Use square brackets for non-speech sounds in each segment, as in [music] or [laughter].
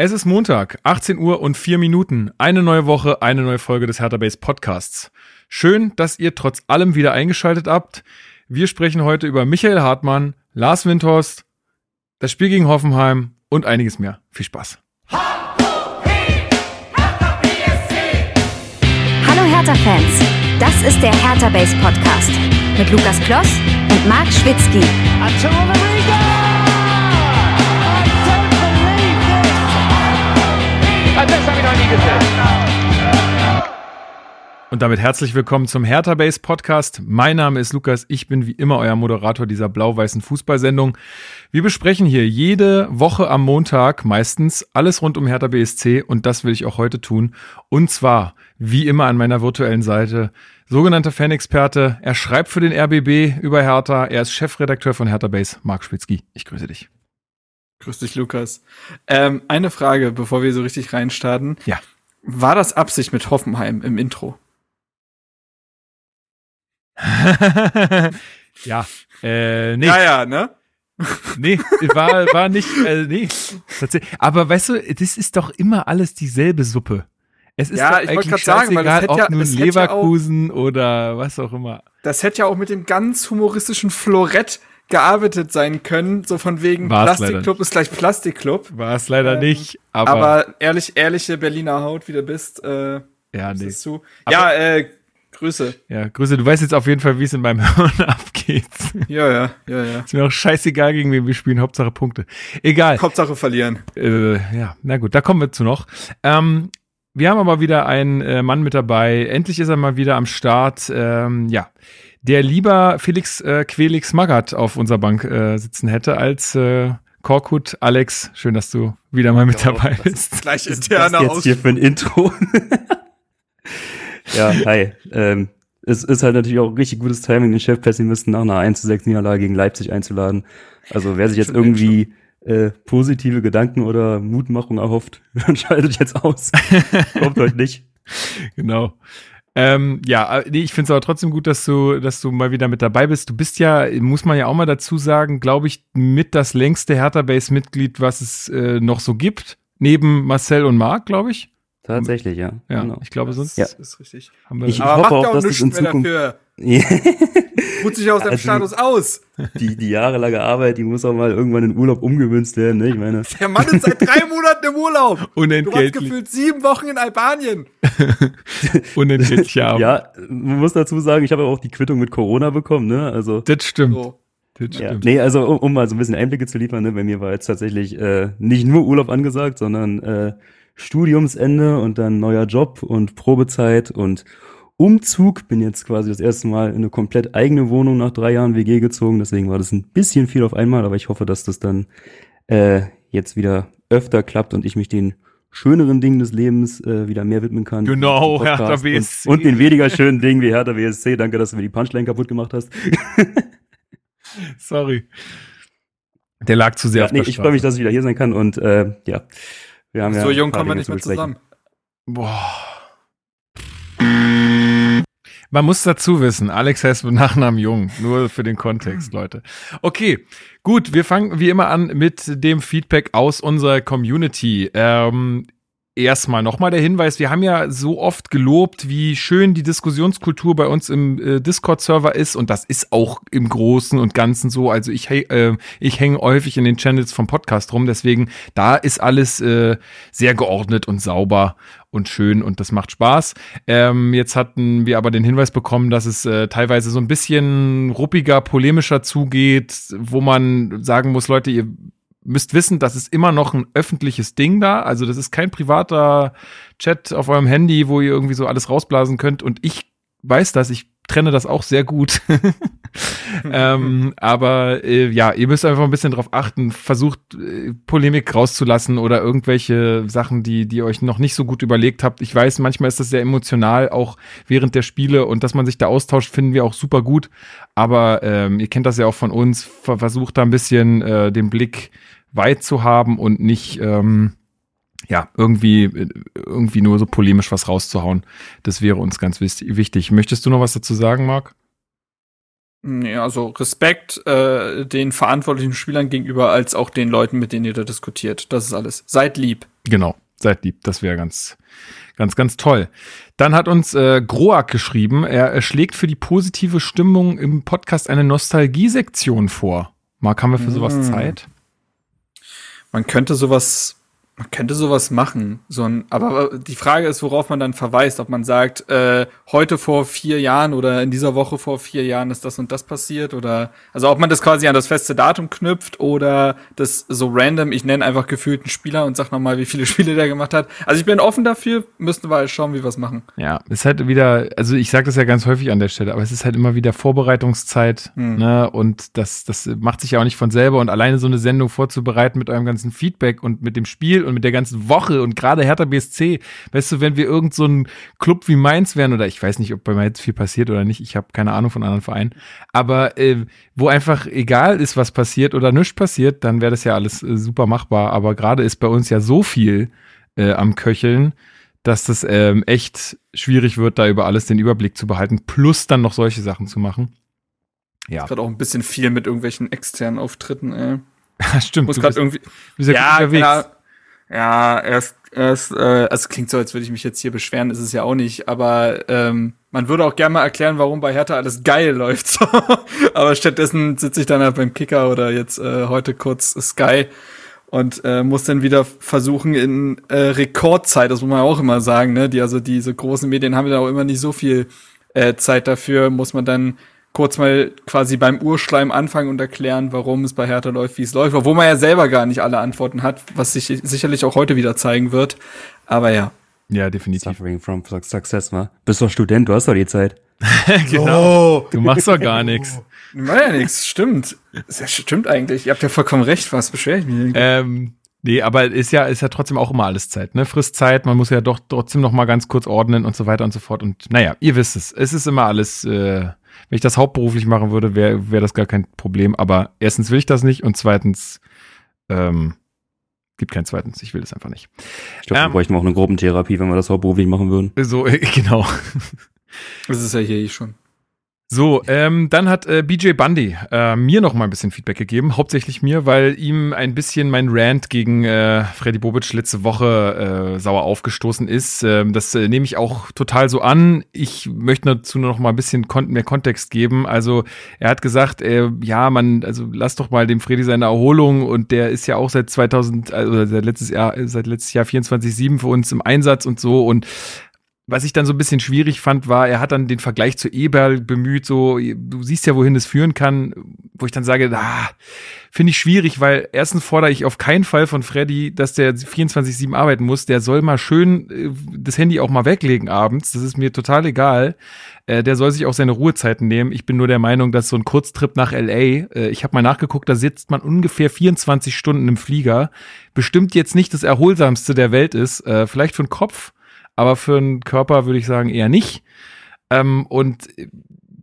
Es ist Montag, 18 Uhr und 4 Minuten. Eine neue Woche, eine neue Folge des Hertha Base Podcasts. Schön, dass ihr trotz allem wieder eingeschaltet habt. Wir sprechen heute über Michael Hartmann, Lars Windhorst, das Spiel gegen Hoffenheim und einiges mehr. Viel Spaß. Hallo Hertha-Fans, das ist der Hertha Base Podcast mit Lukas Kloss und Marc Schwitzky. Und damit herzlich willkommen zum Hertha Base Podcast. Mein Name ist Lukas. Ich bin wie immer euer Moderator dieser blau-weißen Fußballsendung. Wir besprechen hier jede Woche am Montag meistens alles rund um Hertha BSC und das will ich auch heute tun. Und zwar, wie immer an meiner virtuellen Seite, sogenannter Fanexperte. Er schreibt für den RBB über Hertha. Er ist Chefredakteur von Hertha Base, Marc Spitzky. Ich grüße dich. Grüß dich, Lukas. Ähm, eine Frage, bevor wir so richtig reinstarten. Ja. War das Absicht mit Hoffenheim im Intro? [laughs] ja, äh, nee. Ja, ja, ne? [laughs] nee, war, war nicht, äh, nee. Aber weißt du, das ist doch immer alles dieselbe Suppe. Es ist ja, doch eigentlich sagen, weil das ob ja, nun Leverkusen ja auch, oder was auch immer. Das hätte ja auch mit dem ganz humoristischen Florett gearbeitet sein können, so von wegen War's Plastikclub ist gleich Plastikclub. War es leider ähm, nicht, aber, aber ehrlich, ehrliche Berliner Haut, wie du bist, äh, ja, nee. Zu. Ja, äh, Grüße. Ja, Grüße. Du weißt jetzt auf jeden Fall, wie es in meinem [laughs] Hirn abgeht. Ja, ja, ja, ja. Ist mir auch scheißegal, gegen wen wir spielen. Hauptsache Punkte. Egal. Hauptsache verlieren. Äh, ja, na gut, da kommen wir zu noch. Ähm, wir haben aber wieder einen äh, Mann mit dabei. Endlich ist er mal wieder am Start. Ähm, ja, der lieber Felix äh, Quelix Magath auf unserer Bank äh, sitzen hätte als äh, Korkut. Alex, schön, dass du wieder mal mit dabei bist. Gleich interner jetzt hier für ein Intro. [laughs] ja, hi. Ähm, es ist halt natürlich auch richtig gutes Timing, den Chefpessimisten nach einer 1 zu 6 Niederlage gegen Leipzig einzuladen. Also wer sich jetzt irgendwie äh, positive Gedanken oder Mutmachung erhofft, [laughs] dann schaltet jetzt aus. [laughs] Kommt heute nicht. Genau. Ähm, ja, äh, nee, ich finde es aber trotzdem gut, dass du, dass du mal wieder mit dabei bist. Du bist ja, muss man ja auch mal dazu sagen, glaube ich, mit das längste Hertha-Base-Mitglied, was es äh, noch so gibt. Neben Marcel und Marc, glaube ich. Tatsächlich, ja. Ja, genau. ich glaube, sonst ja. ist richtig. Haben wir ich aber hoffe auch, dass es in Zukunft [laughs] dafür. Ruht sich aus also, dem Status aus. Die, die jahrelange Arbeit, die muss auch mal irgendwann in Urlaub umgemünzt werden, ne? Ich meine. Der Mann ist seit drei [laughs] Monaten im Urlaub. Unentgeltlich. Du warst gefühlt sieben Wochen in Albanien. [laughs] Unentgeltlich, ja. Ja, man muss dazu sagen, ich habe auch die Quittung mit Corona bekommen, ne? Also. Das stimmt. So. Das ja. Nee, also um, um, mal so ein bisschen Einblicke zu liefern, ne? bei mir war jetzt tatsächlich äh, nicht nur Urlaub angesagt, sondern äh, Studiumsende und dann neuer Job und Probezeit und Umzug. Bin jetzt quasi das erste Mal in eine komplett eigene Wohnung nach drei Jahren WG gezogen. Deswegen war das ein bisschen viel auf einmal, aber ich hoffe, dass das dann äh, jetzt wieder öfter klappt und ich mich den schöneren Dingen des Lebens äh, wieder mehr widmen kann. Genau, Hertha BSC. Und, und den weniger schönen Dingen wie Hertha BSC. Danke, dass du mir die Punchline kaputt gemacht hast. [laughs] Sorry. Der lag zu sehr ja, auf nee, Ich freue mich, dass ich wieder hier sein kann und äh, ja, wir haben so ja jung kommen wir nicht mehr zusammen. Boah. Man muss dazu wissen, Alex heißt mit Nachnamen Jung, nur für den Kontext, Leute. Okay, gut, wir fangen wie immer an mit dem Feedback aus unserer Community. Ähm, erstmal nochmal der Hinweis, wir haben ja so oft gelobt, wie schön die Diskussionskultur bei uns im äh, Discord-Server ist und das ist auch im Großen und Ganzen so. Also ich, äh, ich hänge häufig in den Channels vom Podcast rum, deswegen da ist alles äh, sehr geordnet und sauber und schön und das macht Spaß. Ähm, jetzt hatten wir aber den Hinweis bekommen, dass es äh, teilweise so ein bisschen ruppiger, polemischer zugeht, wo man sagen muss, Leute, ihr müsst wissen, das ist immer noch ein öffentliches Ding da. Also das ist kein privater Chat auf eurem Handy, wo ihr irgendwie so alles rausblasen könnt. Und ich weiß das, ich trenne das auch sehr gut. [laughs] ähm, aber äh, ja, ihr müsst einfach ein bisschen drauf achten, versucht äh, Polemik rauszulassen oder irgendwelche Sachen, die, die euch noch nicht so gut überlegt habt. Ich weiß, manchmal ist das sehr emotional, auch während der Spiele und dass man sich da austauscht, finden wir auch super gut. Aber ähm, ihr kennt das ja auch von uns, versucht da ein bisschen äh, den Blick weit zu haben und nicht ähm, ja irgendwie irgendwie nur so polemisch was rauszuhauen. Das wäre uns ganz wichtig. Möchtest du noch was dazu sagen, Marc? Nee, also Respekt äh, den verantwortlichen Spielern gegenüber als auch den Leuten, mit denen ihr da diskutiert. Das ist alles. Seid lieb. Genau, seid lieb. Das wäre ganz, ganz, ganz toll. Dann hat uns äh, Groak geschrieben, er, schlägt für die positive Stimmung im Podcast eine Nostalgie-Sektion vor. Marc, haben wir für sowas Mm. Zeit? Man könnte sowas, man könnte sowas machen. So ein, aber die Frage ist, worauf man dann verweist. Ob man sagt, äh, heute vor vier Jahren oder in dieser Woche vor vier Jahren ist das und das passiert oder, also ob man das quasi an das feste Datum knüpft oder das so random, ich nenne einfach gefühlten Spieler und sag nochmal, wie viele [laughs] Spiele der gemacht hat. Also ich bin offen dafür, müssten wir halt schauen, wie wir es machen. Ja, ist halt wieder, also ich sage das ja ganz häufig an der Stelle, aber es ist halt immer wieder Vorbereitungszeit, Hm. ne? Und das, das macht sich ja auch nicht von selber. Und alleine so eine Sendung vorzubereiten mit eurem ganzen Feedback und mit dem Spiel und mit der ganzen Woche und gerade Hertha BSC, weißt du, wenn wir irgend so ein Club wie Mainz wären, oder ich weiß nicht, ob bei Mainz viel passiert oder nicht, ich habe keine Ahnung von anderen Vereinen, aber äh, wo einfach egal ist, was passiert oder nichts passiert, dann wäre das ja alles äh, super machbar. Aber gerade ist bei uns ja so viel äh, am Köcheln, dass das ähm, echt schwierig wird, da über alles den Überblick zu behalten, plus dann noch solche Sachen zu machen. Ja, Gerade auch ein bisschen viel mit irgendwelchen externen Auftritten, ey. [laughs] stimmt. Muss du bist, irgendwie. bist ja, gut unterwegs. Ja, ja, erst, erst, äh, also klingt so, als würde ich mich jetzt hier beschweren, ist es ja auch nicht, aber ähm, man würde auch gerne mal erklären, warum bei Hertha alles geil läuft. [laughs] Aber stattdessen sitze ich dann halt beim Kicker oder jetzt äh, heute kurz Sky und äh, muss dann wieder versuchen in äh, Rekordzeit, das muss man auch immer sagen, ne? Die, also diese großen Medien haben ja auch immer nicht so viel äh, Zeit dafür, muss man dann kurz mal quasi beim Urschleim anfangen und erklären, warum es bei Hertha läuft, wie es läuft, obwohl man ja selber gar nicht alle Antworten hat, was sich sicherlich auch heute wieder zeigen wird. Aber ja. Ja, definitiv. Suffering from success, wa? Bist doch Student, du hast doch die Zeit. [laughs] genau. Du machst doch gar nichts. War ja nichts, stimmt. Das stimmt eigentlich. Ihr habt ja vollkommen recht, was beschwer ich mich. Ähm, nee, aber ist ja, ist ja trotzdem auch immer alles Zeit, ne? Frisst Zeit, man muss ja doch trotzdem noch mal ganz kurz ordnen und so weiter und so fort. Und naja, ihr wisst es. Es ist immer alles, äh, wenn ich das hauptberuflich machen würde, wäre wär das gar kein Problem. Aber erstens will ich das nicht und zweitens, ähm, gibt kein zweitens. Ich will das einfach nicht. Ich glaube, Ähm. wir bräuchten auch eine Gruppentherapie, wenn wir das hauptberuflich machen würden. So, äh, [laughs] genau. Das ist ja hier eh schon. So, ähm, dann hat äh, BJ Bundy äh, mir noch mal ein bisschen Feedback gegeben, hauptsächlich mir, weil ihm ein bisschen mein Rant gegen äh, Freddy Bobic letzte Woche äh, sauer aufgestoßen ist. Ähm, das äh, nehme ich auch total so an. Ich möchte dazu noch mal ein bisschen kon mehr Kontext geben. Also er hat gesagt, äh, ja, man, also lass doch mal dem Freddy seine Erholung und der ist ja auch seit 2000, also seit letztes Jahr, seit letztes Jahr 24/7 für uns im Einsatz und so und was ich dann so ein bisschen schwierig fand, war, er hat dann den Vergleich zu Eberl bemüht, so, du siehst ja, wohin das führen kann, wo ich dann sage, ah, finde ich schwierig, weil erstens fordere ich auf keinen Fall von Freddy, dass der 24-7 arbeiten muss, der soll mal schön äh, das Handy auch mal weglegen abends, das ist mir total egal, äh, der soll sich auch seine Ruhezeiten nehmen, ich bin nur der Meinung, dass so ein Kurztrip nach L.A., äh, ich habe mal nachgeguckt, da sitzt man ungefähr 24 Stunden im Flieger, bestimmt jetzt nicht das erholsamste der Welt ist, vielleicht für den Kopf, aber für einen Körper würde ich sagen eher nicht. Ähm, und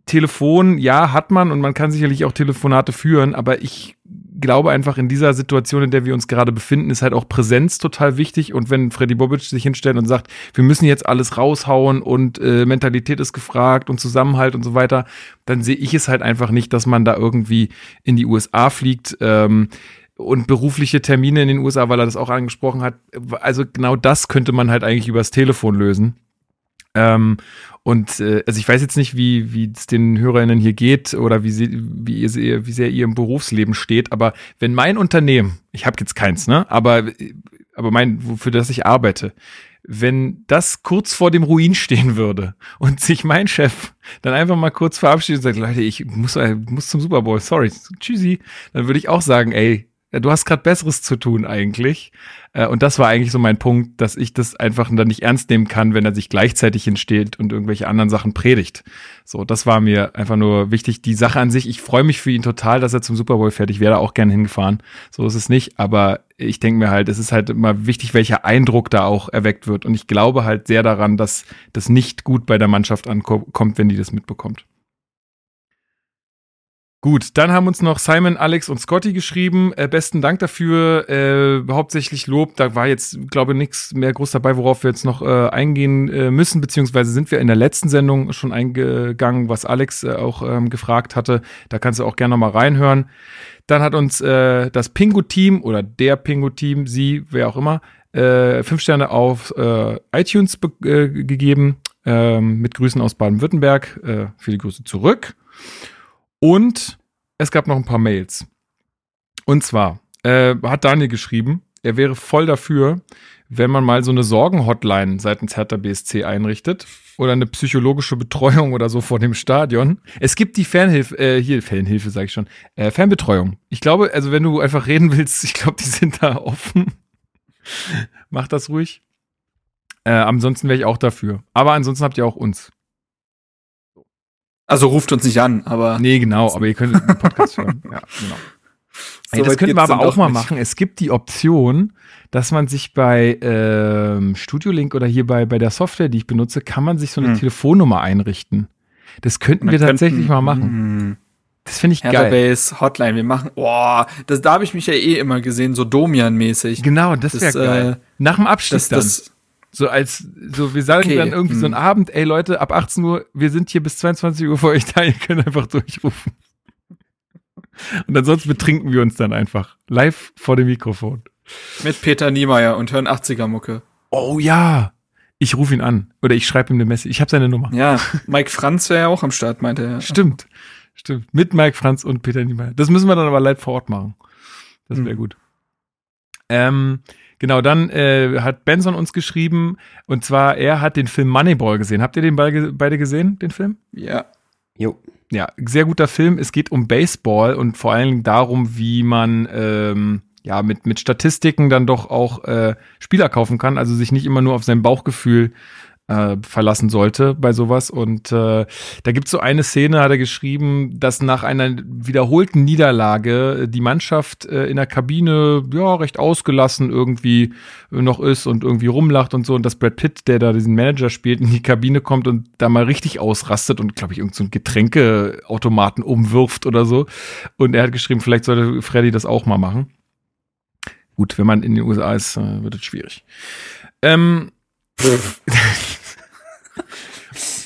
Telefon, ja, hat man und man kann sicherlich auch Telefonate führen, aber ich glaube einfach in dieser Situation, in der wir uns gerade befinden, ist halt auch Präsenz total wichtig. Und wenn Freddy Bobic sich hinstellt und sagt, wir müssen jetzt alles raushauen und äh, Mentalität ist gefragt und Zusammenhalt und so weiter, dann sehe ich es halt einfach nicht, dass man da irgendwie in die USA fliegt. Ähm, und berufliche Termine in den USA, weil er das auch angesprochen hat. Also genau das könnte man halt eigentlich übers Telefon lösen. Ähm, und äh, also ich weiß jetzt nicht, wie wie es den HörerInnen hier geht oder wie sie, wie ihr wie sehr ihr im Berufsleben steht, aber wenn mein Unternehmen, ich habe jetzt keins, ne, aber aber mein für das ich arbeite, wenn das kurz vor dem Ruin stehen würde und sich mein Chef dann einfach mal kurz verabschiedet und sagt, Leute, ich muss, äh, muss zum Super Bowl, sorry, tschüssi, dann würde ich auch sagen, ey, du hast gerade Besseres zu tun eigentlich. Äh, Und das war eigentlich so mein Punkt, dass ich das einfach dann nicht ernst nehmen kann, wenn er sich gleichzeitig hinsteht und irgendwelche anderen Sachen predigt. So, das war mir einfach nur wichtig. Die Sache an sich, ich freue mich für ihn total, dass er zum Super Bowl fährt. Ich wäre da auch gern hingefahren. So ist es nicht. Aber ich denke mir halt, es ist halt immer wichtig, welcher Eindruck da auch erweckt wird. Und ich glaube halt sehr daran, dass das nicht gut bei der Mannschaft ankommt, wenn die das mitbekommt. Gut, dann haben uns noch Simon, Alex und Scotty geschrieben. Äh, besten Dank dafür. Äh, hauptsächlich Lob. Da war jetzt, glaube ich, nichts mehr groß dabei, worauf wir jetzt noch äh, eingehen äh, müssen, beziehungsweise sind wir in der letzten Sendung schon eingegangen, was Alex äh, auch ähm, gefragt hatte. Da kannst du auch gerne noch mal reinhören. Dann hat uns äh, das Pingu-Team oder der Pingu-Team, sie, wer auch immer, fünf Sterne auf iTunes gegeben. Äh, mit Grüßen aus Baden-Württemberg. Viele Grüße zurück. Und es gab noch ein paar Mails. Und zwar äh, hat Daniel geschrieben, er wäre voll dafür, wenn man mal so eine Sorgenhotline seitens Hertha BSC einrichtet oder eine psychologische Betreuung oder so vor dem Stadion. Es gibt die Fernhilfe, äh, hier Fernhilfe sage ich schon, äh, Fernbetreuung. Ich glaube, also wenn du einfach reden willst, [laughs] ich glaube, die sind da offen. Mach das ruhig. Äh, ansonsten wäre ich auch dafür. Aber ansonsten habt ihr auch uns. Also ruft uns nicht an, aber. Nee, genau, aber ihr könnt den Podcast hören. [laughs] Ja, genau. Ey, das könnten wir aber auch mal nicht. machen. Es gibt die Option, dass man sich bei ähm, Studio Link oder hier bei, bei der Software, die ich benutze, kann man sich so eine hm. Telefonnummer einrichten. Das könnten wir tatsächlich könnten, mal machen. Hm. Das finde ich geil. Database, Hotline, wir machen, boah, das, da habe ich mich ja eh immer gesehen, so Domian-mäßig. Genau, das wäre geil. Äh, Nach dem Abschluss dann. Das, so als, so wir sagen okay. dann irgendwie hm. so einen Abend, ey Leute, ab 18 Uhr, wir sind hier bis 22 Uhr für euch da, [laughs] ihr könnt einfach durchrufen. Und ansonsten betrinken wir uns dann einfach. Live vor dem Mikrofon. Mit Peter Niemeyer und hören 80er Mucke. Oh ja. Ich rufe ihn an. Oder ich schreibe ihm eine Message. Ich habe seine Nummer. Ja, Mike Franz wäre ja auch am Start, meinte er. Stimmt. Stimmt. Mit Mike Franz und Peter Niemeyer. Das müssen wir dann aber live vor Ort machen. Das wäre mhm. gut. Ähm, Genau, dann äh, hat Benson uns geschrieben und zwar, er hat den Film Moneyball gesehen. Habt ihr den beide gesehen, den Film? Ja. Jo. Ja, sehr guter Film. Es geht um Baseball und vor allem darum, wie man ähm, ja mit, mit Statistiken dann doch auch äh, Spieler kaufen kann, also sich nicht immer nur auf sein Bauchgefühl äh, verlassen sollte bei sowas. Und äh, da gibt es so eine Szene, hat er geschrieben, dass nach einer wiederholten Niederlage die Mannschaft äh, in der Kabine ja recht ausgelassen irgendwie noch ist und irgendwie rumlacht und so. Und dass Brad Pitt, der da diesen Manager spielt, in die Kabine kommt und da mal richtig ausrastet und, glaube ich, irgendein so Getränkeautomaten umwirft oder so. Und er hat geschrieben, vielleicht sollte Freddy das auch mal machen. Gut, wenn man in den USA ist, äh, wird es schwierig. Ähm, [laughs]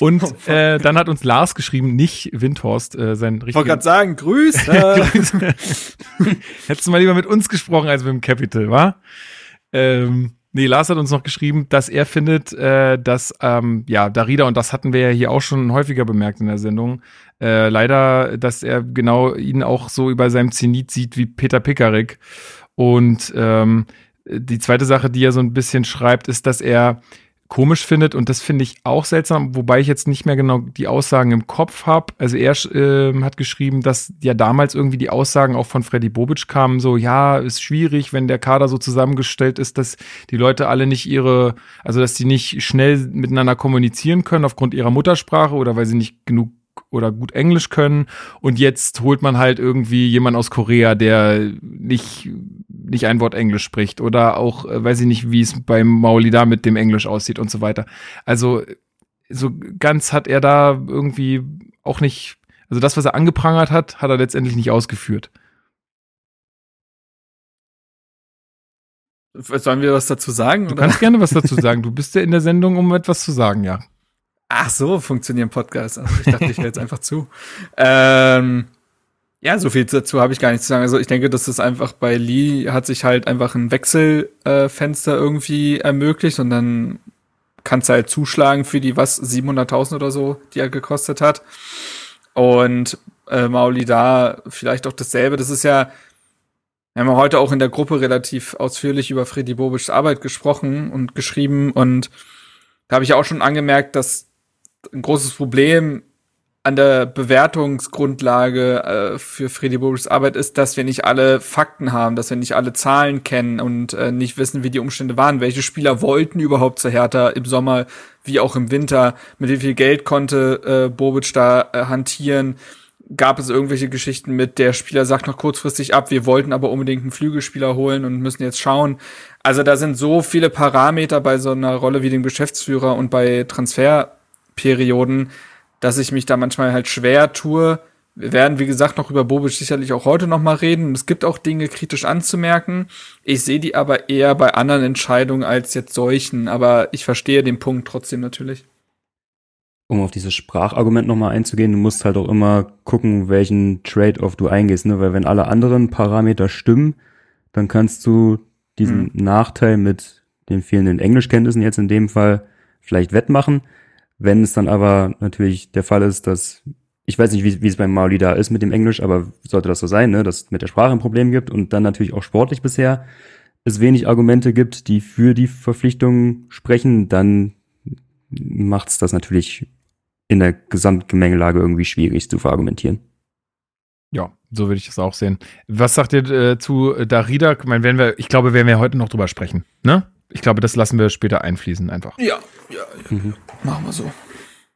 [laughs] Und äh, dann hat uns Lars geschrieben, nicht Windhorst, äh, sein richtiger. Ich wollte gerade sagen, grüß. [laughs] [laughs] Hättest du mal lieber mit uns gesprochen als mit dem Capital, wa? Ähm, nee, Lars hat uns noch geschrieben, dass er findet, äh, dass, ähm, ja, Darida, und das hatten wir ja hier auch schon häufiger bemerkt in der Sendung, äh, leider, dass er genau ihn auch so über seinem Zenit sieht wie Peter Pickerick. Und ähm, die zweite Sache, die er so ein bisschen schreibt, ist, dass er komisch findet und das finde ich auch seltsam, wobei ich jetzt nicht mehr genau die Aussagen im Kopf habe. Also er äh, hat geschrieben, dass ja damals irgendwie die Aussagen auch von Freddy Bobic kamen, so ja, ist schwierig, wenn der Kader so zusammengestellt ist, dass die Leute alle nicht ihre, also dass sie nicht schnell miteinander kommunizieren können aufgrund ihrer Muttersprache oder weil sie nicht genug oder gut Englisch können und jetzt holt man halt irgendwie jemand aus Korea, der nicht nicht ein Wort Englisch spricht oder auch äh, weiß ich nicht, wie es beim Mauli da mit dem Englisch aussieht und so weiter. Also so ganz hat er da irgendwie auch nicht, also das, was er angeprangert hat, hat er letztendlich nicht ausgeführt. Sollen wir was dazu sagen? Du oder? kannst gerne was dazu sagen. Du bist ja in der Sendung, um etwas zu sagen, ja. Ach so, funktionieren Podcasts. Also ich dachte, ich höre jetzt [laughs] einfach zu. Ähm, ja, so viel dazu habe ich gar nicht zu sagen. Also ich denke, dass das einfach bei Lee hat sich halt einfach ein Wechselfenster äh, irgendwie ermöglicht und dann kannst du halt zuschlagen für die was 700.000 oder so, die er gekostet hat. Und äh, Mauli da vielleicht auch dasselbe. Das ist ja, wir haben heute auch in der Gruppe relativ ausführlich über Freddy Bobischs Arbeit gesprochen und geschrieben und da habe ich auch schon angemerkt, dass ein großes Problem an der Bewertungsgrundlage äh, für Freddy Bobischs Arbeit ist, dass wir nicht alle Fakten haben, dass wir nicht alle Zahlen kennen und äh, nicht wissen, wie die Umstände waren. Welche Spieler wollten überhaupt zur Hertha im Sommer wie auch im Winter? Mit wie viel Geld konnte äh, Bobic da äh, hantieren? Gab es irgendwelche Geschichten mit, der Spieler sagt noch kurzfristig ab, wir wollten aber unbedingt einen Flügelspieler holen und müssen jetzt schauen. Also da sind so viele Parameter bei so einer Rolle wie dem Geschäftsführer und bei Transfer Perioden, dass ich mich da manchmal halt schwer tue, Wir werden, wie gesagt, noch über Bobic sicherlich auch heute noch mal reden. Es gibt auch Dinge kritisch anzumerken. Ich sehe die aber eher bei anderen Entscheidungen als jetzt solchen. Aber ich verstehe den Punkt trotzdem natürlich. Um auf dieses Sprachargument nochmal einzugehen, du musst halt auch immer gucken, welchen Trade-off du eingehst, ne? Weil wenn alle anderen Parameter stimmen, dann kannst du diesen mhm. Nachteil mit den fehlenden Englischkenntnissen jetzt in dem Fall vielleicht wettmachen. Wenn es dann aber natürlich der Fall ist, dass ich weiß nicht, wie, wie es beim Mauli da ist mit dem Englisch, aber sollte das so sein, ne, dass es mit der Sprache ein Problem gibt und dann natürlich auch sportlich bisher es wenig Argumente gibt, die für die Verpflichtung sprechen, dann macht es das natürlich in der Gesamtgemengelage irgendwie schwierig zu verargumentieren. Ja, so würde ich das auch sehen. Was sagt ihr äh, zu Darida? Ich, meine, werden wir, ich glaube, werden wir heute noch drüber sprechen. Ne? Ich glaube, das lassen wir später einfließen einfach. Ja, ja, ja. Mhm. machen wir so.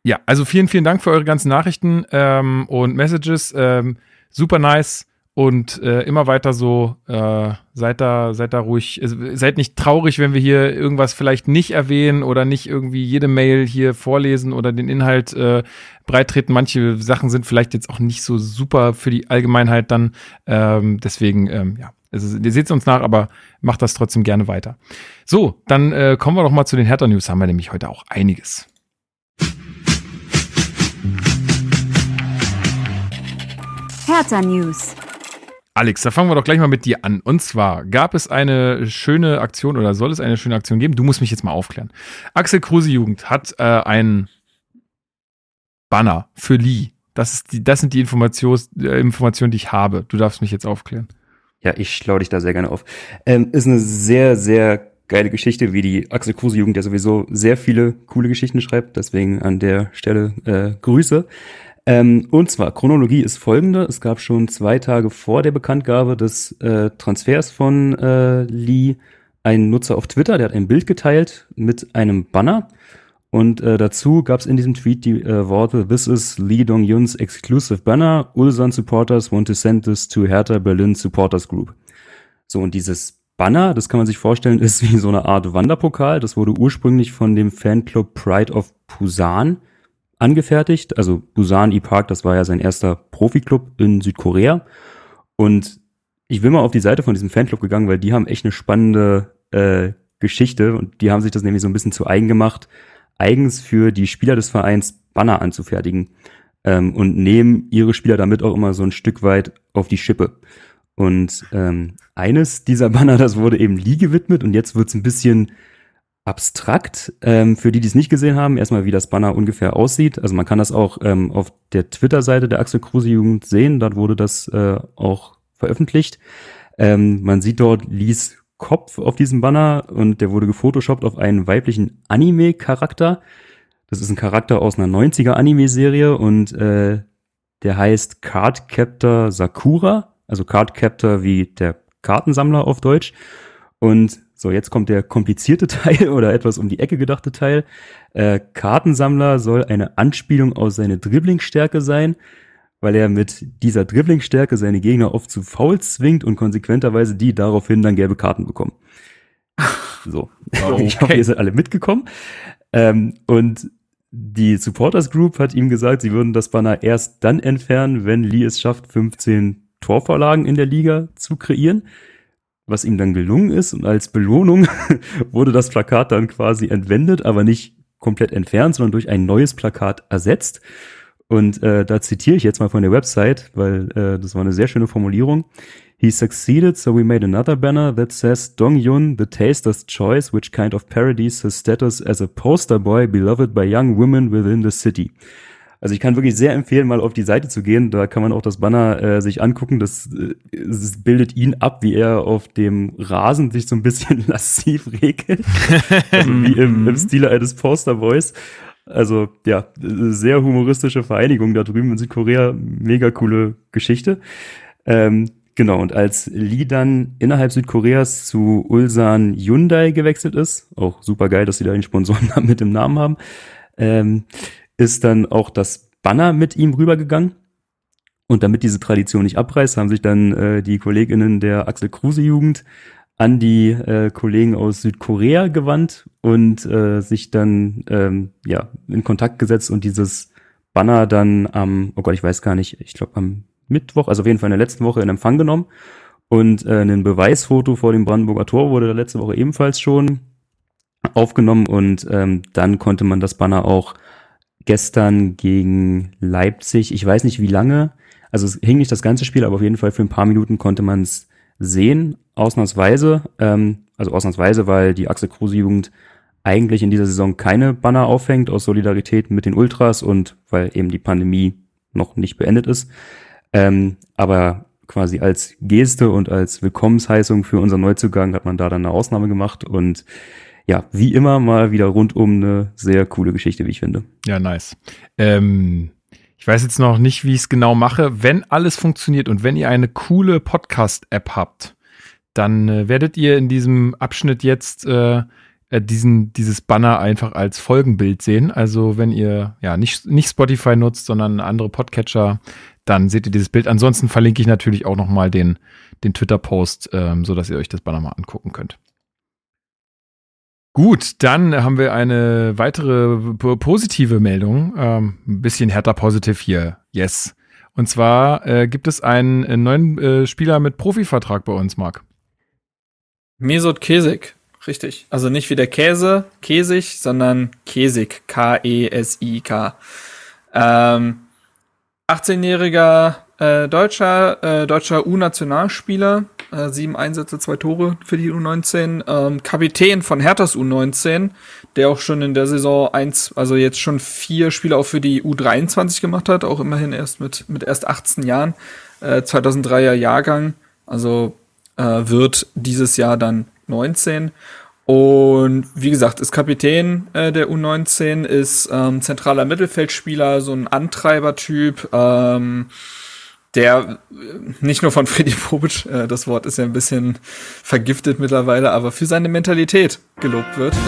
Ja, also vielen, vielen Dank für eure ganzen Nachrichten ähm, und Messages. Ähm, super nice und äh, immer weiter so. Äh, seid da, seid da ruhig. Äh, seid nicht traurig, wenn wir hier irgendwas vielleicht nicht erwähnen oder nicht irgendwie jede Mail hier vorlesen oder den Inhalt äh, breittreten. Manche Sachen sind vielleicht jetzt auch nicht so super für die Allgemeinheit dann. Ähm, deswegen, ähm, ja. Also, ihr seht es uns nach, aber macht das trotzdem gerne weiter. So, dann äh, kommen wir doch mal zu den Hertha News. Haben wir nämlich heute auch einiges. Hertha News. Alex, da fangen wir doch gleich mal mit dir an. Und zwar gab es eine schöne Aktion oder soll es eine schöne Aktion geben? Du musst mich jetzt mal aufklären. Axel Kruse Jugend hat äh, ein Banner für Lee. Das, ist die, das sind die Informations, äh, Informationen, die ich habe. Du darfst mich jetzt aufklären. Ja, ich schlaue dich da sehr gerne auf. Ähm, ist eine sehr, sehr geile Geschichte, wie die Axel Kruse Jugend, der sowieso sehr viele coole Geschichten schreibt. Deswegen an der Stelle äh, Grüße. Ähm, und zwar, Chronologie ist folgende. Es gab schon zwei Tage vor der Bekanntgabe des äh, Transfers von äh, Lee einen Nutzer auf Twitter, der hat ein Bild geteilt mit einem Banner. Und äh, dazu gab es in diesem Tweet die äh, Worte, This is Lee Dong-Yuns exclusive banner. Ulsan supporters want to send this to Hertha Berlin Supporters Group. So, und dieses Banner, das kann man sich vorstellen, [laughs] ist wie so eine Art Wanderpokal. Das wurde ursprünglich von dem Fanclub Pride of Busan angefertigt. Also Busan E-Park, das war ja sein erster Profiklub in Südkorea. Und ich bin mal auf die Seite von diesem Fanclub gegangen, weil die haben echt eine spannende äh, Geschichte und die haben sich das nämlich so ein bisschen zu eigen gemacht, eigens für die Spieler des Vereins Banner anzufertigen ähm, und nehmen ihre Spieler damit auch immer so ein Stück weit auf die Schippe. Und ähm, eines dieser Banner, das wurde eben Lee gewidmet und jetzt wird's ein bisschen abstrakt. Ähm, für die, die es nicht gesehen haben, erstmal, wie das Banner ungefähr aussieht. Also man kann das auch ähm, auf der Twitter-Seite der Axel Kruse Jugend sehen. Dort wurde das äh, auch veröffentlicht. Ähm, man sieht dort Lies Kopf auf diesem Banner und der wurde gefotoshoppt auf einen weiblichen Anime-Charakter. Das ist ein Charakter aus einer 90er Anime-Serie und äh, der heißt Card Captor Sakura, also Card Captor wie der Kartensammler auf Deutsch. Und so, jetzt kommt der komplizierte [laughs] Teil oder etwas um die Ecke gedachte Teil. Äh, Kartensammler soll eine Anspielung aus seiner Dribblingstärke sein, weil er mit dieser Dribblingstärke seine Gegner oft zu faul zwingt und konsequenterweise die daraufhin dann gelbe Karten bekommen. [laughs] So, okay. ich hoffe, ihr seid alle mitgekommen. Ähm, und die Supporters Group hat ihm gesagt, sie würden das Banner erst dann entfernen, wenn Lee es schafft, 15 Torvorlagen in der Liga zu kreieren was ihm dann gelungen ist. Und als Belohnung [laughs] wurde das Plakat dann quasi entwendet, aber nicht komplett entfernt, sondern durch ein neues Plakat ersetzt. Und äh, da zitiere ich jetzt mal von der Website, weil äh, das war eine sehr schöne Formulierung. He succeeded, so we made another banner that says Dong Yun, the taster's choice, which kind of parodies his status as a poster boy beloved by young women within the city. Also ich kann wirklich sehr empfehlen, mal auf die Seite zu gehen. Da kann man auch das Banner äh, sich angucken. Das, äh, das bildet ihn ab, wie er auf dem Rasen sich so ein bisschen [laughs] lassiv regelt. also wie im, im mhm. Stile eines Posterboys. Also ja, sehr humoristische Vereinigung da drüben in Südkorea. Mega coole Geschichte. Ähm, genau, und als Lee dann innerhalb Südkoreas zu Ulsan Hyundai gewechselt ist, auch super geil, dass sie da einen Sponsoren [laughs] mit dem Namen haben, ähm, ist dann auch das Banner mit ihm rübergegangen. Und damit diese Tradition nicht abreißt, haben sich dann äh, die KollegInnen der Axel Kruse Jugend an die äh, Kollegen aus Südkorea gewandt und äh, sich dann ähm, ja in Kontakt gesetzt und dieses Banner dann am, oh Gott, ich weiß gar nicht, ich glaube am Mittwoch, also auf jeden Fall in der letzten Woche in Empfang genommen. Und äh, ein Beweisfoto vor dem Brandenburger Tor wurde da letzte Woche ebenfalls schon aufgenommen und ähm, dann konnte man das Banner auch gestern gegen Leipzig, ich weiß nicht wie lange, also es hing nicht das ganze Spiel, aber auf jeden Fall für ein paar Minuten konnte man es sehen, ausnahmsweise, ähm, also ausnahmsweise, weil die Axel Kruse Jugend eigentlich in dieser Saison keine Banner aufhängt aus Solidarität mit den Ultras und weil eben die Pandemie noch nicht beendet ist. Ähm, aber quasi als Geste und als Willkommensheißung für unseren Neuzugang hat man da dann eine Ausnahme gemacht und ja, wie immer mal wieder rundum eine sehr coole Geschichte, wie ich finde. Ja, nice. Ähm, ich weiß jetzt noch nicht, wie ich es genau mache. Wenn alles funktioniert und wenn ihr eine coole Podcast-App habt, dann äh, werdet ihr in diesem Abschnitt jetzt äh, äh, diesen, dieses Banner einfach als Folgenbild sehen. Also wenn ihr ja nicht, nicht Spotify nutzt, sondern andere Podcatcher, dann seht ihr dieses Bild. Ansonsten verlinke ich natürlich auch nochmal den, den Twitter-Post, ähm, sodass ihr euch das Banner mal angucken könnt. Gut, dann haben wir eine weitere positive Meldung. Ähm, ein bisschen härter positiv hier. Yes. Und zwar äh, gibt es einen, einen neuen äh, Spieler mit Profivertrag bei uns, Marc. Mesut Kesik, richtig. Also nicht wie der Käse, Käsig, sondern Kesik, K-E-S-I-K. Ähm, 18-jähriger äh, Deutscher, äh, deutscher U-Nationalspieler, äh, sieben Einsätze, zwei Tore für die U19. Ähm, Kapitän von Herthas U19, der auch schon in der Saison eins, also jetzt schon vier Spiele auch für die U23 gemacht hat, auch immerhin erst mit, mit erst 18 Jahren, äh, 2003er Jahrgang, also äh, wird dieses Jahr dann 19. Und wie gesagt, ist Kapitän äh, der U19, ist ähm, zentraler Mittelfeldspieler, so ein Antreibertyp, ähm, der äh, nicht nur von Freddy Bobic, äh, das Wort ist ja ein bisschen vergiftet mittlerweile, aber für seine Mentalität gelobt wird. [laughs]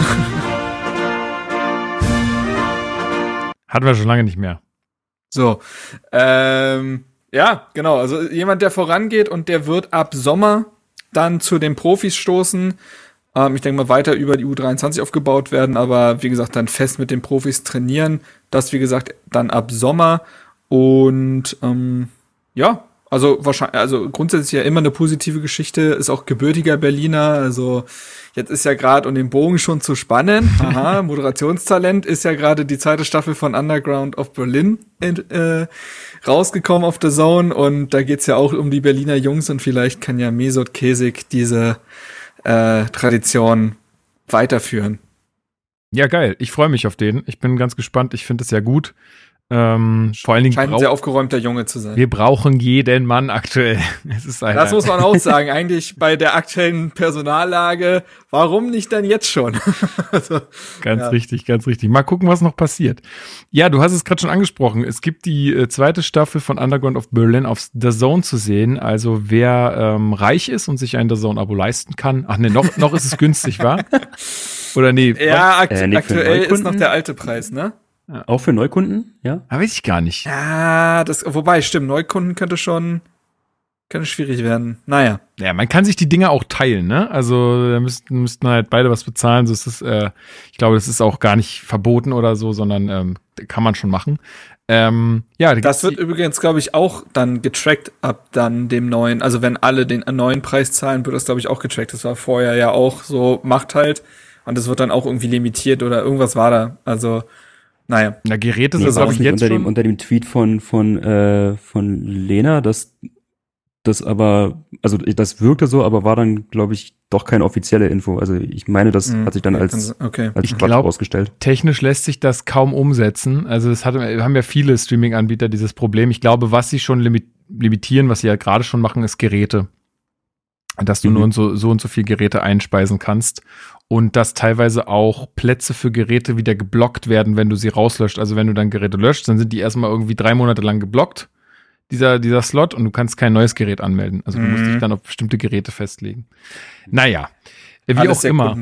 Hatten wir schon lange nicht mehr. So, ähm, ja, genau. Also jemand, der vorangeht und der wird ab Sommer dann zu den Profis stoßen. Ähm, ich denke mal weiter über die U23 aufgebaut werden, aber wie gesagt, dann fest mit den Profis trainieren. Das, wie gesagt, dann ab Sommer. Und ähm, ja, also wahrscheinlich, also grundsätzlich ja immer eine positive Geschichte, ist auch gebürtiger Berliner, also jetzt ist ja gerade, um den Bogen schon zu spannen, [laughs] aha, Moderationstalent ist ja gerade die zweite Staffel von Underground of Berlin in, äh, rausgekommen auf The Zone und da geht's ja auch um die Berliner Jungs und vielleicht kann ja Mesut Kesik diese äh, Tradition weiterführen. Ja, geil. Ich freue mich auf den. Ich bin ganz gespannt. Ich finde es ja gut. Ähm, vor allen Dingen Scheint ein sehr aufgeräumter Junge zu sein. Wir brauchen jeden Mann aktuell. [laughs] Es ist das muss man auch sagen. Eigentlich bei der aktuellen Personallage, warum nicht dann jetzt schon? [laughs] also, ganz ja. richtig, ganz richtig. Mal gucken, was noch passiert. Ja, du hast es gerade schon angesprochen. Es gibt die äh, zweite Staffel von Underground of Berlin auf The Zone zu sehen. Also wer ähm, reich ist und sich ein The Zone-Abo leisten kann. Ach ne, noch, noch ist es günstig, wa? [laughs] Oder nee? Ja, akt äh, nee, aktuell ist noch der alte Preis, ne? Ja. Auch für Neukunden, ja? Ah, weiß ich gar nicht. Ja, das, wobei, stimmt, Neukunden könnte schon, könnte schwierig werden. Naja. Ja, man kann sich die Dinge auch teilen, ne? Also, da müssten, müssten halt beide was bezahlen. So ist es, äh, ich glaube, das ist auch gar nicht verboten oder so, sondern ähm, kann man schon machen. Ähm, ja, das wird übrigens, glaube ich, auch dann getrackt ab dann dem neuen. Also wenn alle den neuen Preis zahlen, wird das, glaube ich, auch getrackt. Das war vorher ja auch so, macht halt. Und das wird dann auch irgendwie limitiert oder irgendwas war da. Also naja. Na, Geräte sind, glaube ich, jetzt unter schon. Dem, unter dem Tweet von, von, äh, von Lena, dass das aber, also das wirkte so, aber war dann, glaube ich, doch keine offizielle Info. Also ich meine, das mhm. hat sich dann als, okay. als ich glaub, ausgestellt. Technisch lässt sich das kaum umsetzen. Also das hat, haben ja viele Streaming-Anbieter dieses Problem. Ich glaube, was sie schon limitieren, was sie ja gerade schon machen, ist Geräte. Dass du mhm. nur so, so und so viel Geräte einspeisen kannst und dass teilweise auch Plätze für Geräte wieder geblockt werden, wenn du sie rauslöscht. Also wenn du dann Geräte löscht, dann sind die erstmal irgendwie drei Monate lang geblockt, dieser, dieser Slot, und du kannst kein neues Gerät anmelden. Also du mhm. musst dich dann auf bestimmte Geräte festlegen. Naja, wie Alles auch immer.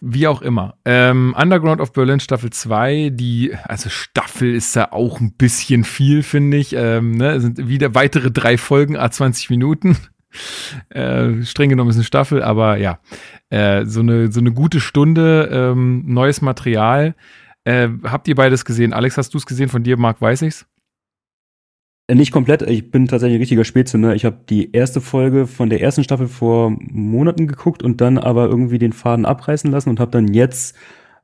Wie auch immer. Ähm, Underground of Berlin Staffel 2, die, also Staffel ist ja auch ein bisschen viel, finde ich. Ähm, ne, sind wieder weitere drei Folgen, A20 Minuten. Äh, streng genommen ist eine Staffel, aber ja, äh, so, eine, so eine gute Stunde, ähm, neues Material. Äh, habt ihr beides gesehen? Alex, hast du es gesehen? Von dir, Marc, weiß ich's? Äh, Nicht komplett, ich bin tatsächlich ein richtiger Spätzünder. Ich habe die erste Folge von der ersten Staffel vor Monaten geguckt und dann aber irgendwie den Faden abreißen lassen und habe dann jetzt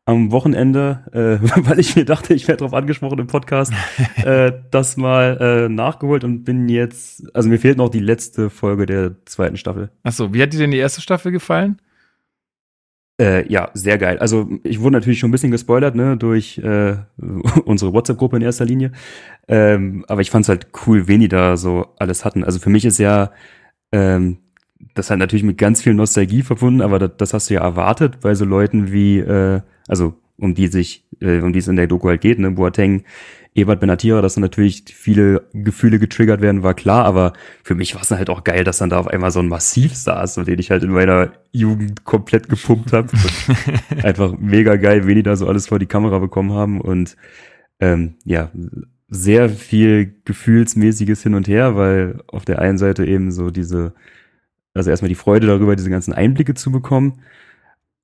am Wochenende, äh, [laughs] weil ich mir dachte, ich werde darauf angesprochen im Podcast, [laughs] äh, das mal äh, nachgeholt und bin jetzt, also mir fehlt noch die letzte Folge der zweiten Staffel. Achso, wie hat dir denn die erste Staffel gefallen? Äh, ja, sehr geil. Also ich wurde natürlich schon ein bisschen gespoilert, ne, durch äh, [laughs] unsere WhatsApp-Gruppe in erster Linie. Ähm, aber ich fand's halt cool, wen die da so alles hatten. Also für mich ist ja ähm, das halt natürlich mit ganz viel Nostalgie verbunden, aber das, das hast du ja erwartet bei so Leuten wie, äh, also um die sich, äh, um die es in der Doku halt geht, ne, Boateng, Ebert Benatira, dass dann natürlich viele Gefühle getriggert werden, war klar, aber für mich war es dann halt auch geil, dass dann da auf einmal so ein Massiv saß, den ich halt in meiner Jugend komplett gepumpt habe. [laughs] einfach mega geil, wen die da so alles vor die Kamera bekommen haben und ähm, ja, sehr viel gefühlsmäßiges Hin und Her, weil auf der einen Seite eben so diese, also erstmal die Freude darüber, diese ganzen Einblicke zu bekommen.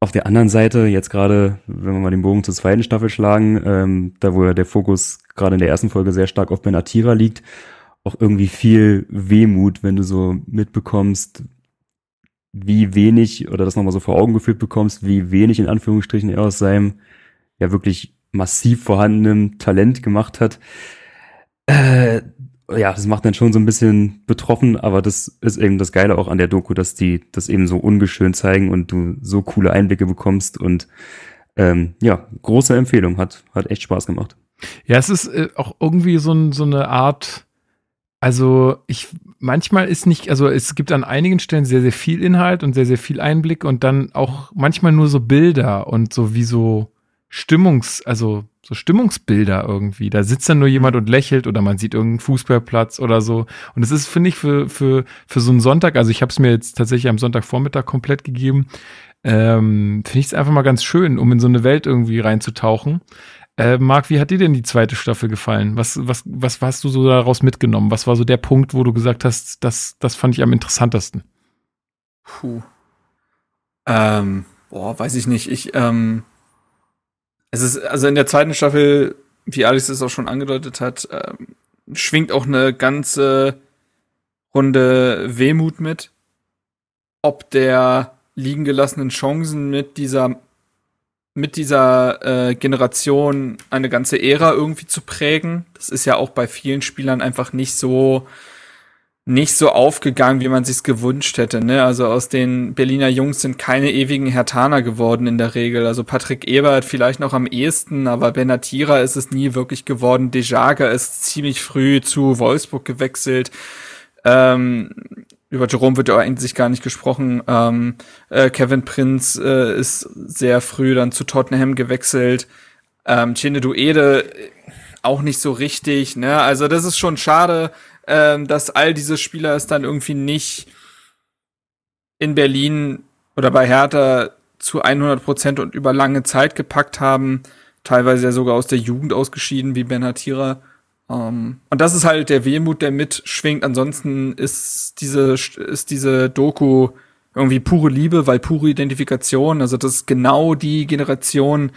Auf der anderen Seite, jetzt gerade, wenn wir mal den Bogen zur zweiten Staffel schlagen, ähm, da wo ja der Fokus gerade in der ersten Folge sehr stark auf Ben Atira liegt, auch irgendwie viel Wehmut, wenn du so mitbekommst, wie wenig, oder das nochmal so vor Augen geführt bekommst, wie wenig in Anführungsstrichen er aus seinem ja wirklich massiv vorhandenem Talent gemacht hat. Äh, ja, das macht dann schon so ein bisschen betroffen, aber das ist eben das Geile auch an der Doku, dass die das eben so ungeschön zeigen und du so coole Einblicke bekommst und ähm, ja, große Empfehlung, hat, hat echt Spaß gemacht. Ja, es ist äh, auch irgendwie so, ein, so eine Art, also ich, manchmal ist nicht, also es gibt an einigen Stellen sehr, sehr viel Inhalt und sehr, sehr viel Einblick und dann auch manchmal nur so Bilder und so wie so Stimmungs, also so Stimmungsbilder irgendwie. Da sitzt dann nur jemand und lächelt oder man sieht irgendeinen Fußballplatz oder so. Und es ist, finde ich, für, für, für so einen Sonntag, also ich habe es mir jetzt tatsächlich am Sonntagvormittag komplett gegeben, ähm, finde ich es einfach mal ganz schön, um in so eine Welt irgendwie reinzutauchen. Äh, Marc, wie hat dir denn die zweite Staffel gefallen? Was, was, was hast du so daraus mitgenommen? Was war so der Punkt, wo du gesagt hast, das, das fand ich am interessantesten? Puh. Ähm, boah, weiß ich nicht. Ich, ähm, es ist, also in der zweiten Staffel, wie Alex es auch schon angedeutet hat, ähm, schwingt auch eine ganze Runde Wehmut mit. Ob der liegen gelassenen Chancen mit dieser mit dieser äh, Generation eine ganze Ära irgendwie zu prägen. Das ist ja auch bei vielen Spielern einfach nicht so nicht so aufgegangen, wie man sich's gewünscht hätte. Ne? Also aus den Berliner Jungs sind keine ewigen Hertaner geworden in der Regel. Also Patrick Ebert vielleicht noch am ehesten, aber Benatira ist es nie wirklich geworden. Dejaga ist ziemlich früh zu Wolfsburg gewechselt. Ähm, über Jerome wird ja eigentlich gar nicht gesprochen. Ähm, äh, Kevin Prinz äh, ist sehr früh dann zu Tottenham gewechselt. Ähm, Chine Duede äh, auch nicht so richtig. Ne? Also das ist schon schade ähm, dass all diese Spieler es dann irgendwie nicht in Berlin oder bei Hertha zu 100 Prozent und über lange Zeit gepackt haben, teilweise ja sogar aus der Jugend ausgeschieden, wie Ben Hatira. Um, und das ist halt der Wehmut, der mitschwingt. Ansonsten ist diese, ist diese Doku irgendwie pure Liebe, weil pure Identifikation. Also das ist genau die Generation,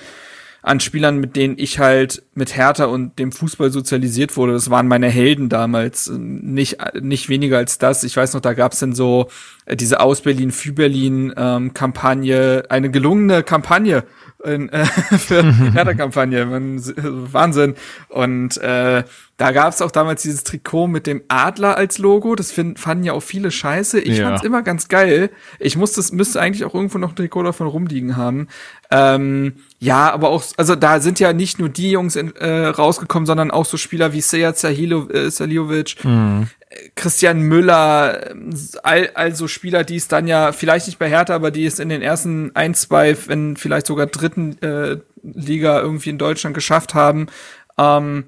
an Spielern, mit denen ich halt mit Hertha und dem Fußball sozialisiert wurde. Das waren meine Helden damals. Nicht, nicht weniger als das. Ich weiß noch, da gab's dann so äh, diese Aus Berlin für Berlin ähm, Kampagne, eine gelungene Kampagne in, äh, [laughs] für [laughs] Hertha-Kampagne. Wahnsinn. Und äh, da gab es auch damals dieses Trikot mit dem Adler als Logo. Das find, fanden ja auch viele scheiße. Ich ja. fand's immer ganz geil. Ich muss das, müsste eigentlich auch irgendwo noch ein Trikot davon rumliegen haben. Ähm, ja, aber auch, also da sind ja nicht nur die Jungs in, äh, rausgekommen, sondern auch so Spieler wie Seja äh, Saliovic, mhm. Christian Müller, all, also Spieler, die es dann ja vielleicht nicht bei Hertha, aber die es in den ersten ein, zwei, wenn vielleicht sogar dritten äh, Liga irgendwie in Deutschland geschafft haben. Ähm,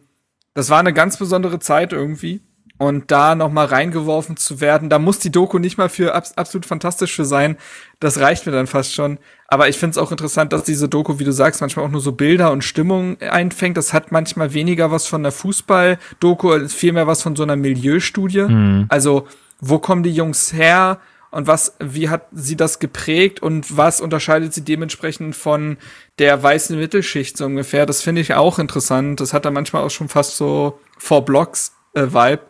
das war eine ganz besondere Zeit irgendwie. Und da noch mal reingeworfen zu werden, da muss die Doku nicht mal für abs absolut fantastisch für sein. Das reicht mir dann fast schon. Aber ich finde es auch interessant, dass diese Doku, wie du sagst, manchmal auch nur so Bilder und Stimmung einfängt. Das hat manchmal weniger was von der Fußball-Doku, viel mehr was von so einer Milieustudie. Mhm. Also, wo kommen die Jungs her? und was, wie hat sie das geprägt und was unterscheidet sie dementsprechend von der weißen Mittelschicht so ungefähr? Das finde ich auch interessant. Das hat da manchmal auch schon fast so Four Blocks äh, Vibe.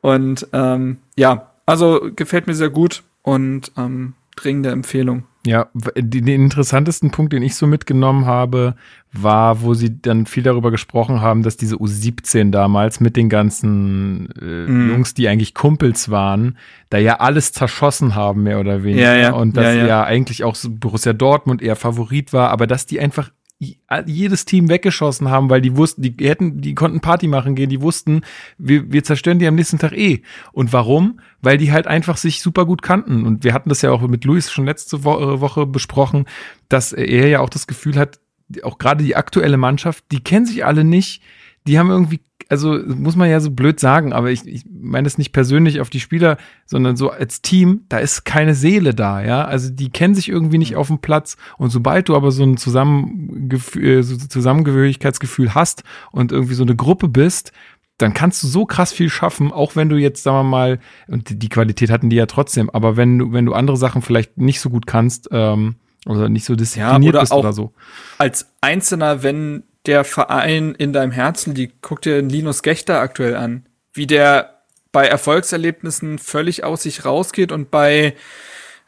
Und ähm, ja, also gefällt mir sehr gut und ähm, dringende Empfehlung. Ja, den interessantesten Punkt, den ich so mitgenommen habe, war, wo sie dann viel darüber gesprochen haben, dass diese U17 damals mit den ganzen äh, mm. Jungs, die eigentlich Kumpels waren, da ja alles zerschossen haben, mehr oder weniger. Ja, ja. Und dass ja, ja. ja eigentlich auch Borussia Dortmund eher Favorit war, aber dass die einfach jedes Team weggeschossen haben, weil die wussten, die hätten, die konnten Party machen gehen, die wussten, wir, wir zerstören die am nächsten Tag eh. Und warum? Weil die halt einfach sich super gut kannten. Und wir hatten das ja auch mit Luis schon letzte Wo Woche besprochen, dass er ja auch das Gefühl hat, auch gerade die aktuelle Mannschaft, die kennen sich alle nicht, die haben irgendwie also muss man ja so blöd sagen, aber ich, ich meine das nicht persönlich auf die Spieler, sondern so als Team, da ist keine Seele da, ja. Also die kennen sich irgendwie nicht auf dem Platz und sobald du aber so ein Zusammengefühl, äh, so Zusammengehörigkeitsgefühl hast und irgendwie so eine Gruppe bist, dann kannst du so krass viel schaffen, auch wenn du jetzt, sagen wir mal, und die Qualität hatten die ja trotzdem, aber wenn du, wenn du andere Sachen vielleicht nicht so gut kannst, ähm, oder nicht so diszipliniert ja, oder bist oder so. Als Einzelner, wenn der Verein in deinem Herzen liegt. Guck dir Linus Gechter aktuell an. Wie der bei Erfolgserlebnissen völlig aus sich rausgeht und bei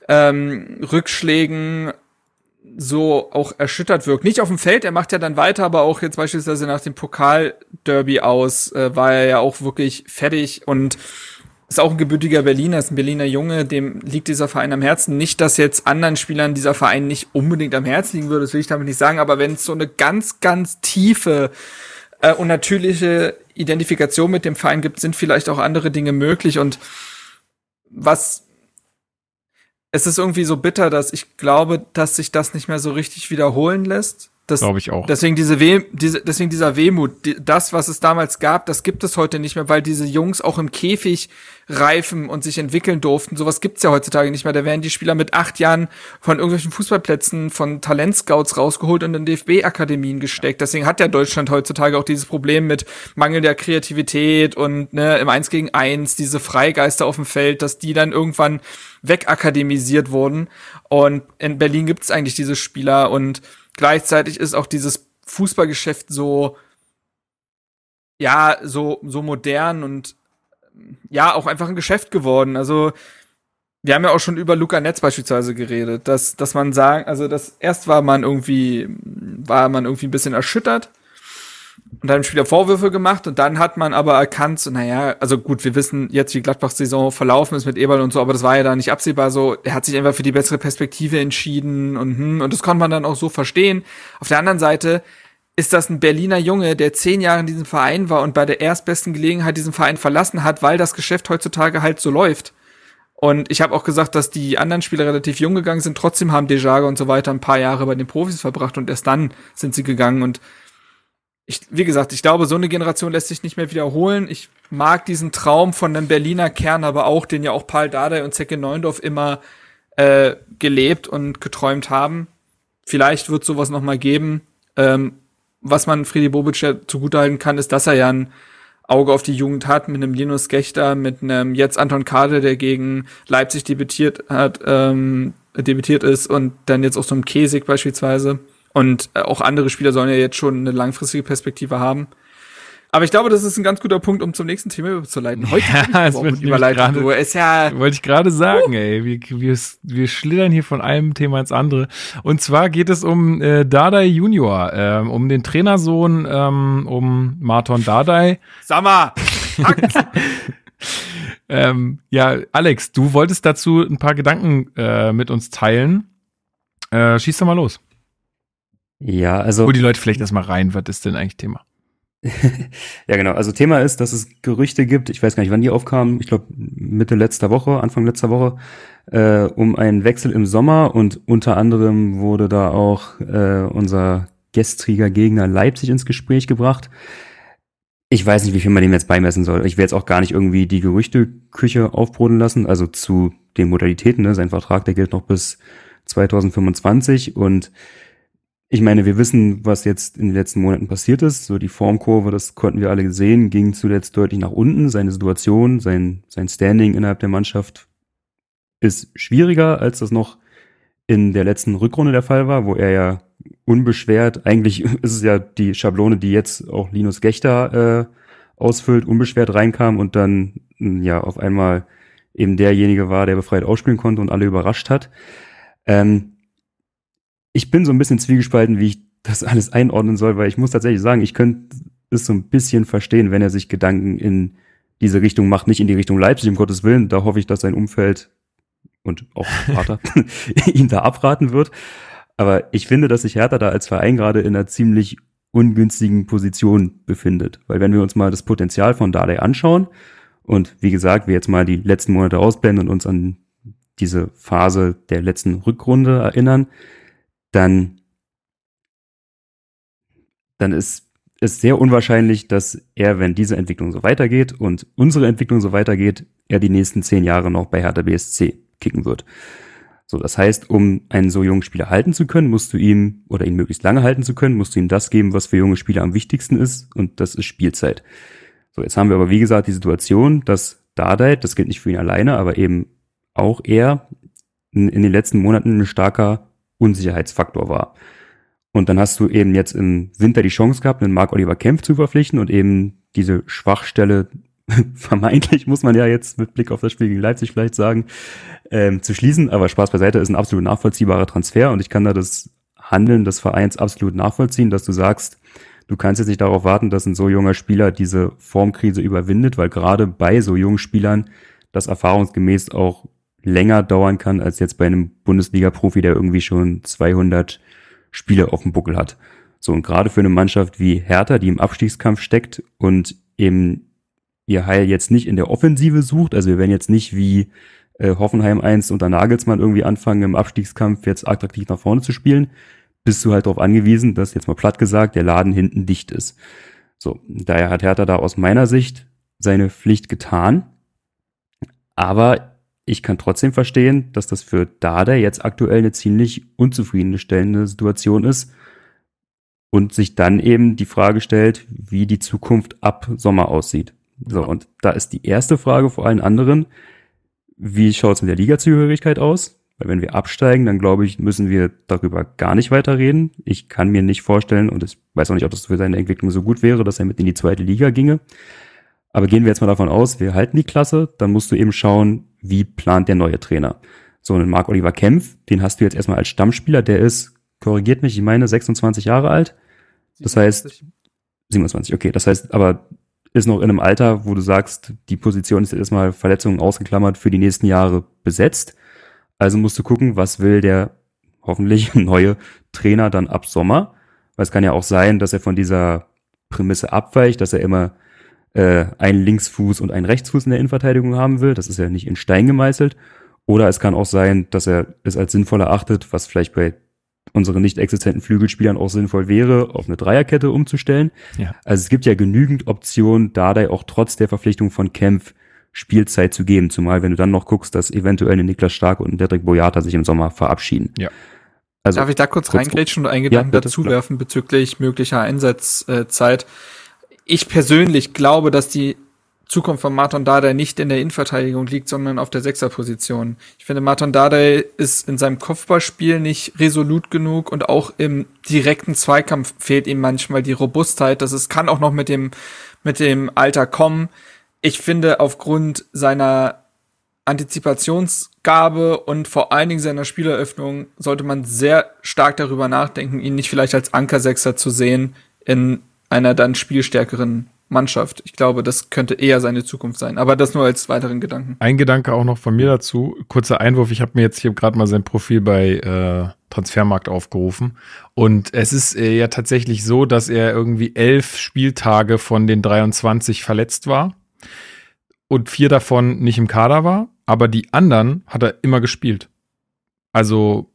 ähm, Rückschlägen so auch erschüttert wirkt. Nicht auf dem Feld, er macht ja dann weiter, aber auch jetzt beispielsweise nach dem Pokalderby aus, äh, war er ja auch wirklich fertig und ist auch ein gebürtiger Berliner, ist ein Berliner Junge, dem liegt dieser Verein am Herzen. Nicht, dass jetzt anderen Spielern dieser Verein nicht unbedingt am Herzen liegen würde, das will ich damit nicht sagen, aber wenn es so eine ganz, ganz tiefe äh, und natürliche Identifikation mit dem Verein gibt, sind vielleicht auch andere Dinge möglich und was es ist irgendwie so bitter, dass ich glaube, dass sich das nicht mehr so richtig wiederholen lässt. Glaube ich auch. Deswegen diese Weh, diese, deswegen dieser Wehmut, die, das, was es damals gab, das gibt es heute nicht mehr, weil diese Jungs auch im Käfig reifen und sich entwickeln durften. Sowas gibt's ja heutzutage nicht mehr. Da werden die Spieler mit acht Jahren von irgendwelchen Fußballplätzen, von Talentscouts rausgeholt und in DFB-Akademien gesteckt. Deswegen hat ja Deutschland heutzutage auch dieses Problem mit mangelnder Kreativität und ne, im Eins gegen Eins, diese Freigeister auf dem Feld, dass die dann irgendwann wegakademisiert wurden. Und in Berlin gibt's eigentlich diese Spieler und gleichzeitig ist auch dieses Fußballgeschäft so, ja, so, so modern und ja, auch einfach ein Geschäft geworden. Also, wir haben ja auch schon über Luca Netz beispielsweise geredet, dass, dass man sagen, also das erst war man irgendwie, war man irgendwie ein bisschen erschüttert und dann Spieler Vorwürfe gemacht und dann hat man aber erkannt, so, naja, also gut, wir wissen jetzt, wie Gladbachs Saison verlaufen ist mit Eberl und so, aber das war ja da nicht absehbar so. Er hat sich einfach für die bessere Perspektive entschieden und, hm, und das konnte man dann auch so verstehen. Auf der anderen Seite ist das ein Berliner Junge, der zehn Jahre in diesem Verein war und bei der erstbesten Gelegenheit diesen Verein verlassen hat, weil das Geschäft heutzutage halt so läuft. Und ich habe auch gesagt, dass die anderen Spieler relativ jung gegangen sind, trotzdem haben Dejaga und so weiter ein paar Jahre bei den Profis verbracht und erst dann sind sie gegangen und ich, wie gesagt, ich glaube, so eine Generation lässt sich nicht mehr wiederholen. Ich mag diesen Traum von einem Berliner Kern, aber auch, den ja auch Paul Dardai und Zecke Neundorf immer äh, gelebt und geträumt haben. Vielleicht wird sowas noch mal geben. Ähm, was man Friedi Bobic ja zugutehalten kann, ist, dass er ja ein Auge auf die Jugend hat, mit einem Linus Gechter, mit einem jetzt Anton Kade, der gegen Leipzig debütiert hat, ähm, debütiert ist und dann jetzt auch so ein Kesig beispielsweise. Und äh, auch andere Spieler sollen ja jetzt schon eine langfristige Perspektive haben. Aber ich glaube, das ist ein ganz guter Punkt, um zum nächsten Thema überzuleiten. Heute ja, es wird Überleitung. Grade, ist ja wollte ich gerade sagen, uh. ey, wir, wir, wir schlittern hier von einem Thema ins andere. Und zwar geht es um äh, Dardai Junior, ähm, um den Trainersohn, ähm, um Marton Dardai. Sag mal! [laughs] ähm, ja, Alex, du wolltest dazu ein paar Gedanken äh, mit uns teilen. Äh, schieß doch mal los. Ja, also. Hol die Leute vielleicht erstmal rein, was ist denn eigentlich Thema? [laughs] ja, genau. Also Thema ist, dass es Gerüchte gibt, ich weiß gar nicht, wann die aufkamen, ich glaube Mitte letzter Woche, Anfang letzter Woche, äh, um einen Wechsel im Sommer und unter anderem wurde da auch äh, unser gestriger Gegner Leipzig ins Gespräch gebracht. Ich weiß nicht, wie viel man dem jetzt beimessen soll. Ich will jetzt auch gar nicht irgendwie die Gerüchteküche aufbrodeln lassen, also zu den Modalitäten. Ne? Sein Vertrag, der gilt noch bis 2025 und ich meine, wir wissen, was jetzt in den letzten Monaten passiert ist. So die Formkurve, das konnten wir alle sehen, ging zuletzt deutlich nach unten. Seine Situation, sein, sein Standing innerhalb der Mannschaft ist schwieriger, als das noch in der letzten Rückrunde der Fall war, wo er ja unbeschwert, eigentlich [laughs] ist es ja die Schablone, die jetzt auch Linus Gechter äh, ausfüllt, unbeschwert reinkam und dann ja auf einmal eben derjenige war, der befreit ausspielen konnte und alle überrascht hat. Ähm, ich bin so ein bisschen zwiegespalten, wie ich das alles einordnen soll, weil ich muss tatsächlich sagen, ich könnte es so ein bisschen verstehen, wenn er sich Gedanken in diese Richtung macht, nicht in die Richtung Leipzig, um Gottes Willen. Da hoffe ich, dass sein Umfeld und auch Vater [laughs] ihn da abraten wird. Aber ich finde, dass sich Hertha da als Verein gerade in einer ziemlich ungünstigen Position befindet. Weil wenn wir uns mal das Potenzial von Dardai anschauen und wie gesagt, wir jetzt mal die letzten Monate ausblenden und uns an diese Phase der letzten Rückrunde erinnern, dann, dann ist es sehr unwahrscheinlich, dass er, wenn diese Entwicklung so weitergeht und unsere Entwicklung so weitergeht, er die nächsten zehn Jahre noch bei Hertha BSC kicken wird. So, das heißt, um einen so jungen Spieler halten zu können, musst du ihm oder ihn möglichst lange halten zu können, musst du ihm das geben, was für junge Spieler am wichtigsten ist, und das ist Spielzeit. So, jetzt haben wir aber wie gesagt die Situation, dass Dardai, das gilt nicht für ihn alleine, aber eben auch er in, in den letzten Monaten ein starker Unsicherheitsfaktor war. Und dann hast du eben jetzt im Winter die Chance gehabt, einen Mark Oliver Kempf zu verpflichten und eben diese Schwachstelle, [laughs] vermeintlich muss man ja jetzt mit Blick auf das Spiel gegen Leipzig vielleicht sagen, ähm, zu schließen. Aber Spaß beiseite ist ein absolut nachvollziehbarer Transfer und ich kann da das Handeln des Vereins absolut nachvollziehen, dass du sagst, du kannst jetzt nicht darauf warten, dass ein so junger Spieler diese Formkrise überwindet, weil gerade bei so jungen Spielern das erfahrungsgemäß auch länger dauern kann als jetzt bei einem Bundesliga-Profi, der irgendwie schon 200 Spiele auf dem Buckel hat. So, und gerade für eine Mannschaft wie Hertha, die im Abstiegskampf steckt und eben ihr Heil jetzt nicht in der Offensive sucht, also wir werden jetzt nicht wie äh, Hoffenheim 1 unter Nagelsmann irgendwie anfangen, im Abstiegskampf jetzt attraktiv nach vorne zu spielen, bist du halt darauf angewiesen, dass jetzt mal platt gesagt der Laden hinten dicht ist. So, daher hat Hertha da aus meiner Sicht seine Pflicht getan. Aber ich kann trotzdem verstehen, dass das für Dada jetzt aktuell eine ziemlich unzufriedenstellende Situation ist und sich dann eben die Frage stellt, wie die Zukunft ab Sommer aussieht. So, und da ist die erste Frage vor allen anderen, wie schaut es mit der Ligazugehörigkeit aus? Weil wenn wir absteigen, dann glaube ich, müssen wir darüber gar nicht weiter reden. Ich kann mir nicht vorstellen, und ich weiß auch nicht, ob das für seine Entwicklung so gut wäre, dass er mit in die zweite Liga ginge. Aber gehen wir jetzt mal davon aus, wir halten die Klasse, dann musst du eben schauen, wie plant der neue Trainer. So einen Marc Oliver Kempf, den hast du jetzt erstmal als Stammspieler, der ist, korrigiert mich, ich meine 26 Jahre alt. Das 27. heißt, 27, okay, das heißt aber, ist noch in einem Alter, wo du sagst, die Position ist jetzt erstmal Verletzungen ausgeklammert für die nächsten Jahre besetzt. Also musst du gucken, was will der hoffentlich [laughs] neue Trainer dann ab Sommer. Weil es kann ja auch sein, dass er von dieser Prämisse abweicht, dass er immer äh, einen Linksfuß und einen Rechtsfuß in der Innenverteidigung haben will. Das ist ja nicht in Stein gemeißelt. Oder es kann auch sein, dass er es als sinnvoll erachtet, was vielleicht bei unseren nicht existenten Flügelspielern auch sinnvoll wäre, auf eine Dreierkette umzustellen. Ja. Also es gibt ja genügend Optionen, Dardai auch trotz der Verpflichtung von Kempf Spielzeit zu geben. Zumal wenn du dann noch guckst, dass eventuell eine Niklas Stark und ein Dedrick Boyata sich im Sommer verabschieden. Ja. Also, Darf ich da kurz, kurz reingrätschen und einen Gedanken ja, dazu werfen bezüglich möglicher Einsatzzeit? Ich persönlich glaube, dass die Zukunft von Martin Dardai nicht in der Innenverteidigung liegt, sondern auf der Sechserposition. Ich finde, Martin Dardai ist in seinem Kopfballspiel nicht resolut genug und auch im direkten Zweikampf fehlt ihm manchmal die Robustheit. Das ist, kann auch noch mit dem, mit dem Alter kommen. Ich finde, aufgrund seiner Antizipationsgabe und vor allen Dingen seiner Spieleröffnung sollte man sehr stark darüber nachdenken, ihn nicht vielleicht als Ankersechser zu sehen in einer dann spielstärkeren Mannschaft. Ich glaube, das könnte eher seine Zukunft sein. Aber das nur als weiteren Gedanken. Ein Gedanke auch noch von mir dazu. Kurzer Einwurf. Ich habe mir jetzt hier gerade mal sein Profil bei äh, Transfermarkt aufgerufen. Und es ist äh, ja tatsächlich so, dass er irgendwie elf Spieltage von den 23 verletzt war. Und vier davon nicht im Kader war. Aber die anderen hat er immer gespielt. Also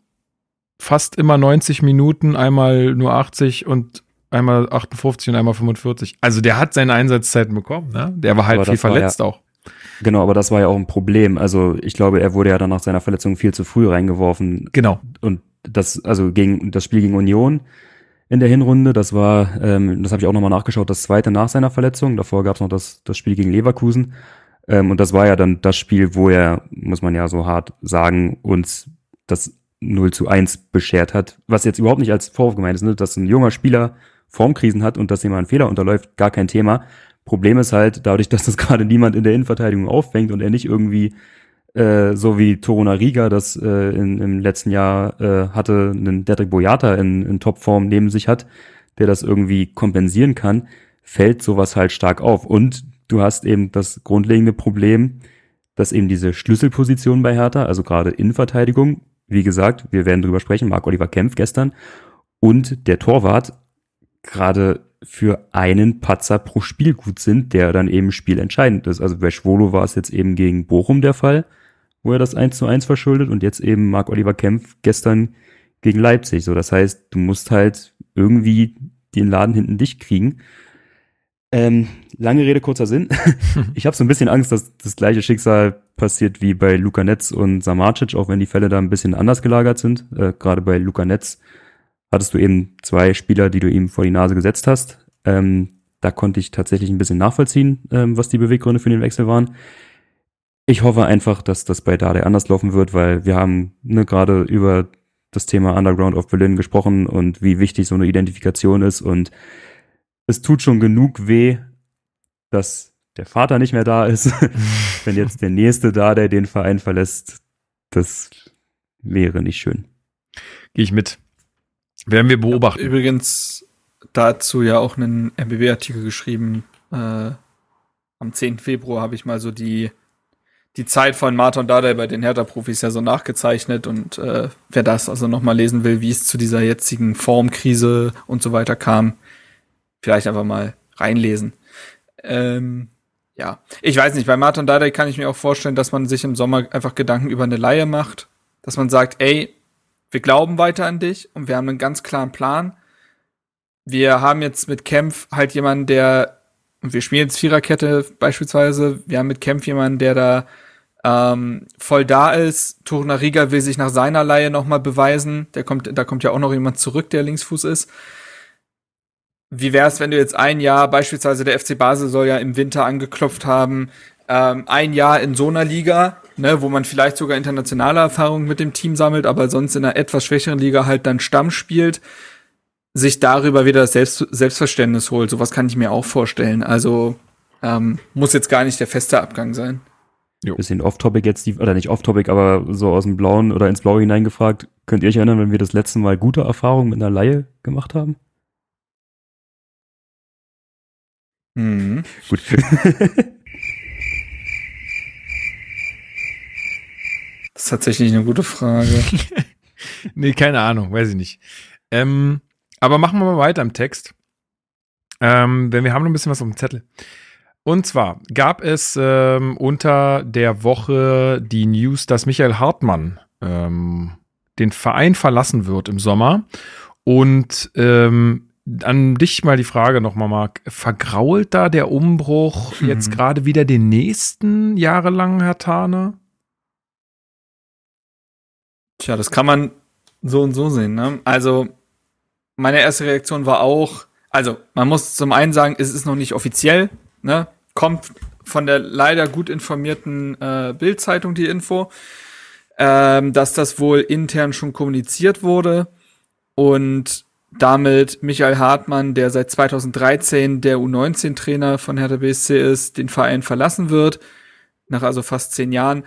fast immer 90 Minuten, einmal nur 80 und einmal 58 und einmal 45. Also der hat seine Einsatzzeiten bekommen, ne? Der war halt aber viel verletzt ja, auch. Genau, aber das war ja auch ein Problem. Also ich glaube, er wurde ja dann nach seiner Verletzung viel zu früh reingeworfen. Genau. Und das, also gegen das Spiel gegen Union in der Hinrunde, das war, ähm, das habe ich auch nochmal nachgeschaut, das zweite nach seiner Verletzung. Davor gab es noch das, das Spiel gegen Leverkusen. Ähm, und das war ja dann das Spiel, wo er, muss man ja so hart sagen, uns das 0 zu 1 beschert hat. Was jetzt überhaupt nicht als Vorwurf gemeint ist, ne? dass ein junger Spieler Formkrisen hat und dass ihm ein Fehler unterläuft, gar kein Thema. Problem ist halt, dadurch, [laughs] dass das gerade niemand in der Innenverteidigung auffängt und er nicht irgendwie äh, so wie Toruna Riga das äh, in, im letzten Jahr äh, hatte, einen Dedrick Boyata in, in Topform neben sich hat, der das irgendwie kompensieren kann, fällt sowas halt stark auf. Und du hast eben das grundlegende Problem, dass eben diese Schlüsselposition bei Hertha, also gerade Innenverteidigung, wie gesagt, wir werden drüber sprechen, Marc Oliver Kempf gestern, und der Torwart gerade für einen Patzer pro Spiel gut sind, der dann eben spielentscheidend ist. Also bei Schwolo war es jetzt eben gegen Bochum der Fall, wo er das 1 zu 1 verschuldet und jetzt eben Marc Oliver Kempf gestern gegen Leipzig. So, das heißt, du musst halt irgendwie den Laden hinten dicht kriegen. Ähm, lange Rede, kurzer Sinn. [laughs] ich habe so ein bisschen Angst, dass das gleiche Schicksal passiert wie bei Luca Netz und Samarcic, auch wenn die Fälle da ein bisschen anders gelagert sind. Äh, Gerade bei Luca Netz hattest du eben zwei Spieler, die du ihm vor die Nase gesetzt hast. Ähm, da konnte ich tatsächlich ein bisschen nachvollziehen, ähm, was die Beweggründe für den Wechsel waren. Ich hoffe einfach, dass das bei Dade anders laufen wird, weil wir haben ne, gerade über das Thema Underground of Berlin gesprochen und wie wichtig so eine Identifikation ist und es tut schon genug weh, dass der Vater nicht mehr da ist. [laughs] Wenn jetzt der Nächste da, der den Verein verlässt, das wäre nicht schön. Gehe ich mit. Werden wir beobachten. Übrigens dazu ja auch einen MBB-Artikel geschrieben. Äh, am 10. Februar habe ich mal so die, die Zeit von Martin Dardai bei den Hertha-Profis ja so nachgezeichnet und äh, wer das also nochmal lesen will, wie es zu dieser jetzigen Formkrise und so weiter kam, vielleicht einfach mal reinlesen. Ähm, ja, ich weiß nicht, bei Martin Dardai kann ich mir auch vorstellen, dass man sich im Sommer einfach Gedanken über eine Laie macht, dass man sagt, ey, wir glauben weiter an dich und wir haben einen ganz klaren Plan. Wir haben jetzt mit Kempf halt jemanden, der, und wir spielen jetzt Viererkette beispielsweise, wir haben mit Kempf jemanden, der da ähm, voll da ist. Riga will sich nach seiner Laie nochmal beweisen. Der kommt, da kommt ja auch noch jemand zurück, der Linksfuß ist. Wie wäre es, wenn du jetzt ein Jahr, beispielsweise der FC Basel soll ja im Winter angeklopft haben, ähm, ein Jahr in so einer Liga, ne, wo man vielleicht sogar internationale Erfahrungen mit dem Team sammelt, aber sonst in einer etwas schwächeren Liga halt dann Stamm spielt, sich darüber wieder das Selbst Selbstverständnis holt. Sowas kann ich mir auch vorstellen. Also ähm, muss jetzt gar nicht der feste Abgang sein. Jo. Bisschen off-topic jetzt, die, oder nicht off-topic, aber so aus dem Blauen oder ins Blaue hineingefragt. Könnt ihr euch erinnern, wenn wir das letzte Mal gute Erfahrungen mit einer Laie gemacht haben? Mhm. Gut. [laughs] Das ist tatsächlich eine gute Frage. [laughs] nee, keine Ahnung, weiß ich nicht. Ähm, aber machen wir mal weiter im Text. Ähm, denn wir haben noch ein bisschen was auf dem Zettel. Und zwar gab es ähm, unter der Woche die News, dass Michael Hartmann ähm, den Verein verlassen wird im Sommer. Und ähm, an dich mal die Frage nochmal, Marc. Vergrault da der Umbruch mhm. jetzt gerade wieder den nächsten jahrelangen Herr Tane? Tja, das kann man so und so sehen. Ne? Also, meine erste Reaktion war auch, also, man muss zum einen sagen, es ist noch nicht offiziell, ne? Kommt von der leider gut informierten äh, Bild-Zeitung die Info, ähm, dass das wohl intern schon kommuniziert wurde und damit Michael Hartmann, der seit 2013 der U19-Trainer von Hertha BSC ist, den Verein verlassen wird, nach also fast zehn Jahren.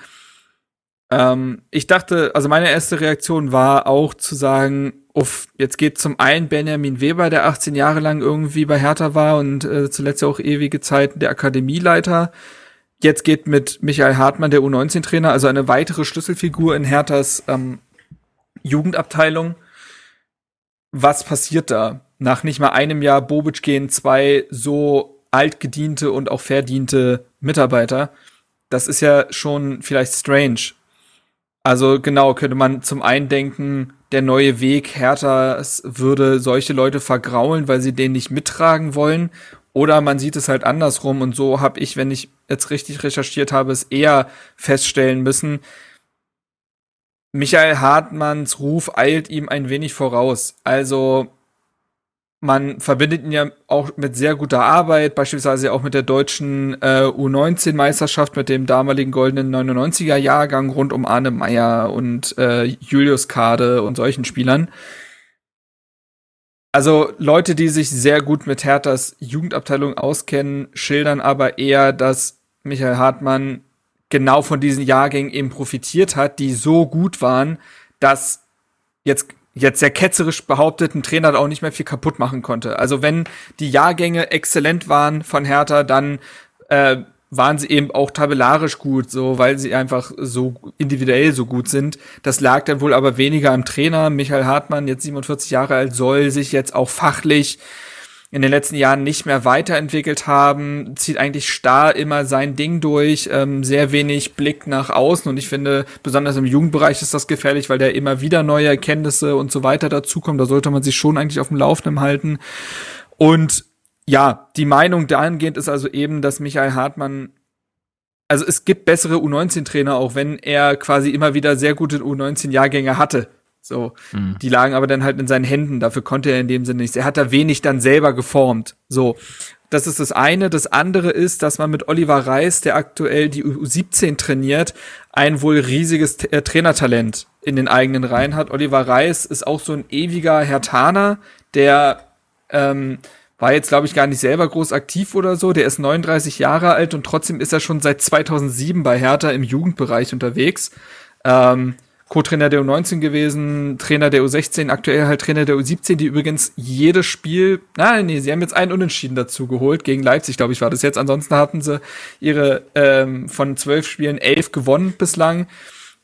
Ähm, ich dachte, also meine erste Reaktion war auch zu sagen, uff, jetzt geht zum einen Benjamin Weber, der 18 Jahre lang irgendwie bei Hertha war und äh, zuletzt ja auch ewige Zeit der Akademieleiter. Jetzt geht mit Michael Hartmann, der U19-Trainer, also eine weitere Schlüsselfigur in Herthas ähm, Jugendabteilung. Was passiert da? Nach nicht mal einem Jahr Bobic gehen zwei so altgediente und auch verdiente Mitarbeiter. Das ist ja schon vielleicht strange. Also genau, könnte man zum einen denken, der neue Weg Hertha würde solche Leute vergraulen, weil sie den nicht mittragen wollen. Oder man sieht es halt andersrum und so habe ich, wenn ich jetzt richtig recherchiert habe, es eher feststellen müssen. Michael Hartmanns Ruf eilt ihm ein wenig voraus. Also man verbindet ihn ja auch mit sehr guter Arbeit, beispielsweise auch mit der deutschen äh, U19-Meisterschaft, mit dem damaligen goldenen 99er-Jahrgang rund um Arne Meyer und äh, Julius Kade und solchen Spielern. Also Leute, die sich sehr gut mit Herthas Jugendabteilung auskennen, schildern aber eher, dass Michael Hartmann genau von diesen Jahrgängen eben profitiert hat, die so gut waren, dass jetzt jetzt sehr ketzerisch behauptet, ein Trainer da auch nicht mehr viel kaputt machen konnte. Also wenn die Jahrgänge exzellent waren von Hertha, dann äh, waren sie eben auch tabellarisch gut, so weil sie einfach so individuell so gut sind. Das lag dann wohl aber weniger am Trainer. Michael Hartmann, jetzt 47 Jahre alt, soll sich jetzt auch fachlich in den letzten Jahren nicht mehr weiterentwickelt haben, zieht eigentlich starr immer sein Ding durch, ähm, sehr wenig Blick nach außen und ich finde, besonders im Jugendbereich ist das gefährlich, weil da immer wieder neue Erkenntnisse und so weiter dazukommen. Da sollte man sich schon eigentlich auf dem Laufenden halten. Und ja, die Meinung dahingehend ist also eben, dass Michael Hartmann also es gibt bessere U19-Trainer, auch wenn er quasi immer wieder sehr gute U19-Jahrgänge hatte. So, mhm. die lagen aber dann halt in seinen Händen. Dafür konnte er in dem Sinne nichts. Er hat da wenig dann selber geformt. So, das ist das eine. Das andere ist, dass man mit Oliver Reis, der aktuell die U17 trainiert, ein wohl riesiges äh, Trainertalent in den eigenen Reihen hat. Oliver Reis ist auch so ein ewiger Hertaner, der ähm, war jetzt, glaube ich, gar nicht selber groß aktiv oder so. Der ist 39 Jahre alt und trotzdem ist er schon seit 2007 bei Hertha im Jugendbereich unterwegs. Ähm, Co-Trainer der U19 gewesen, Trainer der U16, aktuell halt Trainer der U17, die übrigens jedes Spiel, nein, nee, sie haben jetzt einen Unentschieden dazu geholt, gegen Leipzig, glaube ich, war das jetzt. Ansonsten hatten sie ihre ähm, von zwölf Spielen elf gewonnen bislang.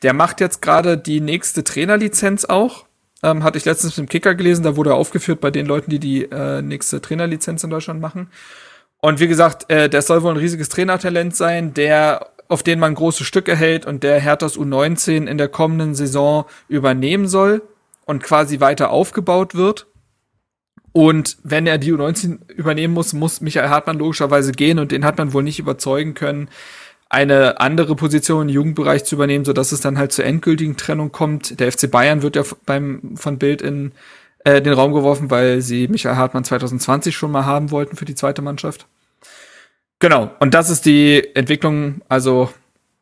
Der macht jetzt gerade die nächste Trainerlizenz auch. Ähm, hatte ich letztens im Kicker gelesen, da wurde er aufgeführt bei den Leuten, die die äh, nächste Trainerlizenz in Deutschland machen. Und wie gesagt, äh, der soll wohl ein riesiges Trainertalent sein, der auf den man große Stücke hält und der Herthas U19 in der kommenden Saison übernehmen soll und quasi weiter aufgebaut wird. Und wenn er die U19 übernehmen muss, muss Michael Hartmann logischerweise gehen und den hat man wohl nicht überzeugen können, eine andere Position im Jugendbereich zu übernehmen, so dass es dann halt zur endgültigen Trennung kommt. Der FC Bayern wird ja beim von Bild in äh, den Raum geworfen, weil sie Michael Hartmann 2020 schon mal haben wollten für die zweite Mannschaft. Genau, und das ist die Entwicklung, also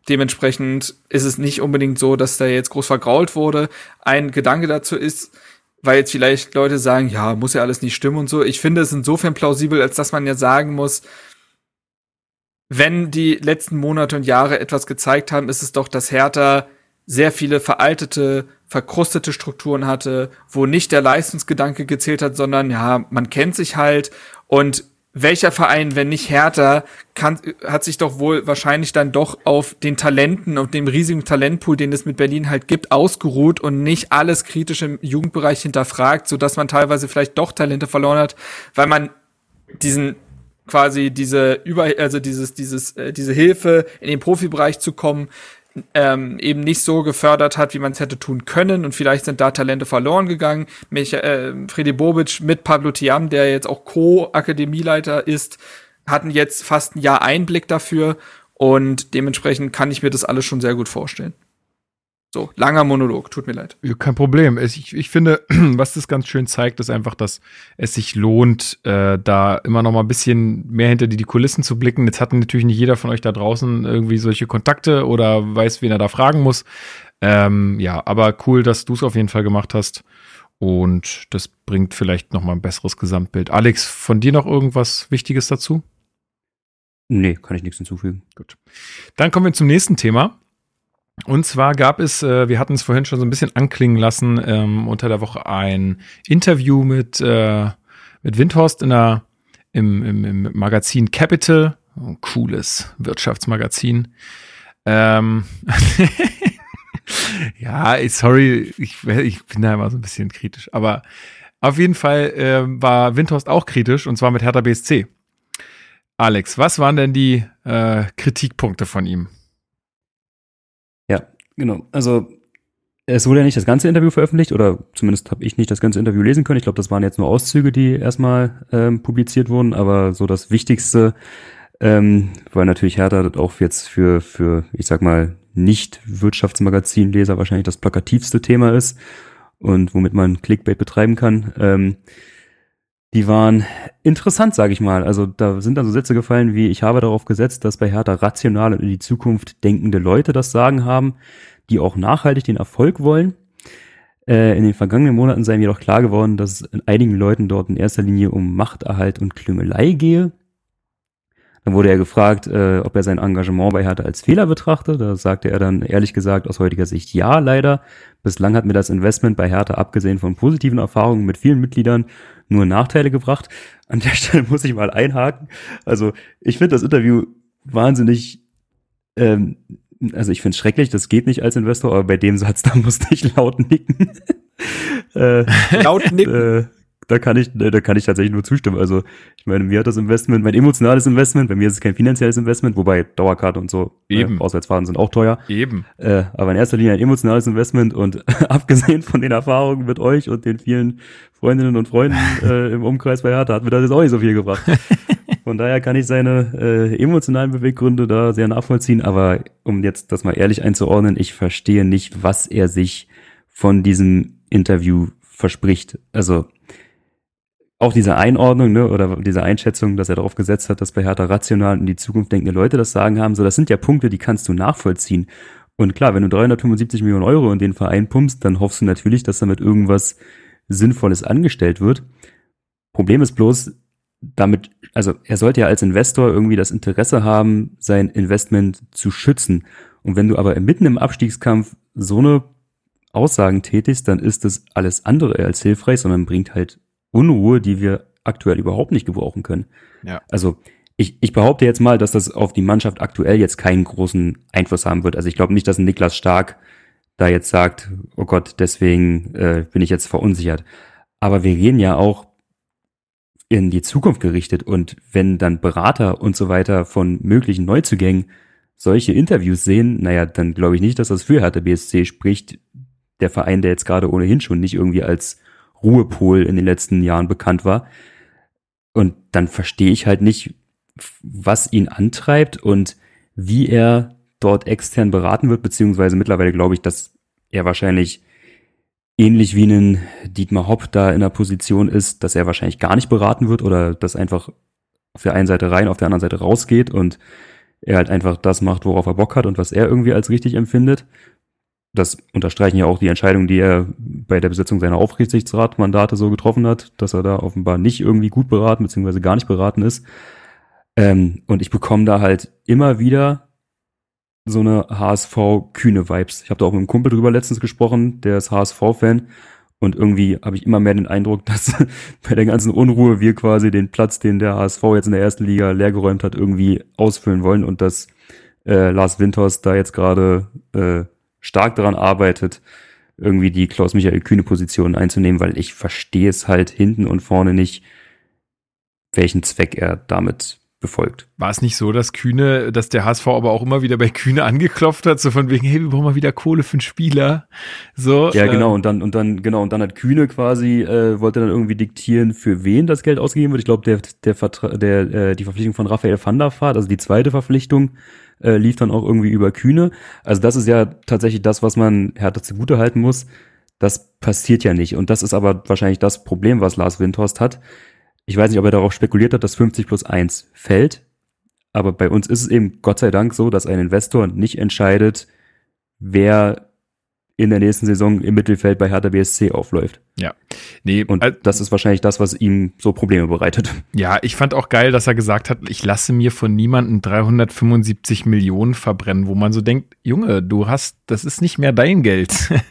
dementsprechend ist es nicht unbedingt so, dass da jetzt groß vergrault wurde. Ein Gedanke dazu ist, weil jetzt vielleicht Leute sagen, ja, muss ja alles nicht stimmen und so. Ich finde es insofern plausibel, als dass man ja sagen muss, wenn die letzten Monate und Jahre etwas gezeigt haben, ist es doch, dass Hertha sehr viele veraltete, verkrustete Strukturen hatte, wo nicht der Leistungsgedanke gezählt hat, sondern ja, man kennt sich halt und welcher Verein, wenn nicht Hertha, kann, hat sich doch wohl wahrscheinlich dann doch auf den Talenten und dem riesigen Talentpool, den es mit Berlin halt gibt, ausgeruht und nicht alles kritisch im Jugendbereich hinterfragt, so dass man teilweise vielleicht doch Talente verloren hat, weil man diesen quasi diese über also dieses dieses äh, diese Hilfe in den Profibereich zu kommen ähm, eben nicht so gefördert hat, wie man es hätte tun können. Und vielleicht sind da Talente verloren gegangen. Mich, äh, Freddy Bobic mit Pablo Tiam, der jetzt auch Co-Akademieleiter ist, hatten jetzt fast ein Jahr Einblick dafür. Und dementsprechend kann ich mir das alles schon sehr gut vorstellen. So, langer Monolog, tut mir leid. Ja, kein Problem. Ich, ich finde, [clears throat] was das ganz schön zeigt, ist einfach, dass es sich lohnt, äh, da immer noch mal ein bisschen mehr hinter die, die Kulissen zu blicken. Jetzt hat natürlich nicht jeder von euch da draußen irgendwie solche Kontakte oder weiß, wen er da fragen muss. Ähm, ja, aber cool, dass du es auf jeden Fall gemacht hast. Und das bringt vielleicht noch mal ein besseres Gesamtbild. Alex, von dir noch irgendwas Wichtiges dazu? Nee, kann ich nichts hinzufügen. Gut. Dann kommen wir zum nächsten Thema. Und zwar gab es, äh, wir hatten es vorhin schon so ein bisschen anklingen lassen, ähm, unter der Woche ein Interview mit, äh, mit Windhorst in der, im, im, im Magazin Capital. Ein cooles Wirtschaftsmagazin. Ähm [laughs] ja, sorry, ich, ich bin da immer so ein bisschen kritisch. Aber auf jeden Fall äh, war Windhorst auch kritisch und zwar mit Hertha BSC. Alex, was waren denn die äh, Kritikpunkte von ihm? Genau, also es wurde ja nicht das ganze Interview veröffentlicht oder zumindest habe ich nicht das ganze Interview lesen können. Ich glaube, das waren jetzt nur Auszüge, die erstmal ähm, publiziert wurden, aber so das Wichtigste, ähm, weil natürlich Hertha auch jetzt für, für ich sag mal, nicht Wirtschaftsmagazinleser wahrscheinlich das plakativste Thema ist und womit man Clickbait betreiben kann. Ähm, die waren interessant, sage ich mal. Also da sind dann so Sätze gefallen wie, ich habe darauf gesetzt, dass bei Hertha rational und in die Zukunft denkende Leute das Sagen haben, die auch nachhaltig den Erfolg wollen. Äh, in den vergangenen Monaten sei mir doch klar geworden, dass es in einigen Leuten dort in erster Linie um Machterhalt und Klüngelei gehe. Dann wurde er gefragt, äh, ob er sein Engagement bei Hertha als Fehler betrachte. Da sagte er dann ehrlich gesagt aus heutiger Sicht ja, leider. Bislang hat mir das Investment bei Hertha, abgesehen von positiven Erfahrungen mit vielen Mitgliedern, nur Nachteile gebracht. An der [laughs] Stelle muss ich mal einhaken. Also ich finde das Interview wahnsinnig, ähm, also ich finde es schrecklich, das geht nicht als Investor, aber bei dem Satz, [laughs] da musste ich laut nicken. [laughs] äh, laut nicken. Äh, da kann ich, da kann ich tatsächlich nur zustimmen. Also, ich meine, mir hat das Investment, mein emotionales Investment, bei mir ist es kein finanzielles Investment, wobei Dauerkarte und so, äh, Eben. Äh, Auswärtsfahrten sind auch teuer. Eben. Äh, aber in erster Linie ein emotionales Investment und [laughs] abgesehen von den Erfahrungen mit euch und den vielen Freundinnen und Freunden [laughs] äh, im Umkreis bei Hertha hat mir das jetzt auch nicht so viel gebracht. [laughs] Von daher kann ich seine äh, emotionalen Beweggründe da sehr nachvollziehen, aber um jetzt das mal ehrlich einzuordnen, ich verstehe nicht, was er sich von diesem Interview verspricht. Also auch diese Einordnung ne, oder diese Einschätzung, dass er darauf gesetzt hat, dass bei Hertha rational in die Zukunft denkende Leute das sagen haben, so das sind ja Punkte, die kannst du nachvollziehen. Und klar, wenn du 375 Millionen Euro in den Verein pumpst, dann hoffst du natürlich, dass damit irgendwas Sinnvolles angestellt wird. Problem ist bloß, damit, also er sollte ja als Investor irgendwie das Interesse haben, sein Investment zu schützen. Und wenn du aber mitten im Abstiegskampf so eine Aussagen tätigst, dann ist das alles andere als hilfreich, sondern bringt halt Unruhe, die wir aktuell überhaupt nicht gebrauchen können. Ja. Also ich, ich behaupte jetzt mal, dass das auf die Mannschaft aktuell jetzt keinen großen Einfluss haben wird. Also ich glaube nicht, dass Niklas Stark da jetzt sagt, oh Gott, deswegen äh, bin ich jetzt verunsichert. Aber wir reden ja auch in die Zukunft gerichtet und wenn dann Berater und so weiter von möglichen Neuzugängen solche Interviews sehen, naja, dann glaube ich nicht, dass das für Hertha BSC spricht. Der Verein, der jetzt gerade ohnehin schon nicht irgendwie als Ruhepol in den letzten Jahren bekannt war. Und dann verstehe ich halt nicht, was ihn antreibt und wie er dort extern beraten wird, beziehungsweise mittlerweile glaube ich, dass er wahrscheinlich ähnlich wie ein Dietmar Hopp da in der Position ist, dass er wahrscheinlich gar nicht beraten wird oder das einfach auf der einen Seite rein, auf der anderen Seite rausgeht und er halt einfach das macht, worauf er Bock hat und was er irgendwie als richtig empfindet das unterstreichen ja auch die Entscheidungen, die er bei der Besetzung seiner Aufsichtsratmandate so getroffen hat, dass er da offenbar nicht irgendwie gut beraten beziehungsweise gar nicht beraten ist. Ähm, und ich bekomme da halt immer wieder so eine HSV-kühne Vibes. Ich habe da auch mit einem Kumpel drüber letztens gesprochen, der ist HSV-Fan. Und irgendwie habe ich immer mehr den Eindruck, [laughs] dass bei der ganzen Unruhe wir quasi den Platz, den der HSV jetzt in der ersten Liga leergeräumt hat, irgendwie ausfüllen wollen und dass äh, Lars Winters da jetzt gerade äh, stark daran arbeitet, irgendwie die Klaus-Michael Kühne-Position einzunehmen, weil ich verstehe es halt hinten und vorne nicht, welchen Zweck er damit befolgt. War es nicht so, dass Kühne, dass der HSV aber auch immer wieder bei Kühne angeklopft hat, so von wegen, hey, wir brauchen mal wieder Kohle für einen Spieler. So. Ja, genau, äh, und dann, und dann, genau, und dann hat Kühne quasi, äh, wollte dann irgendwie diktieren, für wen das Geld ausgegeben wird. Ich glaube, der, der, Vertra der, äh, die Verpflichtung von Raphael van der Vaart, also die zweite Verpflichtung, äh, lief dann auch irgendwie über Kühne. Also das ist ja tatsächlich das, was man Hertha zugute halten muss. Das passiert ja nicht. Und das ist aber wahrscheinlich das Problem, was Lars Windhorst hat. Ich weiß nicht, ob er darauf spekuliert hat, dass 50 plus 1 fällt. Aber bei uns ist es eben Gott sei Dank so, dass ein Investor nicht entscheidet, wer in der nächsten Saison im Mittelfeld bei Hertha BSC aufläuft. Ja. Nee, und äh, das ist wahrscheinlich das, was ihm so Probleme bereitet. Ja, ich fand auch geil, dass er gesagt hat, ich lasse mir von niemandem 375 Millionen verbrennen, wo man so denkt, Junge, du hast, das ist nicht mehr dein Geld. [laughs]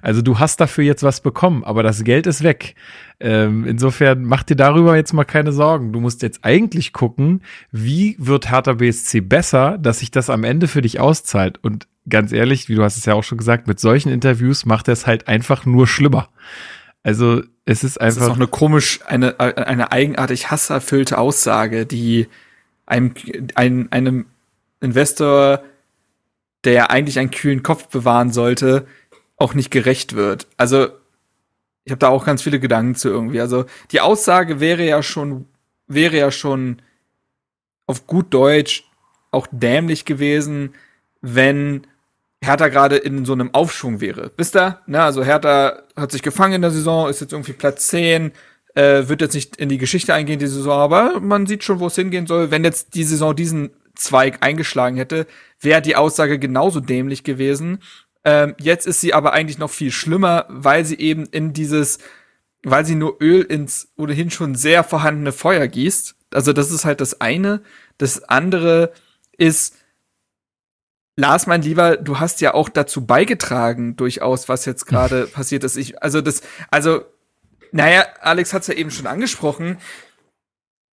Also du hast dafür jetzt was bekommen, aber das Geld ist weg. Ähm, insofern mach dir darüber jetzt mal keine Sorgen. Du musst jetzt eigentlich gucken, wie wird Hertha BSC besser, dass sich das am Ende für dich auszahlt. Und ganz ehrlich, wie du hast es ja auch schon gesagt, mit solchen Interviews macht er es halt einfach nur schlimmer. Also es ist einfach. Das ist auch eine komisch, eine, eine eigenartig hasserfüllte Aussage, die einem, einem, einem Investor, der ja eigentlich einen kühlen Kopf bewahren sollte, auch nicht gerecht wird. Also ich habe da auch ganz viele Gedanken zu irgendwie. Also die Aussage wäre ja schon, wäre ja schon auf gut Deutsch auch dämlich gewesen, wenn Hertha gerade in so einem Aufschwung wäre. Wisst ihr? Ne, also Hertha hat sich gefangen in der Saison, ist jetzt irgendwie Platz 10, Äh, wird jetzt nicht in die Geschichte eingehen, die Saison, aber man sieht schon, wo es hingehen soll. Wenn jetzt die Saison diesen Zweig eingeschlagen hätte, wäre die Aussage genauso dämlich gewesen. Ähm, jetzt ist sie aber eigentlich noch viel schlimmer, weil sie eben in dieses, weil sie nur Öl ins ohnehin schon sehr vorhandene Feuer gießt. Also das ist halt das eine. Das andere ist, Lars, mein Lieber, du hast ja auch dazu beigetragen, durchaus, was jetzt gerade [laughs] passiert ist. Ich, also das, also, naja, Alex hat es ja eben schon angesprochen.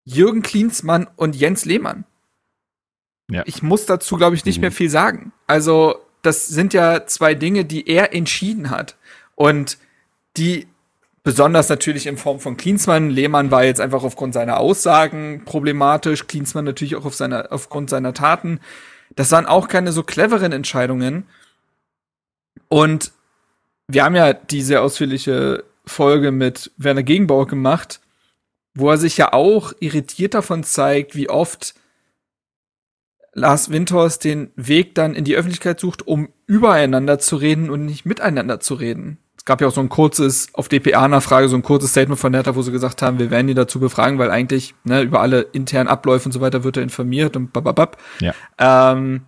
Jürgen Klinsmann und Jens Lehmann. Ja. Ich muss dazu, glaube ich, nicht mhm. mehr viel sagen. Also, das sind ja zwei Dinge, die er entschieden hat. Und die besonders natürlich in Form von Klinsmann. Lehmann war jetzt einfach aufgrund seiner Aussagen problematisch, Klinsmann natürlich auch auf seiner, aufgrund seiner Taten. Das waren auch keine so cleveren Entscheidungen. Und wir haben ja diese ausführliche Folge mit Werner Gegenbauer gemacht, wo er sich ja auch irritiert davon zeigt, wie oft Lars Winters den Weg dann in die Öffentlichkeit sucht, um übereinander zu reden und nicht miteinander zu reden gab ja auch so ein kurzes, auf DPA-Nachfrage, so ein kurzes Statement von Hertha, wo sie gesagt haben, wir werden die dazu befragen, weil eigentlich ne, über alle internen Abläufe und so weiter wird er informiert und bababab. Ja. Ähm,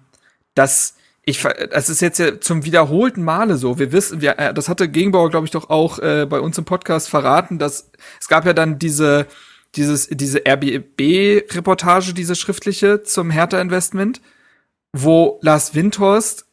das, ich, das ist jetzt ja zum wiederholten Male so. Wir wissen, wir, äh, das hatte Gegenbauer, glaube ich, doch auch äh, bei uns im Podcast verraten, dass es gab ja dann diese, dieses, diese RBB-Reportage, diese schriftliche zum Hertha-Investment, wo Lars Windhorst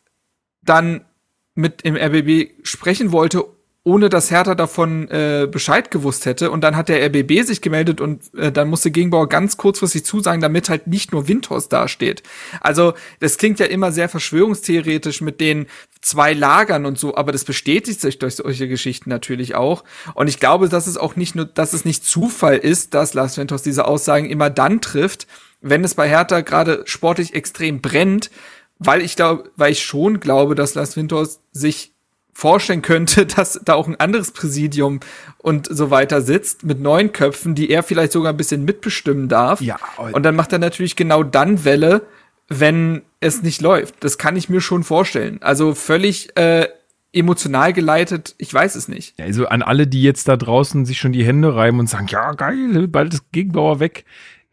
dann mit im RBB sprechen wollte, ohne dass Hertha davon äh, Bescheid gewusst hätte. Und dann hat der RBB sich gemeldet und äh, dann musste Gegenbauer ganz kurzfristig zusagen, damit halt nicht nur Windhorst dasteht. Also das klingt ja immer sehr verschwörungstheoretisch mit den zwei Lagern und so, aber das bestätigt sich durch solche Geschichten natürlich auch. Und ich glaube, dass es auch nicht nur, dass es nicht Zufall ist, dass Lars Windhorst diese Aussagen immer dann trifft, wenn es bei Hertha gerade sportlich extrem brennt, weil ich glaube, weil ich schon glaube, dass Lars Winters sich vorstellen könnte, [laughs] dass da auch ein anderes Präsidium und so weiter sitzt mit neun Köpfen, die er vielleicht sogar ein bisschen mitbestimmen darf. Ja. Und dann macht er natürlich genau dann Welle, wenn es nicht läuft. Das kann ich mir schon vorstellen. Also völlig äh, emotional geleitet, ich weiß es nicht. Also an alle, die jetzt da draußen sich schon die Hände reiben und sagen, ja geil, bald ist Gegenbauer weg.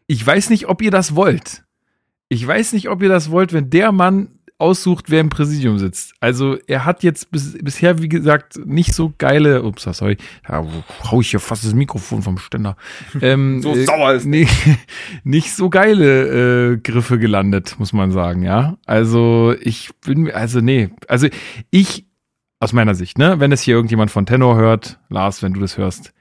Ich weiß nicht, ob ihr das wollt. Ich weiß nicht, ob ihr das wollt, wenn der Mann aussucht, wer im Präsidium sitzt. Also er hat jetzt bis, bisher, wie gesagt, nicht so geile, ups, sorry, da hau ich hier fast das Mikrofon vom Ständer. [laughs] Ähm, so äh, sauer ist nee, [laughs] nicht so geile äh, Griffe gelandet, muss man sagen, ja. Also ich bin, also nee, also ich, aus meiner Sicht, ne, wenn es hier irgendjemand von Tenor hört, Lars, wenn du das hörst,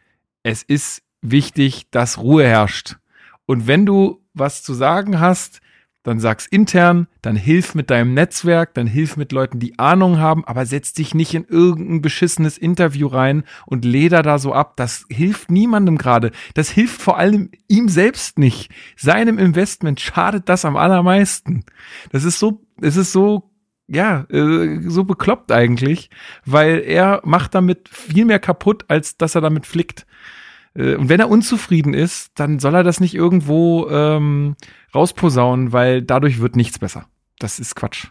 es ist wichtig, dass Ruhe herrscht. Und wenn du was zu sagen hast, dann sag's intern, dann hilf mit deinem Netzwerk, dann hilf mit Leuten, die Ahnung haben, aber setz dich nicht in irgendein beschissenes Interview rein und leder da so ab. Das hilft niemandem gerade. Das hilft vor allem ihm selbst nicht. Seinem Investment schadet das am allermeisten. Das ist so, es ist so ja, äh, so bekloppt eigentlich, weil er macht damit viel mehr kaputt, als dass er damit flickt. Äh, und wenn er unzufrieden ist, dann soll er das nicht irgendwo ähm, rausposaunen, weil dadurch wird nichts besser. Das ist Quatsch.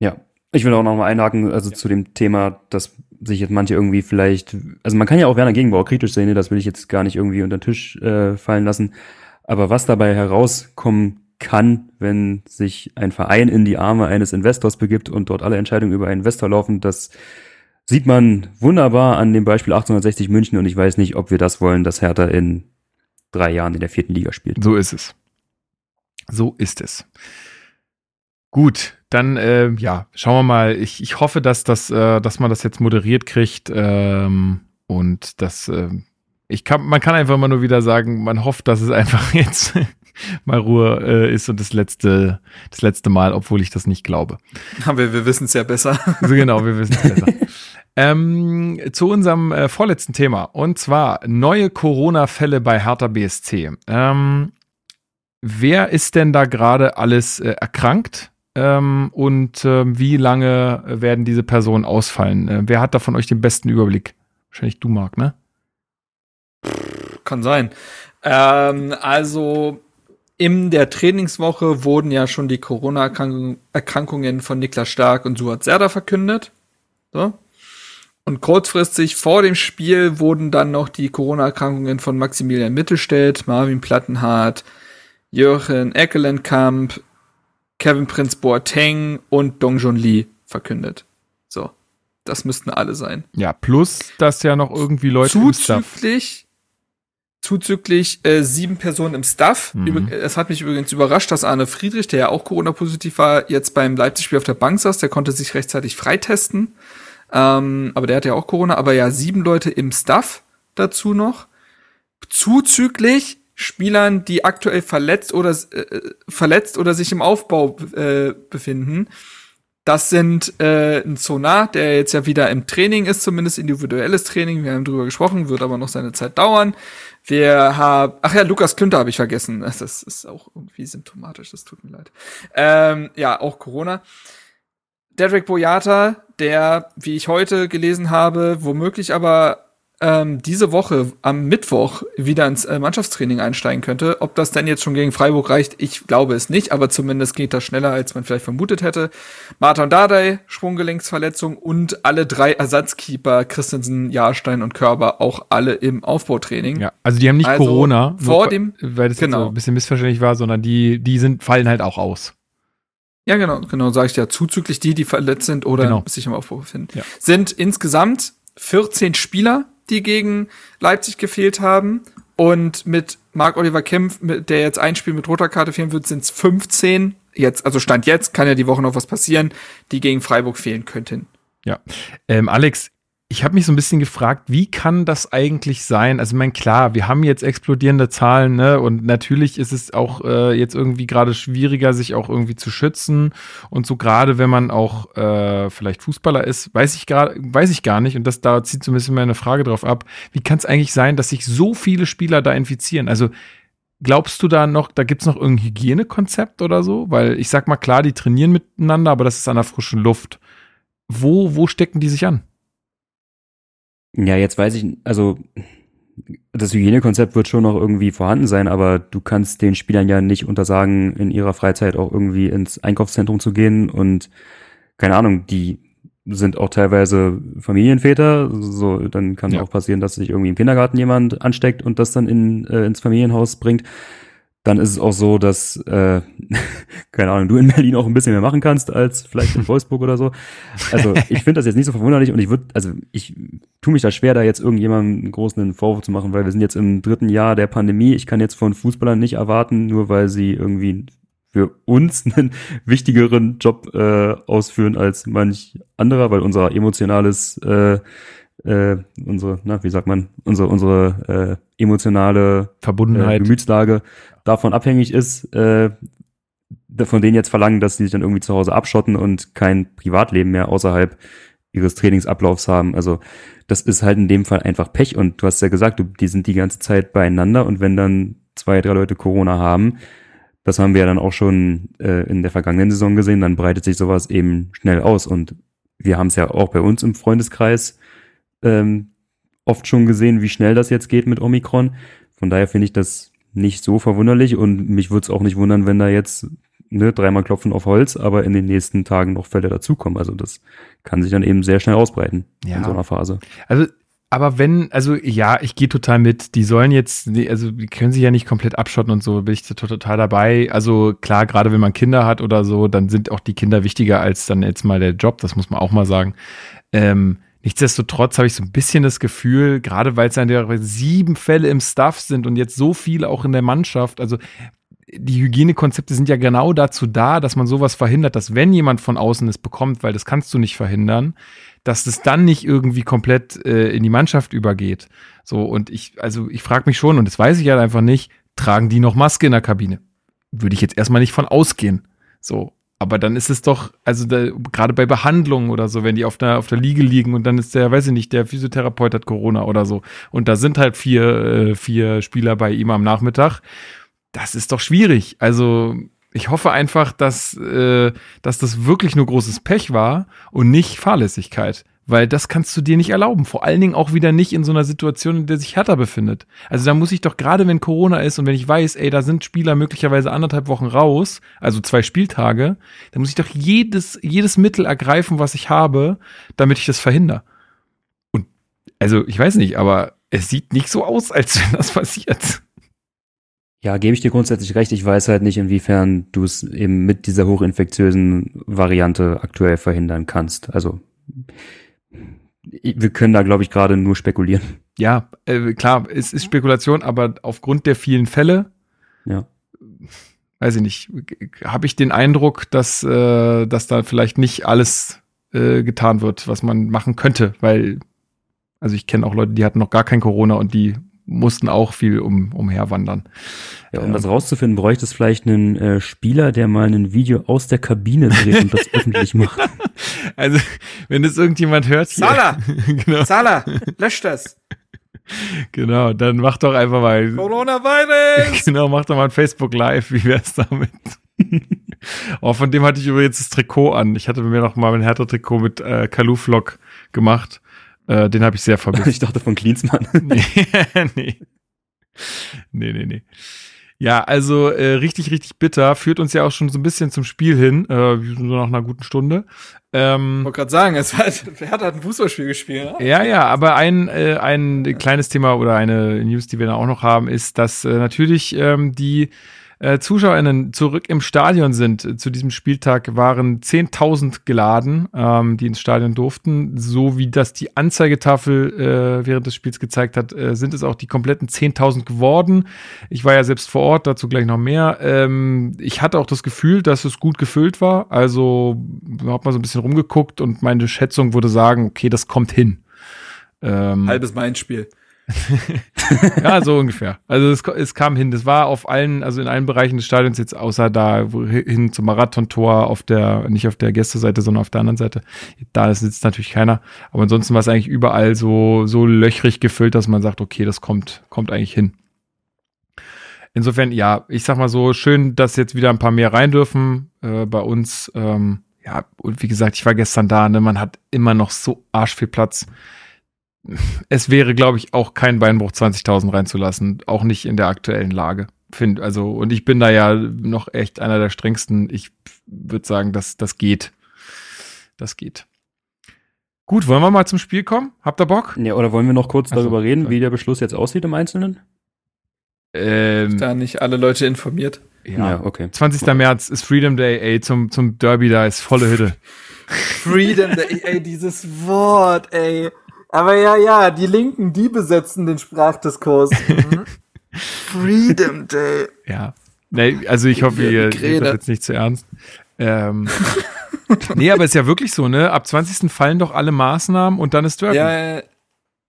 Ja, ich will auch noch mal einhaken, also ja. zu dem Thema, dass sich jetzt manche irgendwie vielleicht, also man kann ja auch Werner Gegenbauer kritisch sehen, ne? das will ich jetzt gar nicht irgendwie unter den Tisch äh, fallen lassen. Aber was dabei herauskommen kann, wenn sich ein Verein in die Arme eines Investors begibt und dort alle Entscheidungen über einen Investor laufen, das sieht man wunderbar an dem Beispiel 1860 München und ich weiß nicht, ob wir das wollen, dass Hertha in drei Jahren in der vierten Liga spielt. So ist es. So ist es. Gut, dann äh, ja, schauen wir mal. Ich, ich hoffe, dass, das, äh, dass man das jetzt moderiert kriegt ähm, und dass äh, ich kann, man kann einfach mal nur wieder sagen, man hofft, dass es einfach [laughs] jetzt mal Ruhe äh, ist und das letzte, das letzte Mal, obwohl ich das nicht glaube. Aber wir wissen es ja besser. So genau, wir wissen es besser. [laughs] Ähm, zu unserem äh, vorletzten Thema und zwar neue Corona-Fälle bei Hertha BSC. Ähm, wer ist denn da gerade alles äh, erkrankt ähm, und äh, wie lange werden diese Personen ausfallen? Äh, wer hat da von euch den besten Überblick? Wahrscheinlich du, Marc, ne? Kann sein. Ähm, also in der Trainingswoche wurden ja schon die Corona-Erkrankungen von Niklas Stark und Suat Serda verkündet. So. Und kurzfristig vor dem Spiel wurden dann noch die Corona-Erkrankungen von Maximilian Mittelstädt, Marvin Plattenhardt, Jürgen Eckelenkamp, Kevin Prince Boateng und Dong Jun Lee verkündet. So. Das müssten alle sein. Ja, plus, dass ja noch irgendwie Leute im Staff. Zuzüglich, zuzüglich äh, sieben Personen im Staff. Mhm. Über, es hat mich übrigens überrascht, dass Arne Friedrich, der ja auch Corona-positiv war, jetzt beim Leipzig-Spiel auf der Bank saß. Der konnte sich rechtzeitig freitesten. Ähm, aber der hat ja auch Corona. Aber ja, sieben Leute im Staff dazu noch. Zuzüglich Spielern, die aktuell verletzt oder äh, verletzt oder sich im Aufbau äh, befinden. Das sind äh, ein Sonar, der jetzt ja wieder im Training ist, zumindest individuelles Training. Wir haben drüber gesprochen, wird aber noch seine Zeit dauern. Wir haben, ach ja, Lukas Klünter habe ich vergessen. [laughs] Das ist auch irgendwie symptomatisch, das tut mir leid. Ähm, ja, auch Corona. Derek Boyata, der, wie ich heute gelesen habe, womöglich aber ähm, diese Woche am Mittwoch wieder ins äh, Mannschaftstraining einsteigen könnte. Ob das denn jetzt schon gegen Freiburg reicht, ich glaube es nicht, aber zumindest geht das schneller, als man vielleicht vermutet hätte. Martin Dardai, Sprunggelenksverletzung und alle drei Ersatzkeeper, Christensen, Jahrstein und Körber, auch alle im Aufbautraining. Ja, also die haben nicht Also, Corona, vor dem- weil das jetzt genau. so ein bisschen missverständlich war, sondern die, die sind, fallen halt auch aus. Ja, genau, genau, sage ich ja. Zuzüglich die, die verletzt sind oder Genau. sich im Aufbau befinden. Ja. Sind insgesamt 14 Spieler, die gegen Leipzig gefehlt haben. Und mit Marc-Oliver Kempf, der jetzt ein Spiel mit roter Karte fehlen wird, sind es 15. Jetzt, also Stand jetzt, kann ja die Woche noch was passieren, die gegen Freiburg fehlen könnten. Ja. Ähm, Alex, ich habe mich so ein bisschen gefragt, wie kann das eigentlich sein? Also, ich meine, klar, wir haben jetzt explodierende Zahlen, ne? Und natürlich ist es auch äh, jetzt irgendwie gerade schwieriger, sich auch irgendwie zu schützen. Und so gerade, wenn man auch äh, vielleicht Fußballer ist, weiß ich gerade, weiß ich gar nicht. Und das da zieht so ein bisschen meine Frage drauf ab. Wie kann es eigentlich sein, dass sich so viele Spieler da infizieren? Also Glaubst du da noch, da gibt's noch irgendein Hygienekonzept oder so? Weil ich sag mal, klar, die trainieren miteinander, aber das ist an der frischen Luft. Wo, wo stecken die sich an? Ja, jetzt weiß ich, also das Hygienekonzept wird schon noch irgendwie vorhanden sein, aber du kannst den Spielern ja nicht untersagen, in ihrer Freizeit auch irgendwie ins Einkaufszentrum zu gehen und keine Ahnung, die sind auch teilweise Familienväter, so dann kann Ja. auch passieren, dass sich irgendwie im Kindergarten jemand ansteckt und das dann in, äh, ins Familienhaus bringt. Dann ist es auch so, dass, äh, [laughs] keine Ahnung, du in Berlin auch ein bisschen mehr machen kannst als vielleicht in Wolfsburg oder so. Also ich finde das jetzt nicht so verwunderlich und ich würde, also ich tue mich da schwer, da jetzt irgendjemandem einen großen Vorwurf zu machen, weil wir sind jetzt im dritten Jahr der Pandemie. Ich kann jetzt von Fußballern nicht erwarten, nur weil sie irgendwie für uns [laughs] einen wichtigeren Job äh, ausführen als manch anderer, weil unser emotionales, äh, äh, unsere, na, wie sagt man, unsere, unsere äh, emotionale äh, Verbundenheit. Gemütslage davon abhängig ist, äh, von denen jetzt verlangen, dass sie sich dann irgendwie zu Hause abschotten und kein Privatleben mehr außerhalb ihres Trainingsablaufs haben. Also das ist halt in dem Fall einfach Pech und du hast ja gesagt, du, die sind die ganze Zeit beieinander und wenn dann zwei, drei Leute Corona haben, das haben wir ja dann auch schon äh, in der vergangenen Saison gesehen, dann breitet sich sowas eben schnell aus und wir haben es ja auch bei uns im Freundeskreis ähm, oft schon gesehen, wie schnell das jetzt geht mit Omikron. Von daher finde ich das nicht so verwunderlich und mich würde es auch nicht wundern, wenn da jetzt ne, dreimal klopfen auf Holz, aber in den nächsten Tagen noch Fälle dazukommen. Also das kann sich dann eben sehr schnell ausbreiten Ja. in so einer Phase. Also, aber wenn, also ja, ich gehe total mit. Die sollen jetzt, also die können sich ja nicht komplett abschotten und so, bin ich to- total dabei. Also klar, gerade wenn man Kinder hat oder so, dann sind auch die Kinder wichtiger als dann jetzt mal der Job, das muss man auch mal sagen. Ähm, nichtsdestotrotz habe ich so ein bisschen das Gefühl, gerade weil es dann ja sieben Fälle im Staff sind und jetzt so viele auch in der Mannschaft, also die Hygienekonzepte sind ja genau dazu da, dass man sowas verhindert, dass wenn jemand von außen es bekommt, weil das kannst du nicht verhindern, dass es dann nicht irgendwie komplett äh, in die Mannschaft übergeht. So, und ich, also ich frage mich schon, und das weiß ich halt einfach nicht, tragen die noch Maske in der Kabine? Würde ich jetzt erstmal nicht von ausgehen. So. Aber dann ist es doch, also da, gerade bei Behandlungen oder so, wenn die auf der, auf der Liege liegen und dann ist der, weiß ich nicht, der Physiotherapeut hat Corona oder so. Und da sind halt vier, äh, vier Spieler bei ihm am Nachmittag. Das ist doch schwierig. Also ich hoffe einfach, dass, äh, dass das wirklich nur großes Pech war und nicht Fahrlässigkeit. Weil das kannst du dir nicht erlauben. Vor allen Dingen auch wieder nicht in so einer Situation, in der sich Hertha befindet. Also da muss ich doch gerade, wenn Corona ist und wenn ich weiß, ey, da sind Spieler möglicherweise anderthalb Wochen raus, also zwei Spieltage, dann muss ich doch jedes, jedes Mittel ergreifen, was ich habe, damit ich das verhindere. also ich weiß nicht, aber es sieht nicht so aus, als wenn das passiert. Ja, gebe ich dir grundsätzlich recht. Ich weiß halt nicht, inwiefern du es eben mit dieser hochinfektiösen Variante aktuell verhindern kannst. Also wir können da, glaube ich, gerade nur spekulieren. Ja, äh, klar, es ist Spekulation, aber aufgrund der vielen Fälle, Ja. weiß ich nicht, habe ich den Eindruck, dass, äh, dass da vielleicht nicht alles äh, getan wird, was man machen könnte, weil, also ich kenne auch Leute, die hatten noch gar kein Corona und die mussten auch viel um, umherwandern. Ja, um Ähm. das rauszufinden, bräuchte es vielleicht einen äh, Spieler, der mal ein Video aus der Kabine dreht und das [laughs] öffentlich macht. [laughs] Also, wenn das irgendjemand hört, Sala! [laughs] genau, Sala, lösch das. genau, dann mach doch einfach mal, Coronavirus! genau, mach doch mal ein Facebook Live, wie wär's damit? oh, von dem hatte ich übrigens das Trikot an. Ich hatte mir noch mal mein Hertha-Trikot mit äh, Kaluflock gemacht. Äh, den habe ich sehr vermisst. [laughs] Ich dachte von Klinsmann. [laughs] nee, nee. Nee, nee, nee. Ja, also äh, richtig, richtig bitter. Führt uns ja auch schon so ein bisschen zum Spiel hin. Äh, wir sind so nach einer guten Stunde. Ähm, Ich wollte gerade sagen, es hat, wer hat ein Fußballspiel gespielt? Ne? ja, ja, aber ein, äh, ein kleines Thema oder eine News, die wir da auch noch haben, ist, dass äh, natürlich ähm, die äh, ZuschauerInnen zurück im Stadion sind. Äh, Zu diesem Spieltag waren 10.000 geladen, ähm, die ins Stadion durften. So wie das die Anzeigetafel äh, während des Spiels gezeigt hat, äh, sind es auch die kompletten 10.000 geworden. Ich war ja selbst vor Ort, dazu gleich noch mehr. Ähm, ich hatte auch das Gefühl, dass es gut gefüllt war. Also habe mal so ein bisschen rumgeguckt und meine Schätzung würde sagen, okay, das kommt hin. Ähm, Halbes Main-Spiel. [laughs] ja, so ungefähr. Also es, es kam hin. Das war auf allen, also in allen Bereichen des Stadions jetzt außer da hin zum Marathontor auf der, nicht auf der Gästeseite, sondern auf der anderen Seite. Da sitzt natürlich keiner. Aber ansonsten war es eigentlich überall so, so löchrig gefüllt, dass man sagt, okay, das kommt, kommt eigentlich hin. Insofern, ja, ich sag mal so, schön, dass jetzt wieder ein paar mehr rein dürfen äh, bei uns. Ähm, ja, und wie gesagt, ich war gestern da, ne, man hat immer noch so arsch viel Platz es wäre, glaube ich, auch kein Beinbruch, 20.000 reinzulassen. Auch nicht in der aktuellen Lage. Find, also, und ich bin da ja noch echt einer der strengsten. Ich würde sagen, das, das geht. Das geht. Gut, wollen wir mal zum Spiel kommen? Habt ihr Bock? Ja, oder wollen wir noch kurz Ach so, darüber reden, wie der Beschluss jetzt aussieht im Einzelnen? Ähm, Da nicht alle Leute informiert. ja. okay. 20. März ist Freedom Day, ey, zum, zum Derby da ist volle Hütte. Freedom Day, ey, dieses Wort, ey. Aber ja, ja, die Linken, die besetzen den Sprachdiskurs. [laughs] Mhm. Freedom Day. Ja. Nee, also ich hoffe, ihr nehmt das jetzt nicht zu ernst. Ähm, [laughs] nee, aber ist ja wirklich so, ne? Ab 20. fallen doch alle Maßnahmen und dann ist Derby, Ja,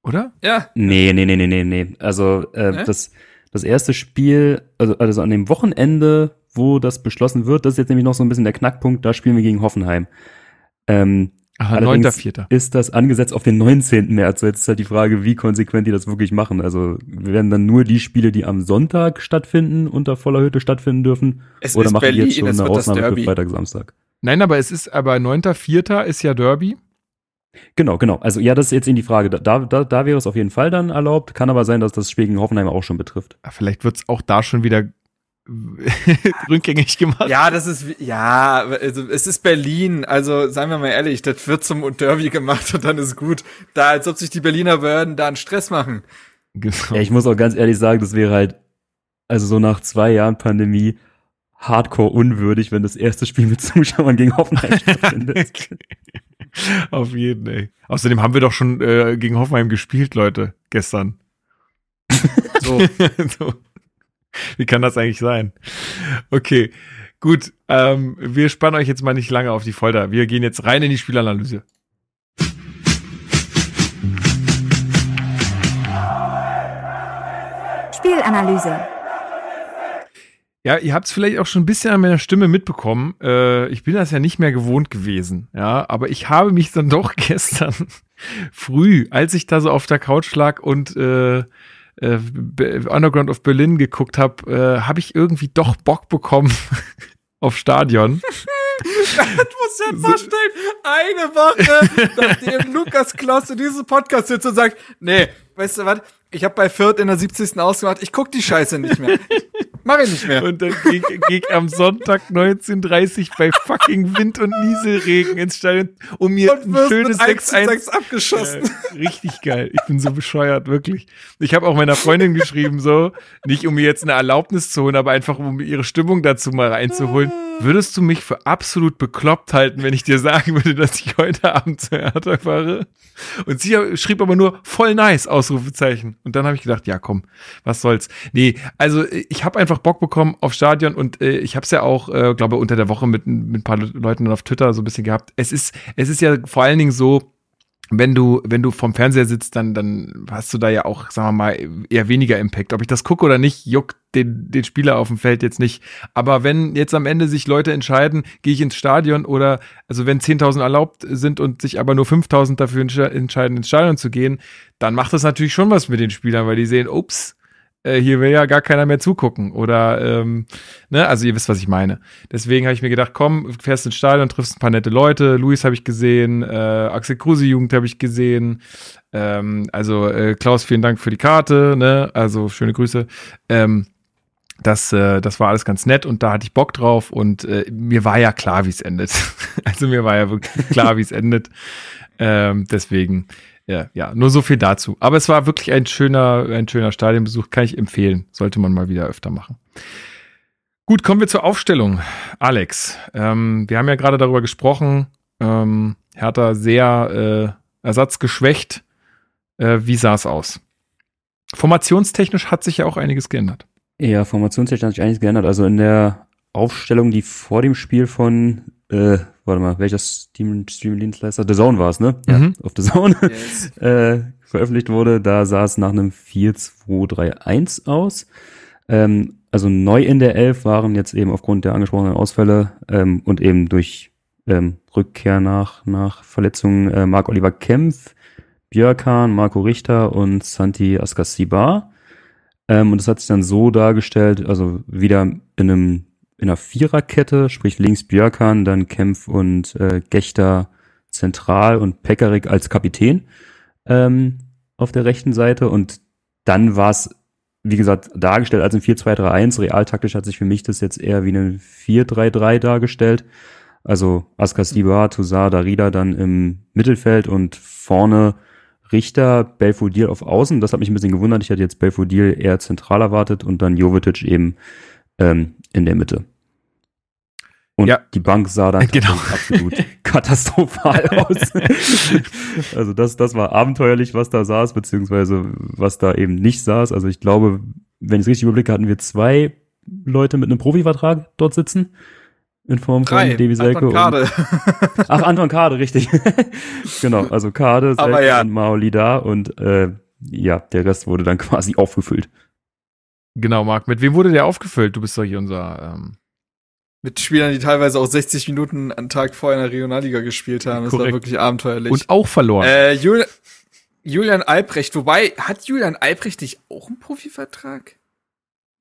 oder? ja. Nee, nee, nee, nee, nee, nee. Also äh, das, das erste Spiel, also, also an dem Wochenende, wo das beschlossen wird, das ist jetzt nämlich noch so ein bisschen der Knackpunkt, da spielen wir gegen Hoffenheim. Ähm, Aha, Allerdings 9.4. ist das angesetzt auf den 19. März. So, Jetzt ist halt die Frage, wie konsequent die das wirklich machen. Also werden dann nur die Spiele, die am Sonntag stattfinden, unter voller Hütte stattfinden dürfen? Es oder ist machen die Berlin, jetzt schon es eine wird Ausnahme für. Freitag, Samstag? Nein, aber es ist, aber 9.4. ist ja Derby. Genau, genau. Also ja, das ist jetzt in die Frage. Da, da, da wäre es auf jeden Fall dann erlaubt. Kann aber sein, dass das Spiel gegen Hoffenheim auch schon betrifft. Ah, Vielleicht wird's auch da schon wieder [laughs] rückgängig gemacht. Ja, das ist, wie- ja, also es ist Berlin, also seien wir mal ehrlich, das wird zum Derby gemacht und dann ist gut. Da, als ob sich die Berliner Behörden da einen Stress machen. Genau. Ja, ich muss auch ganz ehrlich sagen, das wäre halt, also so nach zwei Jahren Pandemie, hardcore unwürdig, wenn das erste Spiel mit Zuschauern gegen Hoffenheim [laughs] stattfindet. [laughs] Auf jeden, ey. Außerdem haben wir doch schon äh, gegen Hoffenheim gespielt, Leute, gestern. So. so. [laughs] Wie kann das eigentlich sein? Okay, gut. Ähm, wir spannen euch jetzt mal nicht lange auf die Folter. Wir gehen jetzt rein in die Spielanalyse. Spielanalyse. Ja, ihr habt es vielleicht auch schon ein bisschen an meiner Stimme mitbekommen. Äh, ich bin das ja nicht mehr gewohnt gewesen, ja, aber ich habe mich dann doch [laughs] gestern früh, als ich da so auf der Couch lag und äh, äh, Underground of Berlin geguckt habe, äh, habe ich irgendwie doch Bock bekommen [laughs] auf Stadion. Du musst dir vorstellen, eine Woche, nachdem [laughs] Lukas Kloss diesen Podcast sitzt und sagt, nee, weißt du was, ich habe bei Fürth in der 70. ausgemacht, ich guck die Scheiße nicht mehr. Mach ich nicht mehr. Und dann ging, ging am Sonntag 19.30 bei fucking Wind und Nieselregen ins Stadion, um mir ein schönes mit 1 zu 6-1 6 abgeschossen. Äh, Richtig geil. Ich bin so bescheuert, wirklich. Ich habe auch meiner Freundin geschrieben, so, nicht um mir jetzt eine Erlaubnis zu holen, aber einfach um ihre Stimmung dazu mal reinzuholen. Würdest du mich für absolut bekloppt halten, wenn ich dir sagen würde, dass ich heute Abend zur Hertha fahre? Und sie schrieb aber nur voll nice, Ausrufezeichen. Und dann habe ich gedacht, ja komm, was soll's. Nee, also ich habe einfach Bock bekommen auf Stadion und äh, ich habe es ja auch, äh, glaube unter der Woche mit, mit ein paar Leuten auf Twitter so ein bisschen gehabt. Es ist, es ist ja vor allen Dingen so, wenn du, wenn du vom Fernseher sitzt, dann, dann hast du da ja auch, sagen wir mal, eher weniger Impact. Ob ich das gucke oder nicht, juckt den, den Spieler auf dem Feld jetzt nicht. Aber wenn jetzt am Ende sich Leute entscheiden, gehe ich ins Stadion oder, also wenn 10.000 erlaubt sind und sich aber nur 5.000 dafür entscheiden, ins Stadion zu gehen, dann macht das natürlich schon was mit den Spielern, weil die sehen, ups, äh, hier will ja gar keiner mehr zugucken. Oder, ähm, ne, also ihr wisst, was ich meine. Deswegen habe ich mir gedacht, komm, fährst ins Stadion, triffst ein paar nette Leute. Luis habe ich gesehen, äh, Axel Kruse Jugend habe ich gesehen. Ähm, also äh, Klaus, vielen Dank für die Karte, ne? Also schöne Grüße. Ähm, das, äh, das war alles ganz nett und da hatte ich Bock drauf und äh, mir war ja klar, wie es endet. [laughs] also mir war ja wirklich klar, wie es endet. Ähm, deswegen ja, ja, nur so viel dazu. Aber es war wirklich ein schöner, ein schöner Stadionbesuch, kann ich empfehlen. Sollte man mal wieder öfter machen. Gut, kommen wir zur Aufstellung. Alex, ähm, wir haben ja gerade darüber gesprochen. Ähm, Hertha sehr äh, ersatzgeschwächt. Äh, wie sah es aus? Formationstechnisch hat sich ja auch einiges geändert. Ja, formationstechnisch hat sich einiges geändert. Also in der Aufstellung, die vor dem Spiel von äh, warte mal, welcher Streaming-Dienstleister? The Zone war es, ne? Mhm. Ja, auf The Zone yes. [laughs] äh, veröffentlicht wurde. Da sah es nach einem 4-2-3-1 aus. Ähm, also neu in der Elf waren jetzt eben aufgrund der angesprochenen Ausfälle ähm, und eben durch ähm, Rückkehr nach, nach Verletzungen äh, Marc-Oliver Kempf, Björkan, Marco Richter und Santi Askasibar. Ähm, und das hat sich dann so dargestellt, also wieder in einem in einer Viererkette, sprich links Björkan, dann Kempf und äh, Gechter zentral und Pekarik als Kapitän ähm, auf der rechten Seite. Und dann war es, wie gesagt, dargestellt als ein 4-2-3-1. Realtaktisch hat sich für mich das jetzt eher wie ein 4-3-3 dargestellt. Also Askar Stibar, Tuzar, Darida dann im Mittelfeld und vorne Richter, Belfodil auf Außen. Das hat mich ein bisschen gewundert. Ich hatte jetzt Belfodil eher zentral erwartet und dann Jovetic eben ähm, in der Mitte. Und ja. die Bank sah dann [laughs] genau. absolut [laughs] katastrophal aus. [laughs] also das, das war abenteuerlich, was da saß, beziehungsweise was da eben nicht saß. Also ich glaube, wenn ich es richtig überblicke, hatten wir zwei Leute mit einem Profivertrag dort sitzen. In Form von Drei. Davy Selke. Anton Kade. ach, Anton Kade, richtig. genau, also Kade, Selke ja. und Maoli da und äh, ja, der Rest wurde dann quasi aufgefüllt. Genau, Marc. Mit wem wurde der aufgefüllt? Du bist doch hier unser. Ähm mit Spielern, die teilweise auch 60 Minuten am Tag vorher in der Regionalliga gespielt haben. Das Korrekt. war wirklich abenteuerlich. Und auch verloren. Äh, Jul Julian Albrecht, wobei, hat Julian Albrecht nicht auch einen Profivertrag?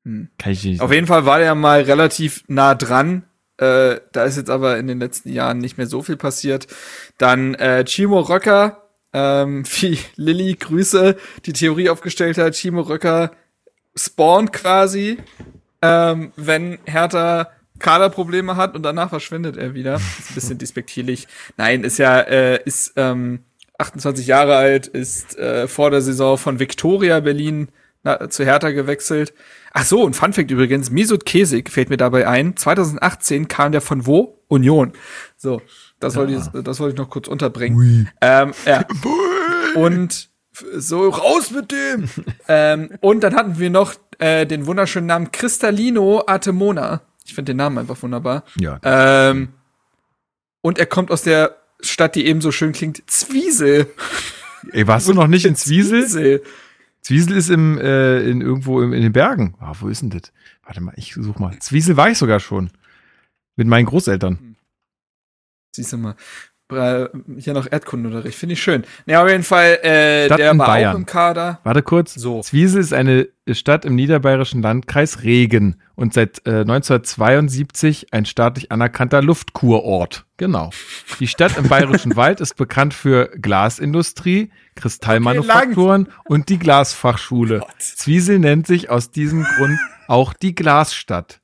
Hm. Kann ich nicht. Auf jeden Fall war der mal relativ nah dran. Äh, da ist jetzt aber in den letzten Jahren nicht mehr so viel passiert. Dann äh, Chimo Röcker, ähm, [laughs] wie Lilly Grüße, die Theorie aufgestellt hat. Chimo Röcker spawnt quasi, ähm, wenn Hertha Kaderprobleme hat und danach verschwindet er wieder. Ist ein bisschen [laughs] despektierlich. Nein, ist ja, äh, ist ähm, 28 Jahre alt, ist äh, vor der Saison von Viktoria Berlin na, zu Hertha gewechselt. Ach so, und Fun Fact übrigens, Misut Kesik fällt mir dabei ein. 2018 kam der von wo? Union. So, das ja. wollte ich, das wollte ich noch kurz unterbringen. Ähm, ja. [laughs] Und so raus mit dem. [laughs] ähm, und dann hatten wir noch äh, den wunderschönen Namen Cristalino Atemona. Ich finde den Namen einfach wunderbar. Ja. Ähm, und er kommt aus der Stadt, die eben so schön klingt, Zwiesel. Ey, warst du noch nicht in Zwiesel? Zwiesel, Zwiesel ist im, äh, in, irgendwo im, in den Bergen. Ah, wo ist denn das? Warte mal, ich such mal. Zwiesel war ich sogar schon. Mit meinen Großeltern. Siehst du mal hier noch Erdkundenunterricht. Finde ich schön. Ja, auf jeden Fall, äh, Stadt der war Bayern. auch im Kader. Warte kurz. So. Zwiesel ist eine Stadt im niederbayerischen Landkreis Regen und seit äh, 1972 ein staatlich anerkannter Luftkurort. Genau. Die Stadt im bayerischen [laughs] Wald ist bekannt für Glasindustrie, Kristallmanufakturen okay, und die Glasfachschule. Oh Zwiesel nennt sich aus diesem Grund auch die Glasstadt.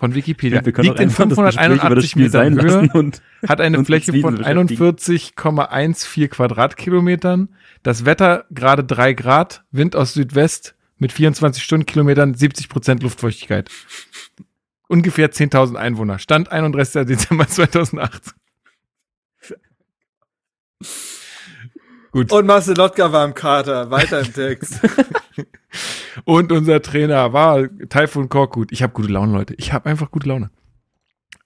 Von Wikipedia. Wir können Liegt in einfach das Gespräch über das 581 Spiel sein Metern Höhe, [laughs] hat eine Fläche von beschäftigen. 41,14 Quadratkilometern. Das Wetter gerade 3 Grad, Wind aus Südwest mit 24 Stundenkilometern, 70 Prozent Luftfeuchtigkeit. Ungefähr 10.000 Einwohner. Stand 31. Dezember 2008. Gut. Und Marcel Lotka war im Kater. Weiter im Text. [laughs] Und unser Trainer war Taifun Korkut. Ich habe gute Laune, Leute. Ich habe einfach gute Laune.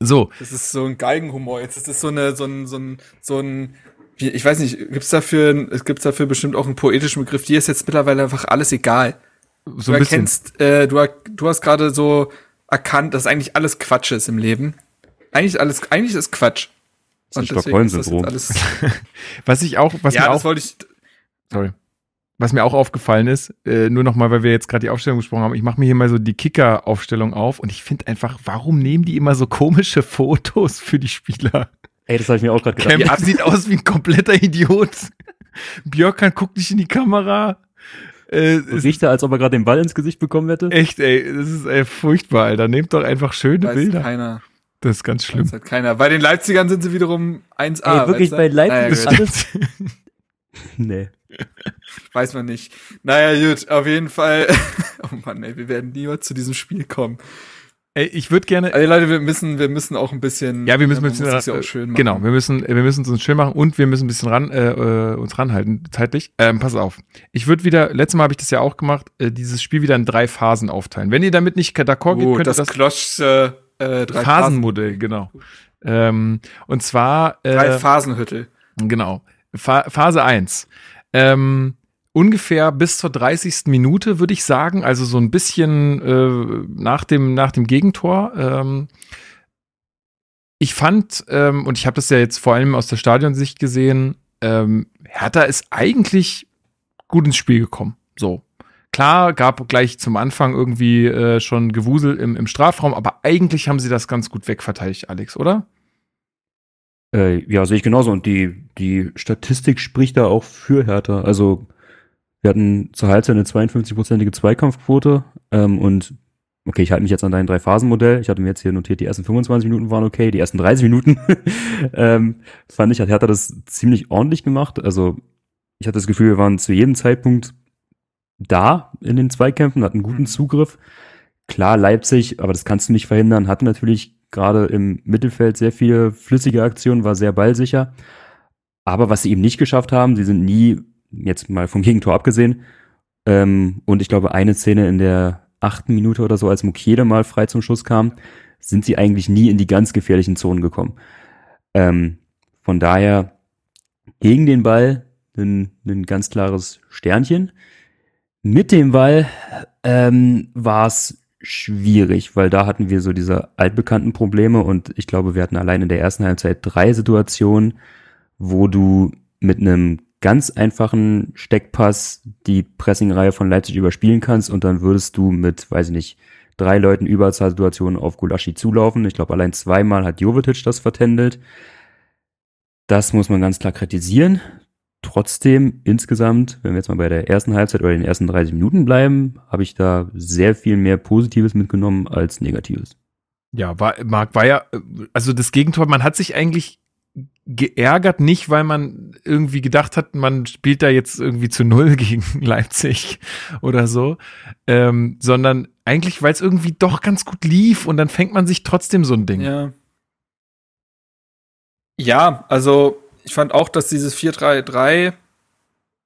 So, Das ist so ein Geigenhumor. Jetzt ist das so eine, so ein, so ein, so ein, wie, ich weiß nicht, gibt's dafür, es gibt's dafür bestimmt auch einen poetischen Begriff. Dir ist jetzt mittlerweile einfach alles egal. so du ein bisschen. erkennst, äh, du, du hast gerade so erkannt, dass eigentlich alles Quatsch ist im Leben. Eigentlich alles, eigentlich ist Quatsch. Das ist ein ist Stockholm-Syndrom. [laughs] Was ich auch, was ja, mir das auch wollte ich. sorry. Was mir auch aufgefallen ist, äh, nur noch mal, weil wir jetzt gerade die Aufstellung gesprochen haben, ich mache mir hier mal so die Kicker-Aufstellung auf und ich finde einfach, warum nehmen die immer so komische Fotos für die Spieler? Ey, das habe ich mir auch gerade gedacht. Kemp sieht aus wie ein kompletter Idiot. Björkan guckt nicht in die Kamera. Äh, Richter, als ob er gerade den Ball ins Gesicht bekommen hätte. echt, ey, das ist ey, furchtbar, Alter. Nehmt doch einfach schöne Weiß Bilder. keiner. Das ist ganz schlimm. Weiß halt keiner. Bei den Leipzigern sind sie wiederum 1A. Ey, wirklich, bei Leipzig Naja, ist gut, alles. [laughs] nee. Weiß man nicht. Naja, gut, auf jeden Fall. [laughs] Oh Mann, ey, wir werden niemals zu diesem Spiel kommen. Ey, ich würde gerne, Also Leute, wir müssen, wir müssen auch ein bisschen. Ja, wir müssen ein bisschen ja ran- auch schön machen. Genau, wir müssen, wir müssen es uns schön machen und wir müssen ein bisschen ran, äh, äh, uns ranhalten, zeitlich. Ähm, pass auf. Ich würde wieder, letztes Mal habe ich das ja auch gemacht, äh, dieses Spiel wieder in drei Phasen aufteilen. Wenn ihr damit nicht d'accord geht, Oh, könnt ihr das, das, Klosch, äh, äh, drei Phasenmodell, genau. Ähm, und zwar, Phasen, drei äh, Phasenhüttel. genau, Pha Phase 1. Ähm, ungefähr bis zur 30. Minute, würde ich sagen, also so ein bisschen äh, nach, dem, nach dem Gegentor. Ähm, ich fand, ähm, und ich habe das ja jetzt vor allem aus der Stadionsicht gesehen, ähm, Hertha ist eigentlich gut ins Spiel gekommen. So. Klar, gab gleich zum Anfang irgendwie äh, schon Gewusel im, im Strafraum, aber eigentlich haben sie das ganz gut wegverteidigt, Alex, oder? Äh, ja, sehe ich genauso. Und die, die Statistik spricht da auch für Hertha. Also, wir hatten zur Halbzeit eine 52-prozentige Zweikampfquote. Ähm, und, okay, ich halte mich jetzt an dein Drei-Phasen-Modell. Ich hatte mir jetzt hier notiert, die ersten 25 Minuten waren okay, die ersten 30 Minuten [laughs] ähm, fand ich, hat Hertha das ziemlich ordentlich gemacht. Also, ich hatte das Gefühl, wir waren zu jedem Zeitpunkt da in den Zweikämpfen, hatten guten Mhm. Zugriff. Klar, Leipzig, aber das kannst du nicht verhindern, hatte natürlich gerade im Mittelfeld sehr viele flüssige Aktionen, war sehr ballsicher. Aber was sie eben nicht geschafft haben, sie sind nie, jetzt mal vom [laughs] Gegentor abgesehen, ähm, und ich glaube, eine Szene in der achten Minute oder so, als Mukiele mal frei zum Schuss kam, sind sie eigentlich nie in die ganz gefährlichen Zonen gekommen. Ähm, von daher gegen den Ball ein, ein ganz klares Sternchen. Mit dem Ball ähm, war es schwierig, weil da hatten wir so diese altbekannten Probleme und ich glaube, wir hatten allein in der ersten Halbzeit drei Situationen, wo du mit einem ganz einfachen Steckpass die Pressingreihe von Leipzig überspielen kannst und dann würdest du mit, weiß ich nicht, drei Leuten Überzahlsituationen auf Gulaschi zulaufen. Ich glaube, allein zweimal hat Jovetic das vertändelt. Das muss man ganz klar kritisieren. Trotzdem, insgesamt, wenn wir jetzt mal bei der ersten Halbzeit oder den ersten 30 Minuten bleiben, habe ich da sehr viel mehr Positives mitgenommen als Negatives. Ja, war, Marc, war ja, also das Gegentor, man hat sich eigentlich geärgert, nicht weil man irgendwie gedacht hat, man spielt da jetzt irgendwie zu Null [laughs] gegen Leipzig oder so, ähm, sondern eigentlich, weil es irgendwie doch ganz gut lief und dann fängt man sich trotzdem so ein Ding. Ja. Ja, also ich fand auch, dass dieses 4-3-3,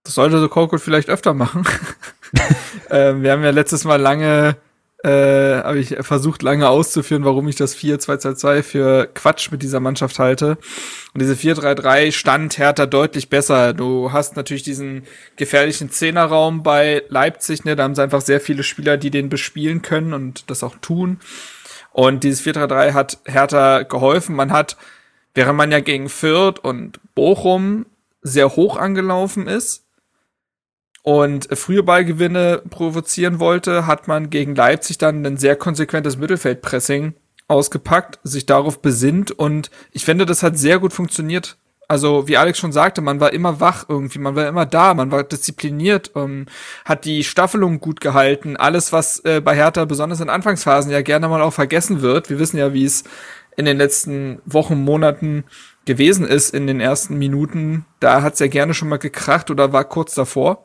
das sollte so Korkut vielleicht öfter machen. [laughs] ähm, wir haben ja letztes Mal lange, äh, habe ich versucht lange auszuführen, warum ich das 4-2-2-2 für Quatsch mit dieser Mannschaft halte. Und diese 4-3-3 stand Hertha deutlich besser. Du hast natürlich diesen gefährlichen Zehnerraum bei Leipzig, ne? Da haben sie einfach sehr viele Spieler, die den bespielen können und das auch tun. Und dieses 4-3-3 hat Hertha geholfen. Man hat, während man ja gegen Fürth und Bochum sehr hoch angelaufen ist und frühe Ballgewinne provozieren wollte, hat man gegen Leipzig dann ein sehr konsequentes Mittelfeldpressing ausgepackt, sich darauf besinnt und ich finde, das hat sehr gut funktioniert. Also wie Alex schon sagte, man war immer wach irgendwie, man war immer da, man war diszipliniert, ähm, hat die Staffelung gut gehalten. Alles, was äh, bei Hertha besonders in Anfangsphasen ja gerne mal auch vergessen wird. Wir wissen ja, wie es in den letzten Wochen, Monaten gewesen ist in den ersten Minuten. Da hat's ja gerne schon mal gekracht oder war kurz davor.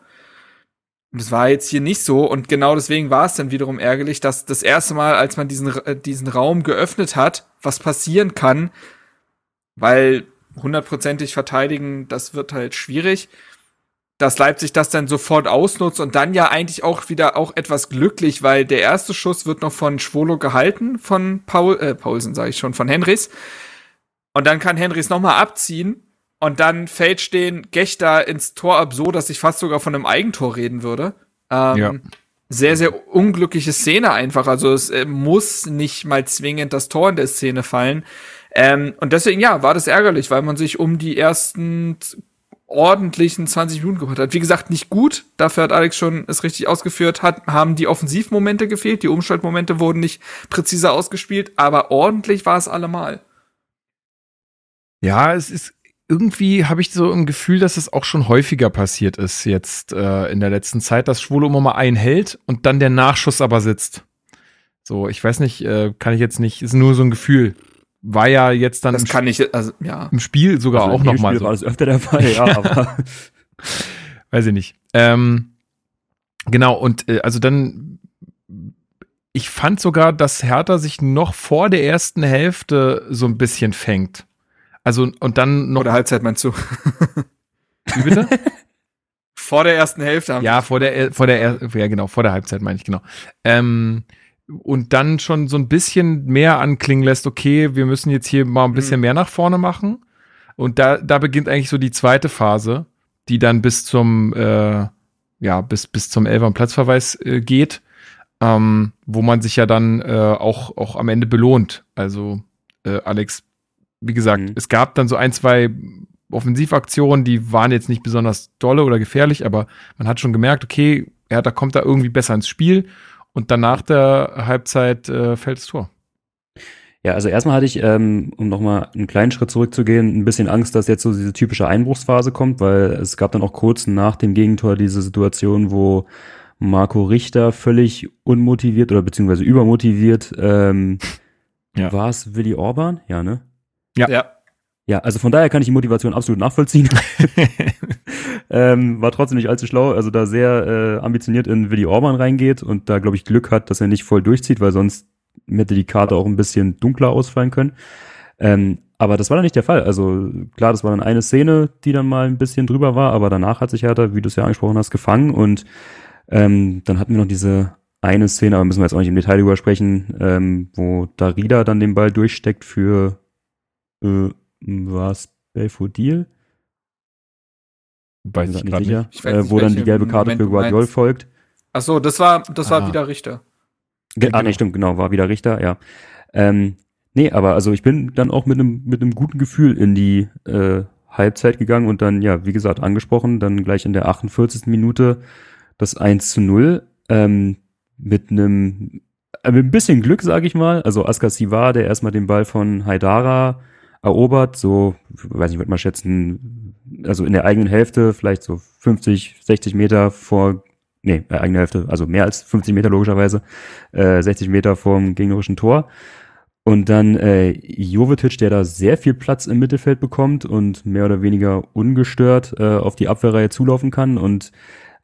Und das war jetzt hier nicht so. Und genau deswegen war es dann wiederum ärgerlich, dass das erste Mal, als man diesen, äh, diesen Raum geöffnet hat, was passieren kann, weil hundertprozentig verteidigen, das wird halt schwierig, dass Leipzig das dann sofort ausnutzt und dann ja eigentlich auch wieder auch etwas glücklich, weil der erste Schuss wird noch von Schwolo gehalten, von Paul, äh, Paulsen sage ich schon, von Henrys. Und dann kann Henrys nochmal abziehen und dann fällt stehen Gechter ins Tor ab so, dass ich fast sogar von einem Eigentor reden würde. Ähm, ja. Sehr, sehr unglückliche Szene einfach. Also es äh, muss nicht mal zwingend das Tor in der Szene fallen. Ähm, und deswegen, ja, war das ärgerlich, weil man sich um die ersten ordentlichen 20 Minuten gemacht hat. Wie gesagt, nicht gut. Dafür hat Alex schon es richtig ausgeführt. Hat, haben die Offensivmomente gefehlt. Die Umschaltmomente wurden nicht präziser ausgespielt. Aber ordentlich war es allemal. Ja, es ist irgendwie habe ich so ein Gefühl, dass es auch schon häufiger passiert ist jetzt äh, in der letzten Zeit, dass Schwule immer mal einhält und dann der Nachschuss aber sitzt. So, ich weiß nicht, äh, kann ich jetzt nicht, ist nur so ein Gefühl. War ja jetzt dann das im, kann ich, also, ja. im Spiel sogar also auch noch mal so. war das öfter der Fall, ja, [laughs] aber weiß ich nicht. Ähm, genau und äh, also dann ich fand sogar, dass Hertha sich noch vor der ersten Hälfte so ein bisschen fängt. Also und dann noch. Vor der Halbzeit meinst du? Wie bitte? [laughs] vor der ersten Hälfte. Haben ja, vor der, vor der, ja genau, vor der Halbzeit meine ich genau. Ähm, und dann schon so ein bisschen mehr anklingen lässt, okay, wir müssen jetzt hier mal ein bisschen mhm. mehr nach vorne machen. Und da, da beginnt eigentlich so die zweite Phase, die dann bis zum, äh, ja, bis, bis zum Elfer Platzverweis äh, geht, ähm, wo man sich ja dann äh, auch, auch am Ende belohnt. Also, äh, Alex, wie gesagt, mhm. es gab dann so ein, zwei Offensivaktionen, die waren jetzt nicht besonders dolle oder gefährlich, aber man hat schon gemerkt, okay, er da kommt da irgendwie besser ins Spiel und dann nach der Halbzeit äh, fällt das Tor. Ja, also erstmal hatte ich, ähm, um nochmal einen kleinen Schritt zurückzugehen, ein bisschen Angst, dass jetzt so diese typische Einbruchsphase kommt, weil es gab dann auch kurz nach dem Gegentor diese Situation, wo Marco Richter völlig unmotiviert oder beziehungsweise übermotiviert, ähm, [laughs] ja. war es Willi Orban? Ja, ne? Ja. ja. Ja, also von daher kann ich die Motivation absolut nachvollziehen. [laughs] ähm, war trotzdem nicht allzu schlau, also da sehr äh, ambitioniert in Willi Orban reingeht und da, glaube ich, Glück hat, dass er nicht voll durchzieht, weil sonst hätte die Karte auch ein bisschen dunkler ausfallen können. Ähm, aber das war dann nicht der Fall. Also klar, das war dann eine Szene, die dann mal ein bisschen drüber war, aber danach hat sich Hertha, wie du es ja angesprochen hast, gefangen und ähm, dann hatten wir noch diese eine Szene, aber müssen wir jetzt auch nicht im Detail drüber sprechen, ähm, wo Darida dann den Ball durchsteckt für äh, war es Belfodil? Weiß ich nicht sicher. Ich äh, wo dann die gelbe Karte Moment für Guardiol folgt. Ach so, das war, das war ah. wieder Richter. Ge ah, nee, stimmt, genau, war wieder Richter, ja. Ähm, nee, aber also ich bin dann auch mit einem mit einem guten Gefühl in die äh, Halbzeit gegangen und dann, ja, wie gesagt, angesprochen, dann gleich in der 48. Minute das 1 zu 0 ähm, mit einem äh, mit ein bisschen Glück, sage ich mal. Also Askar Sivar, der erstmal den Ball von Haidara erobert, so, weiß nicht, würde mal schätzen, also in der eigenen Hälfte, vielleicht so 50, 60 Meter vor, nee, äh, eigene Hälfte, also mehr als 50 Meter logischerweise, äh, 60 Meter vorm gegnerischen Tor. Und dann äh, Jovetic, der da sehr viel Platz im Mittelfeld bekommt und mehr oder weniger ungestört äh, auf die Abwehrreihe zulaufen kann und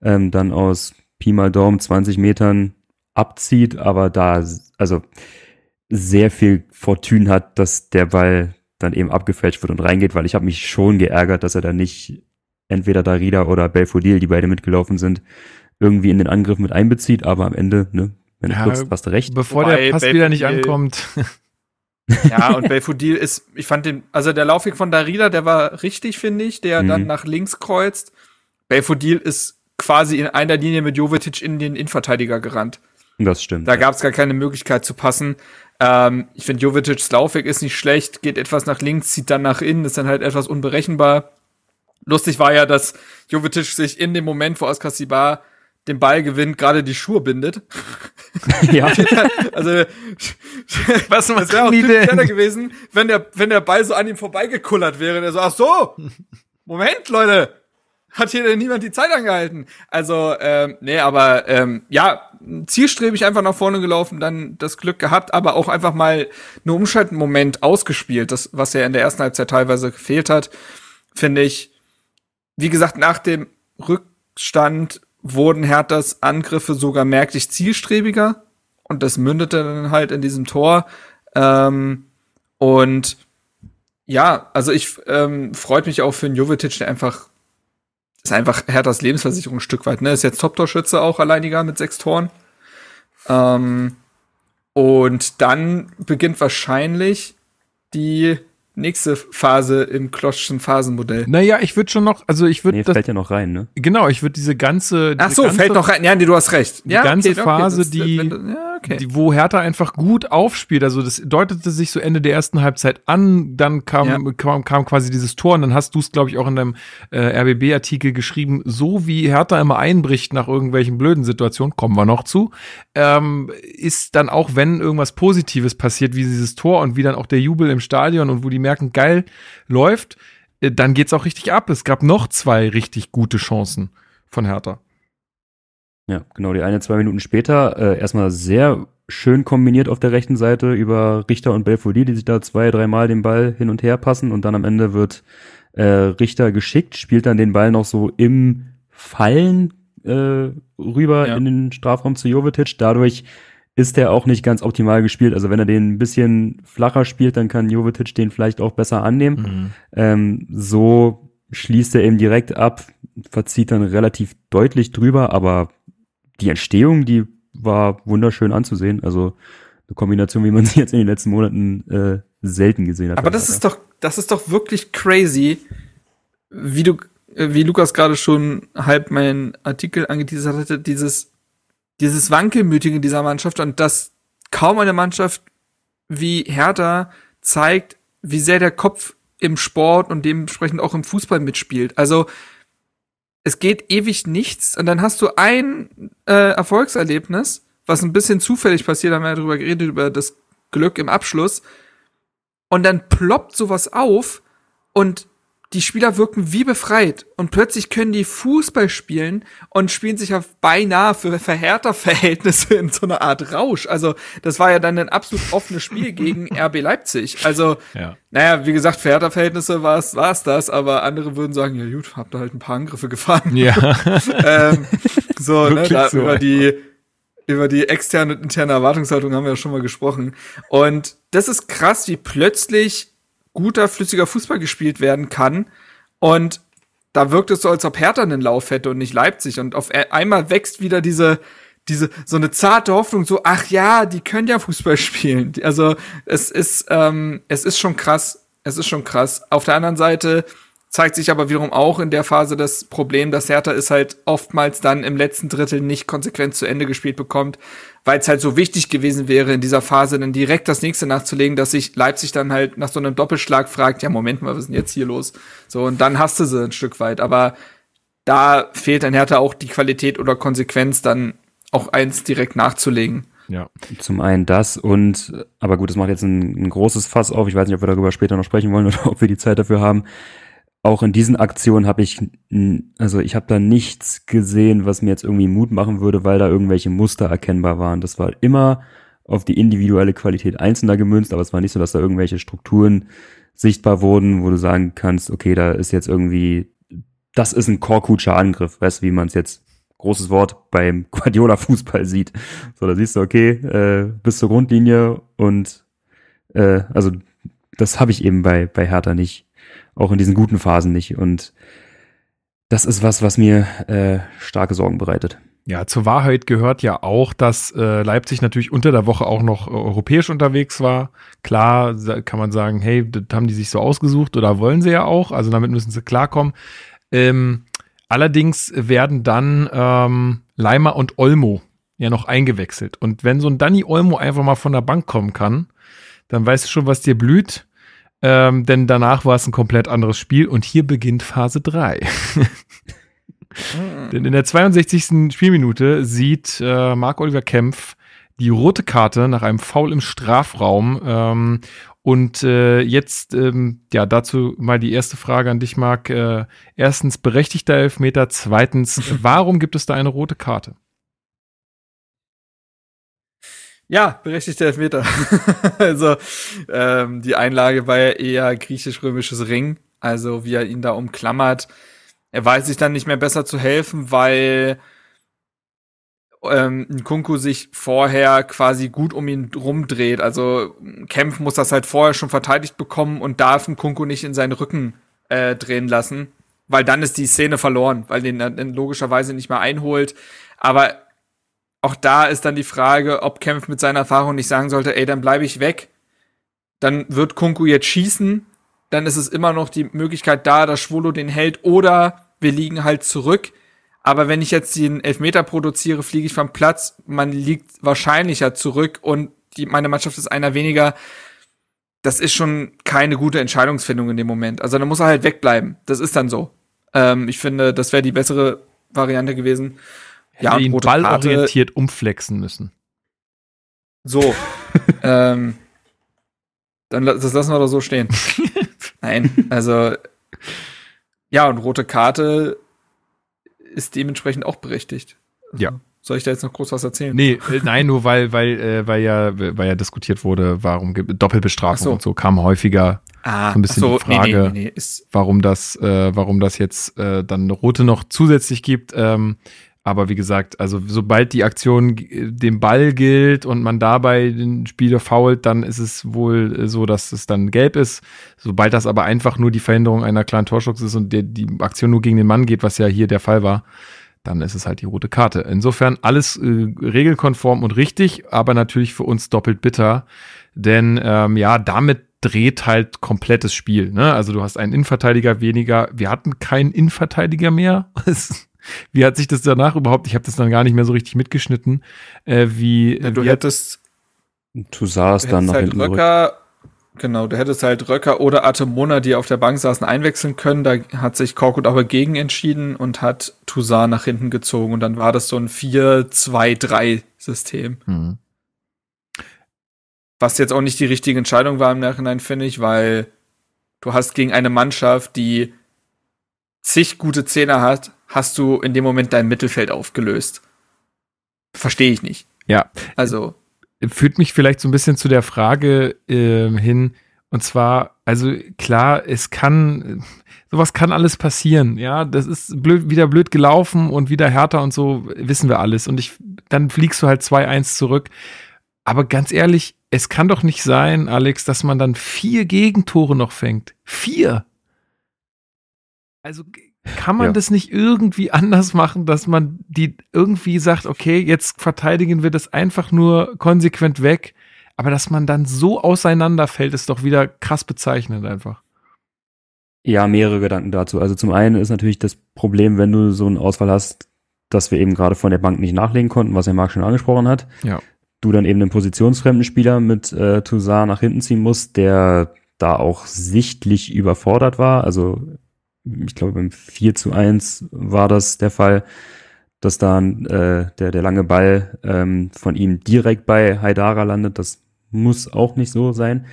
ähm, dann aus Pi mal Daumen 20 Metern abzieht, aber da also sehr viel Fortune hat, dass der Ball dann eben abgefälscht wird und reingeht, weil ich habe mich schon geärgert, dass er da nicht entweder Darida oder Belfodil, die beide mitgelaufen sind, irgendwie in den Angriff mit einbezieht, aber am Ende, ne, wenn ja, du guckst, hast du recht. Bevor Wobei der Pass Belfodil, wieder nicht ankommt. [laughs] ja, und Belfodil ist, ich fand den, also der Laufweg von Darida, der war richtig, finde ich, der mhm. dann nach links kreuzt. Belfodil ist quasi in einer Linie mit Jovetic in den Innenverteidiger gerannt. Das stimmt. Da ja. gab es gar keine Möglichkeit zu passen. Ähm, ich finde, Jovicics Laufweg ist nicht schlecht, geht etwas nach links, zieht dann nach innen, ist dann halt etwas unberechenbar. Lustig war ja, dass Jovetic sich in dem Moment, wo Oskar Sibar den Ball gewinnt, gerade die Schuhe bindet. [laughs] ja. [laughs] Also, [laughs] Was das wäre auch schneller gewesen, wenn der, wenn der Ball so an ihm vorbeigekullert wäre. Der so, ach so, Moment, Leute, hat hier denn niemand die Zeit angehalten? Also, ähm, nee, aber ähm, ja, zielstrebig einfach nach vorne gelaufen, dann das Glück gehabt, aber auch einfach mal einen Umschaltmoment ausgespielt, das, was ja in der ersten Halbzeit teilweise gefehlt hat, finde ich. Wie gesagt, nach dem Rückstand wurden Herthas Angriffe sogar merklich zielstrebiger und das mündete dann halt in diesem Tor. Ähm, und ja, also ich ähm, freut mich auch für einen Jovetic, der einfach ist einfach Herthas Lebensversicherung ein Stück weit. Ne, ist jetzt Top-Torschütze auch alleiniger mit sechs Toren. Ähm, und dann beginnt wahrscheinlich die nächste Phase im Kloschschen Phasenmodell. Naja, ich würde schon noch, also ich würde Nee, das, fällt ja noch rein, ne? genau, ich würde diese ganze, Ach diese so, ganze, fällt noch rein. Ja, nee, du hast recht. die ganze Phase, das- die, du- ja, okay. die, wo Hertha einfach gut aufspielt. Also das deutete sich so Ende der ersten Halbzeit an, dann kam, Ja. kam, kam quasi dieses Tor und dann hast du es, glaube ich, auch in deinem äh, RBB-Artikel geschrieben, so wie Hertha immer einbricht nach irgendwelchen blöden Situationen, kommen wir noch zu, ähm, ist dann auch, wenn irgendwas Positives passiert, wie dieses Tor und wie dann auch der Jubel im Stadion und wo die merken, geil, läuft, äh, dann geht's auch richtig ab. Es gab noch zwei richtig gute Chancen von Hertha. Ja, genau, die eine, zwei Minuten später, äh, erstmal sehr schön kombiniert auf der rechten Seite über Richter und Belfodil, die sich da zwei, dreimal den Ball hin und her passen und dann am Ende wird äh, Richter geschickt, spielt dann den Ball noch so im Fallen äh, rüber Ja. in den Strafraum zu Jovetic. Dadurch ist er auch nicht ganz optimal gespielt. Also wenn er den ein bisschen flacher spielt, dann kann Jovetic den vielleicht auch besser annehmen. Ähm, so schließt er eben direkt ab, verzieht dann relativ deutlich drüber, aber die Entstehung, die war wunderschön anzusehen. Also eine Kombination, wie man [laughs] sie jetzt in den letzten Monaten äh, selten gesehen hat. Aber das ist doch, das ist doch wirklich crazy, wie du, äh, wie Lukas gerade schon halb meinen Artikel angeteasert hatte, dieses, dieses Wankelmütige dieser Mannschaft und dass kaum eine Mannschaft wie Hertha zeigt, wie sehr der Kopf im Sport und dementsprechend auch im Fußball mitspielt. Also, es geht ewig nichts und dann hast du ein äh, Erfolgserlebnis, was ein bisschen zufällig passiert, haben wir ja drüber geredet, über das Glück im Abschluss. Und dann ploppt sowas auf und die Spieler wirken wie befreit und plötzlich können die Fußball spielen und spielen sich auf beinahe für verhärter Verhältnisse in so einer Art Rausch. Also das war ja dann ein absolut offenes Spiel [laughs] gegen RB Leipzig. Also Ja. naja, wie gesagt, hertha Verhältnisse war es war's das, aber andere würden sagen, ja gut, habt ihr halt ein paar Angriffe gefahren. Ja. [laughs] ähm, so, ne, da, so, über die über die externe und interne Erwartungshaltung haben wir ja schon mal gesprochen. Und das ist krass, wie plötzlich guter, flüssiger Fußball gespielt werden kann. Und da wirkt es so, als ob Hertha einen Lauf hätte und nicht Leipzig. Und auf e- einmal wächst wieder diese, diese, so eine zarte Hoffnung, so, ach ja, die können ja Fußball [laughs] spielen. Also, es ist, ähm, es ist schon krass. Es ist schon krass. Auf der anderen Seite zeigt sich aber wiederum auch in der Phase das Problem, dass Hertha es halt oftmals dann im letzten Drittel nicht konsequent zu Ende gespielt bekommt, weil es halt so wichtig gewesen wäre, in dieser Phase dann direkt das nächste nachzulegen, dass sich Leipzig dann halt nach so einem Doppelschlag fragt, ja, Moment mal, was ist denn jetzt hier los? So, und dann hast du sie ein Stück weit. Aber da fehlt dann Hertha auch die Qualität oder Konsequenz, dann auch eins direkt nachzulegen. ja. Zum einen das und, aber gut, das macht jetzt ein, ein großes Fass auf. Ich weiß nicht, ob wir darüber später noch sprechen wollen oder [laughs] ob wir die Zeit dafür haben. Auch in diesen Aktionen habe ich, also ich habe da nichts gesehen, was mir jetzt irgendwie Mut machen würde, weil da irgendwelche Muster erkennbar waren. Das war immer auf die individuelle Qualität Einzelner gemünzt, aber es war nicht so, dass da irgendwelche Strukturen sichtbar wurden, wo du sagen kannst, okay, da ist jetzt irgendwie, das ist ein Korkutscher Angriff, weißt du, wie man es jetzt, großes Wort, beim [laughs] Guardiola-Fußball sieht. So, da siehst du, okay, äh, bis zur Grundlinie und äh, also das habe ich eben bei, bei Hertha nicht. Auch in diesen guten Phasen nicht. Und das ist was, was mir äh, starke Sorgen bereitet. Ja, zur Wahrheit gehört ja auch, dass äh, Leipzig natürlich unter der Woche auch noch äh, europäisch unterwegs war. Klar kann man sagen, hey, das haben die sich so ausgesucht oder wollen sie ja auch, also damit müssen sie klarkommen. Ähm, allerdings werden dann ähm, Leimer und Olmo ja noch eingewechselt. Und wenn so ein Danny Olmo einfach mal von der Bank kommen kann, dann weißt du schon, was dir blüht. Ähm, denn danach war es ein komplett anderes Spiel und hier beginnt Phase 3. Denn in der 62. Spielminute sieht äh, Marc-Oliver Kempf die rote Karte nach einem Foul im Strafraum. Ähm, und äh, jetzt, ähm, ja, dazu mal die erste Frage an dich, Marc. Äh, erstens, berechtigter Elfmeter. Zweitens, [laughs] warum gibt es da eine rote Karte? Ja, berechtigter Elfmeter. [laughs] also ähm, die Einlage war ja eher griechisch-römisches Ring, also wie er ihn da umklammert. Er weiß sich dann nicht mehr besser zu helfen, weil ähm, Nkunku sich vorher quasi gut um ihn rumdreht. Also Kempf muss das halt vorher schon verteidigt bekommen und darf Nkunku nicht in seinen Rücken äh, drehen lassen, weil dann ist die Szene verloren, weil den dann logischerweise nicht mehr einholt. Aber auch da ist dann die Frage, ob Kempf mit seiner Erfahrung nicht sagen sollte, ey, dann bleibe ich weg. Dann wird Kunku jetzt schießen. Dann ist es immer noch die Möglichkeit da, dass Schwolo den hält oder wir liegen halt zurück. Aber wenn ich jetzt den Elfmeter produziere, fliege ich vom Platz. Man liegt wahrscheinlicher zurück und die, meine Mannschaft ist einer weniger. Das ist schon keine gute Entscheidungsfindung in dem Moment. Also dann muss er halt wegbleiben. Das ist dann so. Ähm, ich finde, das wäre die bessere Variante gewesen. Ja, ihn ballorientiert umflexen müssen. So. [laughs] ähm, dann das lassen wir doch so stehen. [laughs] Nein, also ja, und rote Karte ist dementsprechend auch berechtigt. Also, ja. Soll ich da jetzt noch groß was erzählen? Nee, äh, nein, nur weil, weil, äh, weil ja, weil ja diskutiert wurde, warum Doppelbestrafung so. und so kam häufiger ah, so ein bisschen so, die Frage, nee, nee, nee, warum das, äh, warum das jetzt äh, dann eine rote noch zusätzlich gibt. Ähm, aber wie gesagt, also sobald die Aktion dem Ball gilt und man dabei den Spieler fault, dann ist es wohl so, dass es dann gelb ist. Sobald das aber einfach nur die Verhinderung einer kleinen Torschocks ist und der, die Aktion nur gegen den Mann geht, was ja hier der Fall war, dann ist es halt die rote Karte. Insofern alles äh, regelkonform und richtig, aber natürlich für uns doppelt bitter. Denn ähm, ja, damit dreht halt komplettes Spiel. Ne? Also du hast einen Innenverteidiger weniger. Wir hatten keinen Innenverteidiger mehr. [laughs] Wie hat sich das danach überhaupt, ich habe das dann gar nicht mehr so richtig mitgeschnitten, äh, wie. Ja, du wie hättest. Du saßt dann noch halt Röcker, Genau, du hättest halt Röcker oder Atemona, die auf der Bank saßen, einwechseln können. Da hat sich Korkut aber gegen entschieden und hat Toussaint nach hinten gezogen. Und dann war das so ein 4-2-3-System. Mhm. Was jetzt auch nicht die richtige Entscheidung war im Nachhinein, finde ich, weil du hast gegen eine Mannschaft, die zig gute Zehner hat, hast du in dem Moment dein Mittelfeld aufgelöst. Verstehe ich nicht. Ja. Also. Führt mich vielleicht so ein bisschen zu der Frage äh, hin, und zwar, also klar, es kann, sowas kann alles passieren, ja. Das ist blöd, wieder blöd gelaufen und wieder härter und so, wissen wir alles. Und ich, dann fliegst du halt 2-1 zurück. Aber ganz ehrlich, es kann doch nicht sein, Alex, dass man dann vier Gegentore noch fängt. Vier! Also kann man ja. das nicht irgendwie anders machen, dass man die irgendwie sagt, okay, jetzt verteidigen wir das einfach nur konsequent weg, aber dass man dann so auseinanderfällt, ist doch wieder krass bezeichnend einfach. Ja, mehrere Gedanken dazu. Also zum einen ist natürlich das Problem, wenn du so einen Ausfall hast, dass wir eben gerade von der Bank nicht nachlegen konnten, was der Marc schon angesprochen hat. Ja. Du dann eben einen positionsfremden Spieler mit äh, Toussaint nach hinten ziehen musst, der da auch sichtlich überfordert war. Also ich glaube beim 4 zu 1 war das der Fall, dass dann äh, der, der lange Ball ähm, von ihm direkt bei Haidara landet. Das muss auch nicht so sein.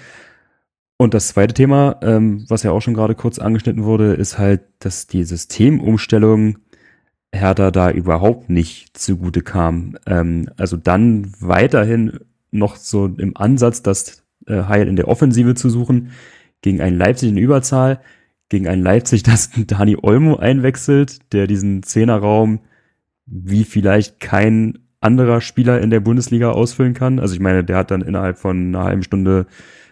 Und das zweite Thema, ähm, was ja auch schon gerade kurz angeschnitten wurde, ist halt, dass die Systemumstellung Hertha da überhaupt nicht zugute kam. Ähm, also dann weiterhin noch so im Ansatz, das äh, Heil in der Offensive zu suchen, gegen einen Leipzig in Überzahl, gegen ein Leipzig, [laughs] das Dani Olmo einwechselt, der diesen Zehnerraum wie vielleicht kein anderer Spieler in der Bundesliga ausfüllen kann. Also ich meine, der hat dann innerhalb von einer halben Stunde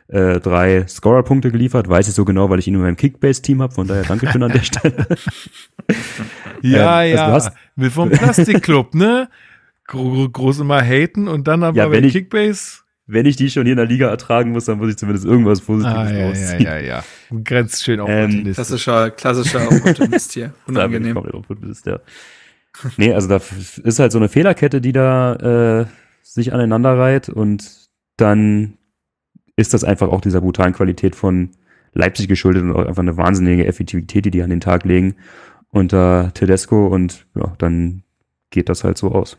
äh, drei Scorer-Punkte geliefert. Weiß ich so genau, weil ich ihn in meinem Kickbase-Team habe. Von daher Dankeschön an der [laughs] Stelle. [laughs] ja, ähm, ja. Also Will vom Plastikclub, ne? Gro groß immer haten und dann aber ja, bei Kickbase wenn ich die schon hier in der Liga ertragen muss, dann muss ich zumindest irgendwas Positives ah, ja, rausziehen. Ja, ja, ja. Grenzt schön Opportunist. Ähm, klassischer, klassischer Opportunist hier. [laughs] Unangenehm. Opportunist, ja. nee, also da ist halt so eine Fehlerkette, die da äh, sich aneinander reiht und dann ist das einfach auch dieser brutalen Qualität von Leipzig geschuldet und auch einfach eine wahnsinnige Effektivität, die die an den Tag legen. unter Tedesco und ja, dann geht das halt so aus.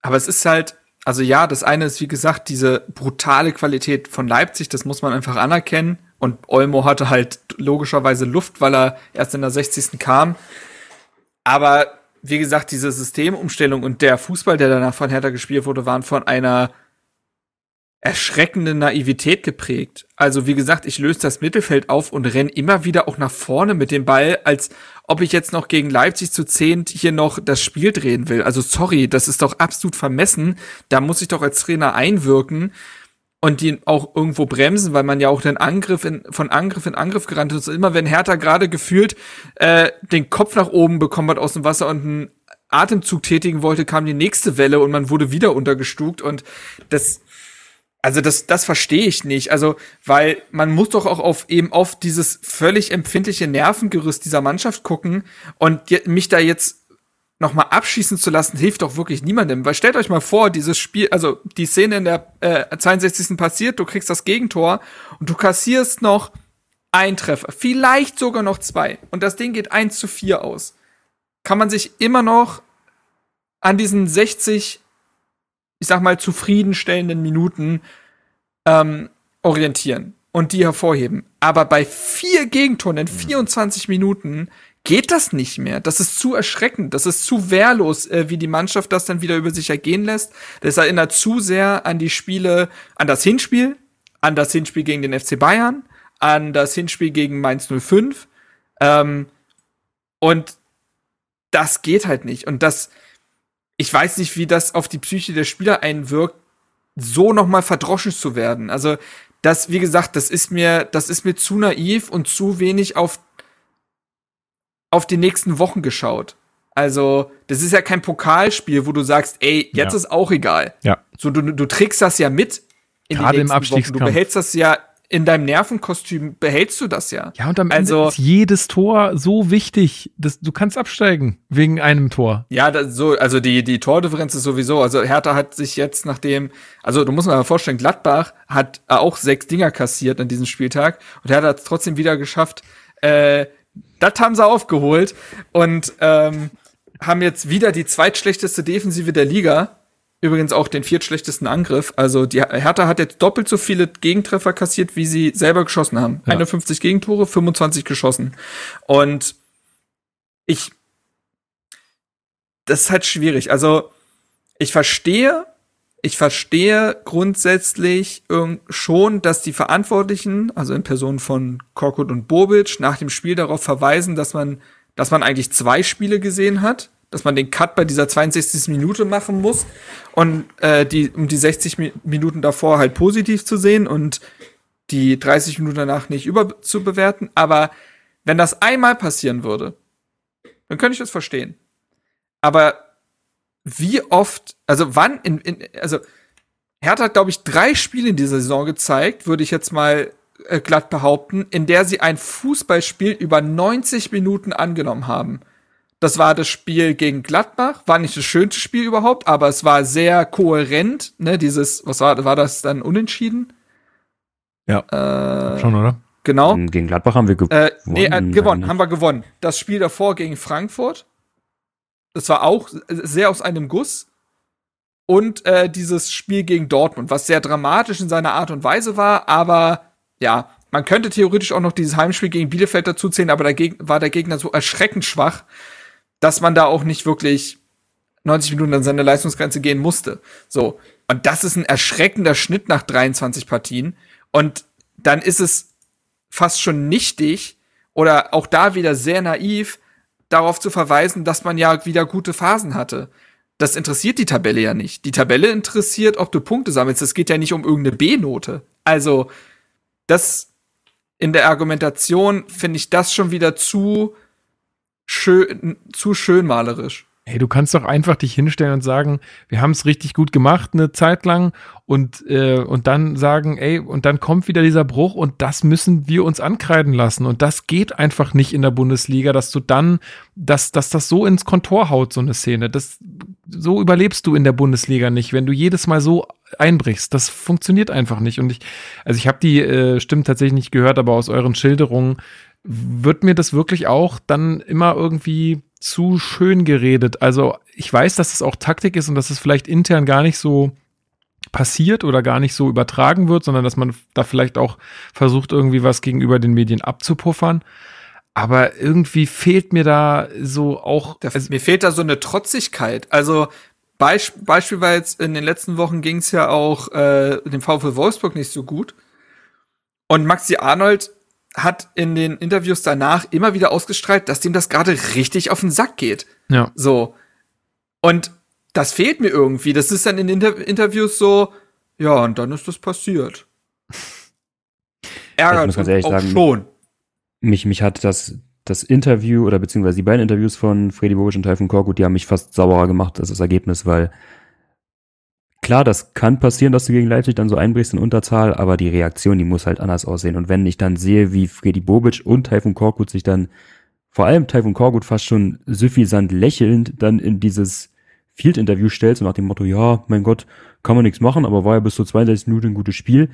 Aber es ist halt, also ja, das eine ist, wie gesagt, diese brutale Qualität von Leipzig, das muss man einfach anerkennen. Und Olmo hatte halt logischerweise Luft, weil er erst in der 60. kam. Aber wie gesagt, diese Systemumstellung und der Fußball, der danach von Hertha gespielt wurde, waren von einer erschreckenden Naivität geprägt. Also wie gesagt, ich löse das Mittelfeld auf und renn immer wieder auch nach vorne mit dem Ball, als ob ich jetzt noch gegen Leipzig zu zehnt hier noch das Spiel drehen will. Also sorry, das ist doch absolut vermessen. Da muss ich doch als Trainer einwirken und die auch irgendwo bremsen, weil man ja auch den Angriff in, von Angriff in Angriff gerannt ist. Immer wenn Hertha gerade gefühlt äh, den Kopf nach oben bekommen hat aus dem Wasser und einen Atemzug tätigen wollte, kam die nächste Welle und man wurde wieder untergestuckt und das also das, das verstehe ich nicht. Also, weil man muss doch auch auf eben auf dieses völlig empfindliche Nervengerüst dieser Mannschaft gucken und mich da jetzt noch mal abschießen zu lassen, hilft doch wirklich niemandem. Weil stellt euch mal vor, dieses Spiel, also die Szene in der äh, 62. passiert, du kriegst das Gegentor und du kassierst noch ein Treffer, vielleicht sogar noch zwei und das Ding geht eins zu vier aus. Kann man sich immer noch an diesen 60 ich sag mal, zufriedenstellenden Minuten ähm, orientieren und die hervorheben. Aber bei vier Gegentoren in 24 Minuten geht das nicht mehr. Das ist zu erschreckend. Das ist zu wehrlos, äh, wie die Mannschaft das dann wieder über sich ergehen lässt. Das erinnert zu sehr an die Spiele, an das Hinspiel, an das Hinspiel gegen den FC Bayern, an das Hinspiel gegen Mainz 05. Ähm, und das geht halt nicht. Und das, ich weiß nicht, wie das auf die Psyche der Spieler einwirkt, so nochmal verdroschen zu werden. Also, das, wie gesagt, das ist mir, das ist mir zu naiv und zu wenig auf, auf die nächsten Wochen geschaut. Also, das ist ja kein Pokalspiel, wo du sagst, ey, jetzt ja. ist auch egal. Ja. So, du, du trägst das ja mit in Gerade die nächsten. Wochen. Du behältst das ja in deinem Nervenkostüm behältst du das ja. Ja, und am also, Ende ist jedes Tor so wichtig, dass du kannst absteigen wegen einem Tor. Ja, das, so, also die, die Tordifferenz ist sowieso, also Hertha hat sich jetzt nachdem, also du musst mal vorstellen, Gladbach hat auch sechs Dinger kassiert an diesem Spieltag und Hertha hat es trotzdem wieder geschafft, äh, das haben sie aufgeholt und ähm, haben jetzt wieder die zweitschlechteste Defensive der Liga übrigens auch den viertschlechtesten Angriff. Also die Hertha hat jetzt doppelt so viele Gegentreffer kassiert, wie sie selber geschossen haben. Ja. 51 Gegentore, 25 geschossen. Und ich, das ist halt schwierig. Also ich verstehe, ich verstehe grundsätzlich schon, dass die Verantwortlichen, also in Person von Korkut und Bobic, nach dem Spiel darauf verweisen, dass man, dass man eigentlich zwei Spiele gesehen hat dass man den Cut bei dieser 62. Minute machen muss und äh, die um die 60 Minuten davor halt positiv zu sehen und die 30 Minuten danach nicht überzubewerten. Aber wenn das einmal passieren würde, dann könnte ich das verstehen. Aber wie oft, also wann in, in also Hertha hat, glaube ich, drei Spiele in dieser Saison gezeigt, würde ich jetzt mal äh, glatt behaupten, in der sie ein Fußballspiel über 90 Minuten angenommen haben. Das war das Spiel gegen Gladbach. War nicht das schönste Spiel überhaupt, aber es war sehr kohärent. Ne, dieses, was war, war das dann unentschieden? Ja. Äh, schon, oder? Genau. Gegen Gladbach haben wir gewonnen. Äh, nee, äh, gewonnen, haben wir gewonnen. Das Spiel davor gegen Frankfurt. Das war auch sehr aus einem Guss. Und äh, dieses Spiel gegen Dortmund, was sehr dramatisch in seiner Art und Weise war, aber ja, man könnte theoretisch auch noch dieses Heimspiel gegen Bielefeld dazuzählen, aber dagegen war der Gegner so erschreckend schwach, dass man da auch nicht wirklich 90 Minuten an seine Leistungsgrenze gehen musste. So. Und das ist ein erschreckender Schnitt nach 23 Partien. Und dann ist es fast schon nichtig oder auch da wieder sehr naiv, darauf zu verweisen, dass man ja wieder gute Phasen hatte. Das interessiert die Tabelle ja nicht. Die Tabelle interessiert, ob du Punkte sammelst. Es geht ja nicht um irgendeine B-Note. Also, das in der Argumentation finde ich das schon wieder zu schön, zu schönmalerisch. Hey, du kannst doch einfach dich hinstellen und sagen, wir haben es richtig gut gemacht eine Zeit lang und, äh, und dann sagen, ey, und dann kommt wieder dieser Bruch und das müssen wir uns ankreiden lassen. Und das geht einfach nicht in der Bundesliga, dass du dann, dass, dass das so ins Kontor haut, so eine Szene. Das, so überlebst du in der Bundesliga nicht, wenn du jedes Mal so einbrichst. Das funktioniert einfach nicht. Und ich, also ich habe die äh, Stimmen tatsächlich nicht gehört, aber aus euren Schilderungen wird mir das wirklich auch dann immer irgendwie zu schön geredet. Also ich weiß, dass es auch Taktik ist und dass es vielleicht intern gar nicht so passiert oder gar nicht so übertragen wird, sondern dass man da vielleicht auch versucht, irgendwie was gegenüber den Medien abzupuffern. Aber irgendwie fehlt mir da so auch. Also mir fehlt da so eine Trotzigkeit. Also Beisp Beispiel war jetzt in den letzten Wochen ging es ja auch äh, dem VfL Wolfsburg nicht so gut. Und Maxi Arnold hat in den Interviews danach immer wieder ausgestrahlt, dass dem das gerade richtig auf den Sack geht. Ja. So. Und das fehlt mir irgendwie. Das ist dann in Inter Interviews so, ja, und dann ist das passiert. Ärgert uns auch sagen, schon. Mich, mich hat das, das Interview oder beziehungsweise die beiden Interviews von Freddy Bobic und Taifun Korkut, die haben mich fast sauberer gemacht als das Ergebnis, weil klar, das kann passieren, dass du gegen Leipzig dann so einbrichst in Unterzahl, aber die Reaktion, die muss halt anders aussehen. Und wenn ich dann sehe, wie Freddy Bobic und Taifun Korkut sich dann, vor allem Taifun Korkut fast schon suffisant lächelnd dann in dieses Field-Interview stellst und nach dem Motto, ja, mein Gott, kann man nichts machen, aber war ja bis zu 32 Minuten ein gutes Spiel,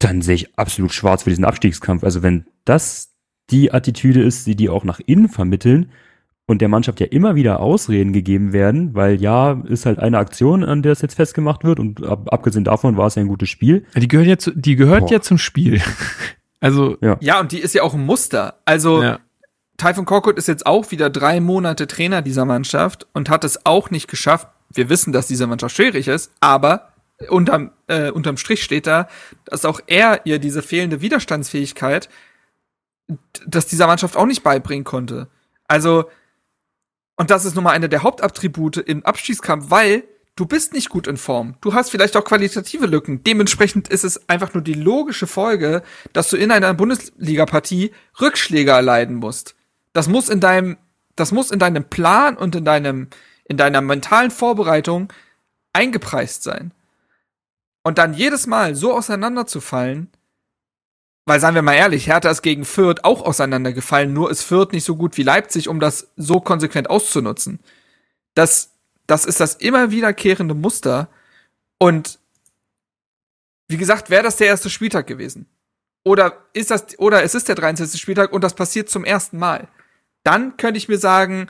dann sehe ich absolut schwarz für diesen Abstiegskampf. Also wenn das die Attitüde ist, die die auch nach innen vermitteln und der Mannschaft ja immer wieder Ausreden gegeben werden, weil ja, ist halt eine Aktion, an der es jetzt festgemacht wird und ab, abgesehen davon war es ja ein gutes Spiel. Die gehört ja, zu, die gehört ja zum Spiel. [laughs] also ja. ja, und die ist ja auch ein Muster. Also ja. Typhon Korkut ist jetzt auch wieder drei Monate Trainer dieser Mannschaft und hat es auch nicht geschafft. Wir wissen, dass diese Mannschaft schwierig ist, aber unterm, äh, unterm Strich steht da, dass auch er ihr diese fehlende Widerstandsfähigkeit, dass dieser Mannschaft auch nicht beibringen konnte. Also, und das ist nun mal eine der Hauptattribute im Abschießkampf, weil du bist nicht gut in Form. Du hast vielleicht auch qualitative Lücken. Dementsprechend ist es einfach nur die logische Folge, dass du in einer Bundesliga-Partie Rückschläge erleiden musst. Das muss in deinem, das muss in deinem Plan und in deinem, in deiner mentalen Vorbereitung eingepreist sein. Und dann jedes Mal so auseinanderzufallen, weil seien wir mal ehrlich, Hertha ist gegen Fürth auch auseinandergefallen, nur ist Fürth nicht so gut wie Leipzig, um das so konsequent auszunutzen. Das, das ist das immer wiederkehrende Muster. Und wie gesagt, wäre das der erste Spieltag gewesen. Oder ist das, oder es ist der 23. Spieltag und das passiert zum ersten Mal dann könnte ich mir sagen,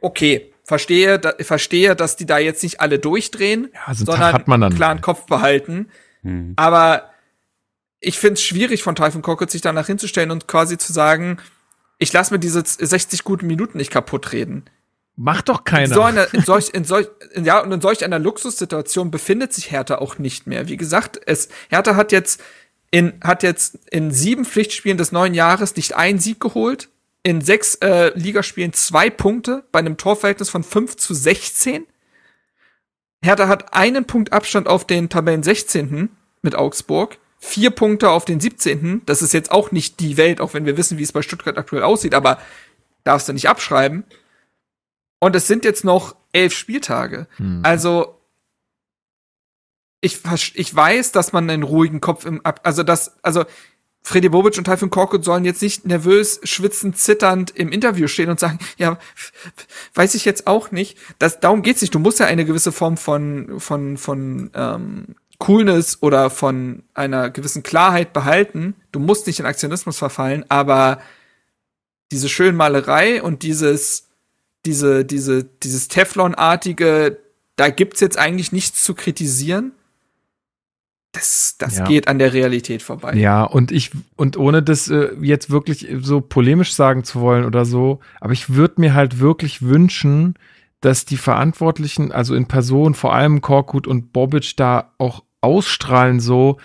okay, verstehe, da, verstehe, dass die da jetzt nicht alle durchdrehen, ja, so sondern hat man dann klaren Kopf behalten. Hm. Aber ich finde es schwierig von Typhon Cockett sich danach hinzustellen und quasi zu sagen, ich lasse mir diese 60 guten Minuten nicht kaputt reden. Macht doch keiner. In, so einer, in solch, in solch, in, ja, und in solch einer Luxussituation befindet sich Hertha auch nicht mehr. Wie gesagt, es, Hertha hat jetzt in, hat jetzt in sieben Pflichtspielen des neuen Jahres nicht einen Sieg geholt in sechs äh, Ligaspielen zwei Punkte bei einem Torverhältnis von 5 zu 16. Hertha hat einen Punkt Abstand auf den Tabellen 16. mit Augsburg, vier Punkte auf den 17. Das ist jetzt auch nicht die Welt, auch wenn wir wissen, wie es bei Stuttgart aktuell aussieht, aber darfst du nicht abschreiben. Und es sind jetzt noch elf Spieltage. Hm. Also ich, ich weiß, dass man einen ruhigen Kopf im Ab also das also Freddy Bobic und Typhoon Korkut sollen jetzt nicht nervös, schwitzend, zitternd im Interview stehen und sagen, ja, weiß ich jetzt auch nicht. Das, darum geht's nicht. Du musst ja eine gewisse Form von, von, von ähm, Coolness oder von einer gewissen Klarheit behalten. Du musst nicht in Aktionismus verfallen, aber diese Schönmalerei und dieses, diese, diese, dieses Teflonartige, da gibt's jetzt eigentlich nichts zu kritisieren das, das ja. geht an der Realität vorbei. Ja, und ich, und ohne das äh, jetzt wirklich so polemisch sagen zu wollen oder so, aber ich würde mir halt wirklich wünschen, dass die Verantwortlichen, also in Person, vor allem Korkut und Bobic, da auch ausstrahlen so,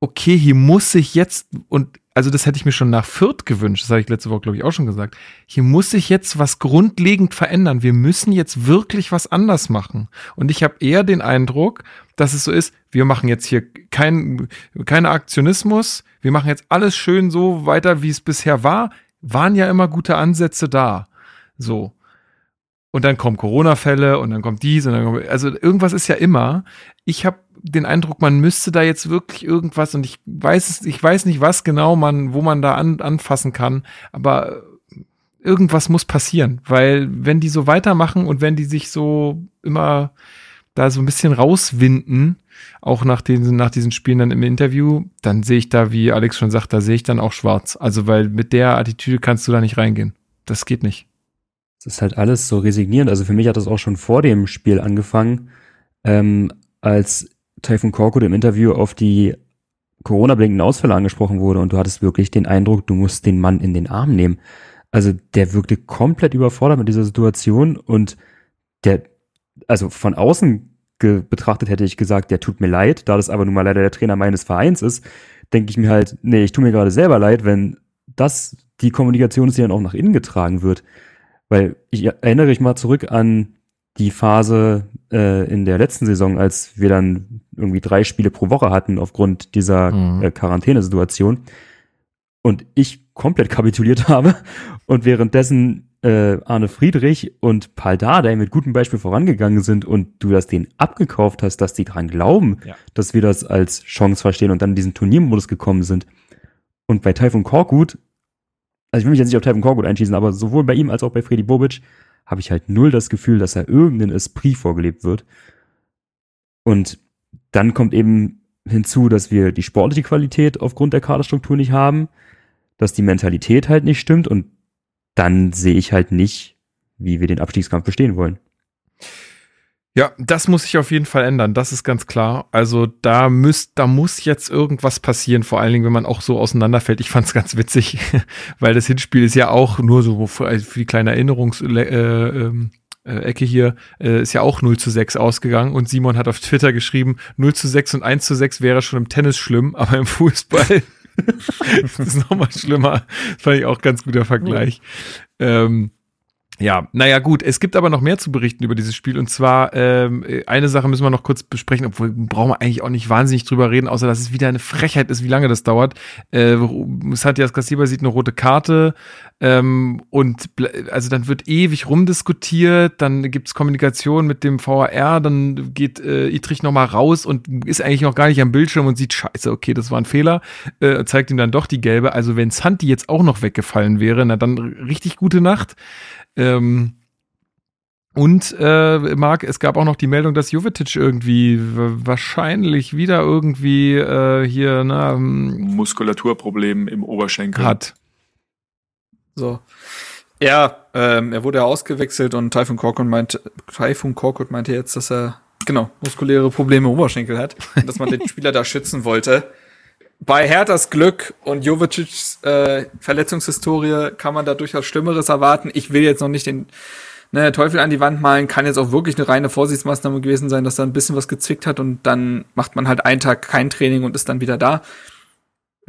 okay, hier muss sich jetzt, und also das hätte ich mir schon nach Fürth gewünscht, das habe ich letzte Woche, glaube ich, auch schon gesagt. Hier muss sich jetzt was grundlegend verändern. Wir müssen jetzt wirklich was anders machen. Und ich habe eher den Eindruck, dass es so ist, wir machen jetzt hier kein, kein Aktionismus, wir machen jetzt alles schön so weiter, wie es bisher war. Waren ja immer gute Ansätze da. So. Und dann kommen Corona-Fälle und dann kommt dies und dann kommt, also irgendwas ist ja immer. Ich habe den Eindruck, man müsste da jetzt wirklich irgendwas und ich weiß es, ich weiß nicht, was genau man, wo man da an, anfassen kann, aber irgendwas muss passieren, weil wenn die so weitermachen und wenn die sich so immer da so ein bisschen rauswinden, auch nach diesen, nach diesen Spielen dann im Interview, dann sehe ich da, wie Alex schon sagt, da sehe ich dann auch schwarz. Also, weil mit der Attitüde kannst du da nicht reingehen. Das geht nicht. Es ist halt alles so resignierend. Also für mich hat das auch schon vor dem Spiel angefangen, ähm, als Typhoon Korkut im Interview auf die Corona-bedingten Ausfälle angesprochen wurde und du hattest wirklich den Eindruck, du musst den Mann in den Arm nehmen. Also der wirkte komplett überfordert mit dieser Situation und der, also von außen betrachtet hätte ich gesagt, der tut mir leid, da das aber nun mal leider der Trainer meines Vereins ist, denke ich mir halt, nee, ich tue mir gerade selber leid, wenn das die Kommunikation ist, die dann auch nach innen getragen wird. Weil ich erinnere mich mal zurück an die Phase äh, in der letzten Saison, als wir dann irgendwie drei Spiele pro Woche hatten aufgrund dieser mhm. äh, Quarantänesituation und ich komplett kapituliert [laughs] habe und währenddessen äh, Arne Friedrich und Paul Dardai mit gutem Beispiel vorangegangen sind und du das denen abgekauft hast, dass die dran glauben, ja. dass wir das als Chance verstehen und dann in diesen Turniermodus gekommen sind. Und bei Taifun Korkut, also ich will mich jetzt nicht auf Taifun Korkut einschießen, aber sowohl bei ihm als auch bei Freddy Bobic habe ich halt null das Gefühl, dass da irgendein Esprit vorgelebt wird. Und dann kommt eben hinzu, dass wir die sportliche Qualität aufgrund der Kaderstruktur nicht haben, dass die Mentalität halt nicht stimmt und dann sehe ich halt nicht, wie wir den Abstiegskampf bestehen wollen. Ja, das muss sich auf jeden Fall ändern, das ist ganz klar. Also da müsst, da muss jetzt irgendwas passieren, vor allen Dingen, wenn man auch so auseinanderfällt. Ich fand es ganz witzig, [laughs] weil das Hinspiel ist ja auch nur so für, also für die kleine Erinnerungsecke äh, ähm, äh, hier, äh, ist ja auch 0 zu 6 ausgegangen und Simon hat auf Twitter geschrieben, 0 zu 6 und 1 zu 6 wäre schon im Tennis schlimm, [laughs] aber im Fußball [laughs] ist nochmal schlimmer. Das fand ich auch ganz guter Vergleich. Ähm, ja, naja, gut. Es gibt aber noch mehr zu berichten über dieses Spiel. Und zwar, ähm, eine Sache müssen wir noch kurz besprechen, obwohl brauchen wir eigentlich auch nicht wahnsinnig drüber reden, außer dass es wieder eine Frechheit ist, wie lange das dauert. Äh, Santias Casiba sieht eine rote Karte ähm, und also dann wird ewig rumdiskutiert, dann gibt's Kommunikation mit dem VAR, dann geht äh, Itrich nochmal raus und ist eigentlich noch gar nicht am Bildschirm und sieht, scheiße, okay, das war ein Fehler, äh, zeigt ihm dann doch die gelbe. Also wenn Santi jetzt auch noch weggefallen wäre, na dann richtig gute Nacht. Ähm, und äh, Marc, es gab auch noch die Meldung, dass Jovetic irgendwie wahrscheinlich wieder irgendwie äh, hier na, ähm, Muskulaturproblem im Oberschenkel hat. So. Ja, ähm, er wurde ausgewechselt und Typhoon Korkut meint, Typhoon Korkut meinte jetzt, dass er genau muskuläre Probleme im Oberschenkel hat und dass man den [laughs] Spieler da schützen wollte bei Herthas Glück und Jovicics äh, Verletzungshistorie kann man da durchaus Schlimmeres erwarten. Ich will jetzt noch nicht den ne, Teufel an die Wand malen, kann jetzt auch wirklich eine reine Vorsichtsmaßnahme gewesen sein, dass da ein bisschen was gezwickt hat und dann macht man halt einen Tag kein Training und ist dann wieder da.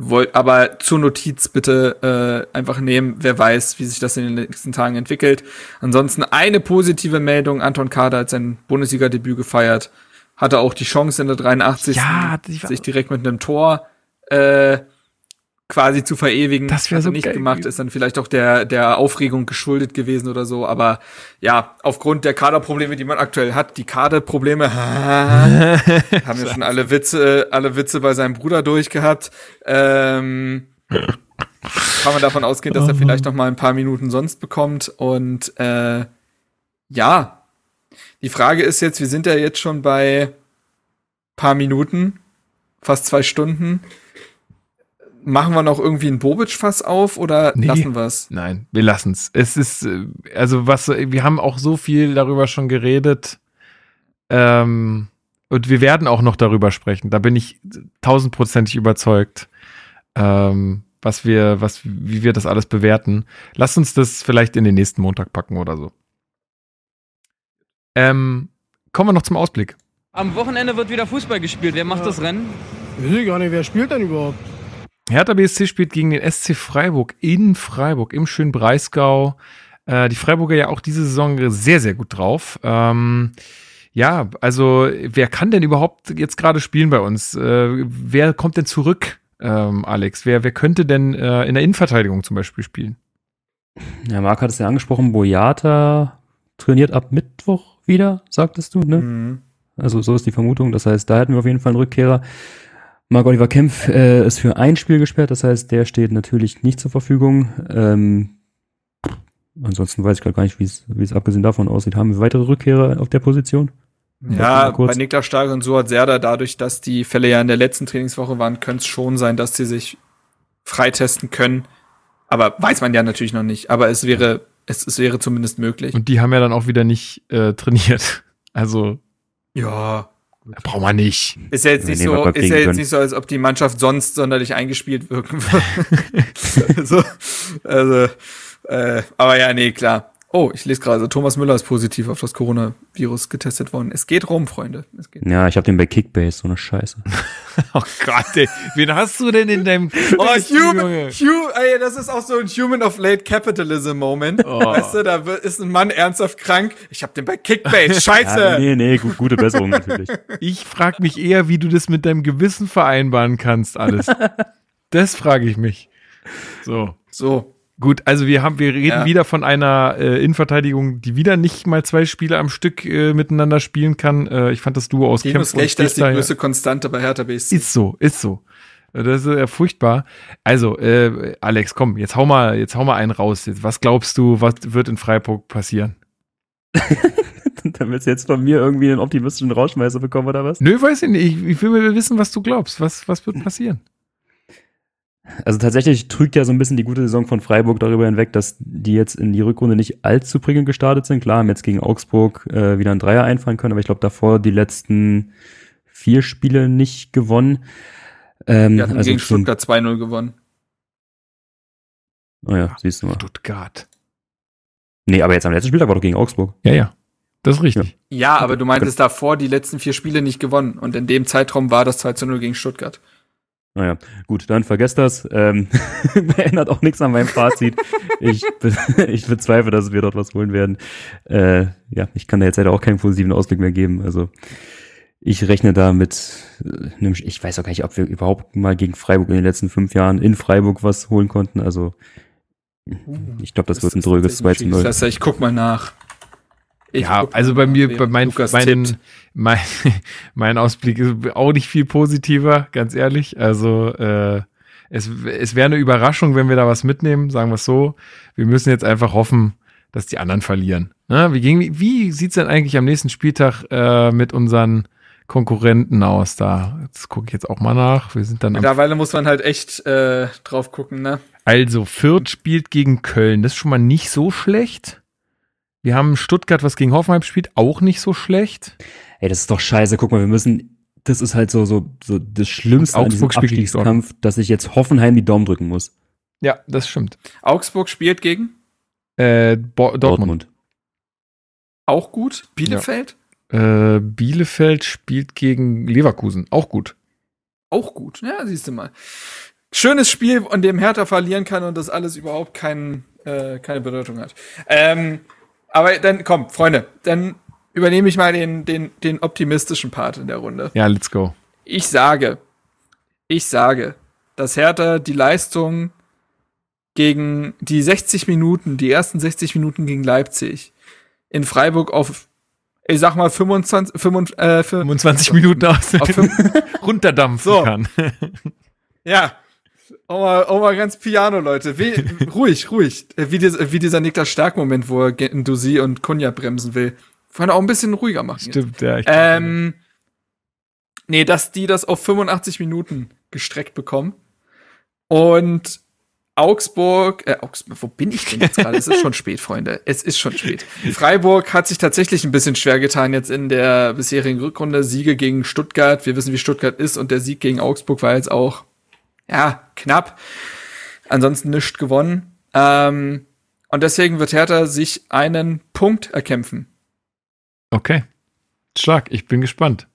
Wollt, aber zur Notiz bitte äh, einfach nehmen, wer weiß, wie sich das in den nächsten Tagen entwickelt. Ansonsten eine positive Meldung, Anton Kader hat sein Bundesliga-Debüt gefeiert, hatte auch die Chance in der 83. Ja, sich direkt mit einem Tor äh, quasi zu verewigen. Das wäre so nicht geil. gemacht, ist dann vielleicht auch der der Aufregung geschuldet gewesen oder so. Aber ja, aufgrund der Kaderprobleme, die man aktuell hat, die Kaderprobleme [laughs] haben wir schon alle Witze, alle Witze bei seinem Bruder durchgehabt. Ähm, kann man davon ausgehen, dass er vielleicht noch mal ein paar Minuten sonst bekommt. Und äh, ja, die Frage ist jetzt, wir sind ja jetzt schon bei paar Minuten, fast zwei Stunden. Machen wir noch irgendwie ein Bobic-Fass auf oder nee, lassen wir es? Nein, wir lassen es. Es ist, äh, also was, wir haben auch so viel darüber schon geredet. Ähm, und wir werden auch noch darüber sprechen. Da bin ich tausendprozentig überzeugt, ähm, was wir, was, wie wir das alles bewerten. Lass uns das vielleicht in den nächsten Montag packen oder so. Ähm, kommen wir noch zum Ausblick. Am Wochenende wird wieder Fußball gespielt. Wer macht ja. das Rennen? Ich weiß gar nicht, wer spielt denn überhaupt? Hertha BSC spielt gegen den SC Freiburg in Freiburg im schönen Breisgau. Äh, die Freiburger ja auch diese Saison sehr, sehr gut drauf. Ähm, ja, also wer kann denn überhaupt jetzt gerade spielen bei uns? Äh, wer kommt denn zurück, ähm, Alex? Wer, wer könnte denn äh, in der Innenverteidigung zum Beispiel spielen? Ja, Marc hat es ja angesprochen, Boyata trainiert ab Mittwoch wieder, sagtest du, ne? Mhm. Also so ist die Vermutung. Das heißt, da hätten wir auf jeden Fall einen Rückkehrer. Marc-Oliver Kempf äh, ist für ein Spiel gesperrt, das heißt, der steht natürlich nicht zur Verfügung. Ähm, ansonsten weiß ich gerade gar nicht, wie es abgesehen davon aussieht. Haben wir weitere Rückkehrer auf der Position? Ja, bei Niklas Stark und Suat Serda, dadurch, dass die Fälle ja in der letzten Trainingswoche waren, könnte es schon sein, dass sie sich freitesten können. Aber weiß man ja natürlich noch nicht. Aber es wäre, es, es wäre zumindest möglich. Und die haben ja dann auch wieder nicht äh, trainiert. [laughs] Also ja. Braucht man nicht. Ist ja jetzt Wir nicht so, ist ja jetzt können. nicht so, als ob die Mannschaft sonst sonderlich eingespielt wirken würde. so, [laughs] also, äh, aber ja, nee, klar. Oh, ich lese gerade, also Thomas Müller ist positiv auf das Coronavirus getestet worden. Es geht rum, Freunde. Es geht. Ja, ich habe den bei Kickbase, so eine Scheiße. [laughs] Oh Gott, ey. Wen hast du denn in deinem [laughs] Oh, human, Junge? Hu, ey, das ist auch so ein Human of Late Capitalism Moment. Oh. Weißt du, da ist ein Mann ernsthaft krank. Ich hab den bei Kickbase. [laughs] Scheiße. Ja, nee, nee, gu gute Besserung natürlich. Ich frage mich eher, wie du das mit deinem Gewissen vereinbaren kannst, alles. Das frage ich mich. So. So. Gut, also wir haben, wir reden Ja. wieder von einer äh, Innenverteidigung, die wieder nicht mal zwei Spiele am Stück äh, miteinander spielen kann. Äh, ich fand das Duo aus Kempf und Schlechter ist die größte Konstante bei Hertha BSC. Ist so, ist so. Das ist ja furchtbar. Also, äh, Alex, komm, jetzt hau mal, jetzt hau mal einen raus. Jetzt, was glaubst du, was wird in Freiburg passieren? [laughs] Damit du jetzt von mir irgendwie einen optimistischen Rausschmeißer bekommen, oder was? Nö, weiß ich nicht. Ich, ich will wissen, was du glaubst. Was, was wird passieren? Also tatsächlich trügt ja so ein bisschen die gute Saison von Freiburg darüber hinweg, dass die jetzt in die Rückrunde nicht allzu prickelnd gestartet sind. Klar, haben jetzt gegen Augsburg äh, wieder einen Dreier einfahren können, aber ich glaube davor die letzten vier Spiele nicht gewonnen. Ähm, Wir hatten also gegen schon- Stuttgart 2-0 gewonnen. Oh ja, siehst du mal. Stuttgart. Nee, aber jetzt am letzten Spieltag war doch gegen Augsburg. Ja, ja. Das ist richtig. Ja, aber du meintest davor die letzten vier Spiele nicht gewonnen. Und in dem Zeitraum war das 2 0 gegen Stuttgart. Naja, gut, dann vergesst das. Ähm, [laughs] ändert auch nichts an meinem Fazit. Ich, be [laughs] ich bezweifle, dass wir dort was holen werden. Äh, ja, ich kann da jetzt leider auch keinen positiven Ausblick mehr geben. Also ich rechne da mit, äh, ich weiß auch gar nicht, ob wir überhaupt mal gegen Freiburg in den letzten fünf Jahren in Freiburg was holen konnten. Also ich glaube, das, wird ein dröges 2 zu tatsächlich 0. Das heißt, ich guck mal nach. Ich ja, also bei mir, bei mein, tippt. mein, [laughs] mein Ausblick ist auch nicht viel positiver, ganz ehrlich. Also äh, es, es wäre eine Überraschung, wenn wir da was mitnehmen, sagen wir es so. Wir müssen jetzt einfach hoffen, dass die anderen verlieren. Ne? Wie, ging, wie sieht's denn eigentlich am nächsten Spieltag äh, mit unseren Konkurrenten aus da? Jetzt gucke ich jetzt auch mal nach. Wir sind dann Mittlerweile muss man halt echt äh, drauf gucken, ne? Also, Fürth spielt gegen Köln. Das ist schon mal nicht so schlecht. Wir haben Stuttgart, was gegen Hoffenheim spielt, auch nicht so schlecht. Ey, das ist doch scheiße. Guck mal, wir müssen, das ist halt so, so, so das Schlimmste Und an diesem Augsburg spielt gegen Abstiegskampf, dass ich jetzt Hoffenheim die Daumen drücken muss. Ja, das stimmt. Augsburg spielt gegen Äh, Bo Dortmund. auch gut. Bielefeld Äh, Bielefeld spielt gegen Leverkusen. Auch gut. auch gut. Ja, siehst du mal. Schönes Spiel, an dem Hertha verlieren kann und das alles überhaupt kein, äh, keine Bedeutung hat. Ähm, aber dann, komm, Freunde, dann übernehme ich mal den, den, den optimistischen Part in der Runde. Ja, let's go. Ich sage, ich sage, dass Hertha die Leistung gegen die 60 Minuten, die ersten 60 Minuten gegen Leipzig in Freiburg auf, ich sag mal 25, 25 äh, für, 25 Minuten aus auf fünf, [laughs] runterdampfen So. kann. ja. Oh mal, oh mal ganz Piano, Leute. Wie, ruhig, ruhig. Äh, Wie, dieser- wie dieser Niklas Stark-Moment, wo er Dusi und Kunja bremsen will. Vorhin auch ein bisschen ruhiger machen. jetzt. Stimmt, ja. Ich Ähm, nee, dass die das auf 85 Minuten gestreckt bekommen. Und Augsburg, äh, Augsburg, wo bin ich denn jetzt gerade? es ist schon spät, Freunde. Es ist schon spät. [laughs] Freiburg hat sich tatsächlich ein bisschen schwer getan jetzt in der bisherigen Rückrunde. Siege gegen Stuttgart. Wir wissen, wie Stuttgart ist und der Sieg gegen Augsburg war jetzt auch, ja, knapp. Ansonsten nichts gewonnen. Ähm, und deswegen wird Hertha sich einen Punkt erkämpfen. okay. Stark. Ich bin gespannt.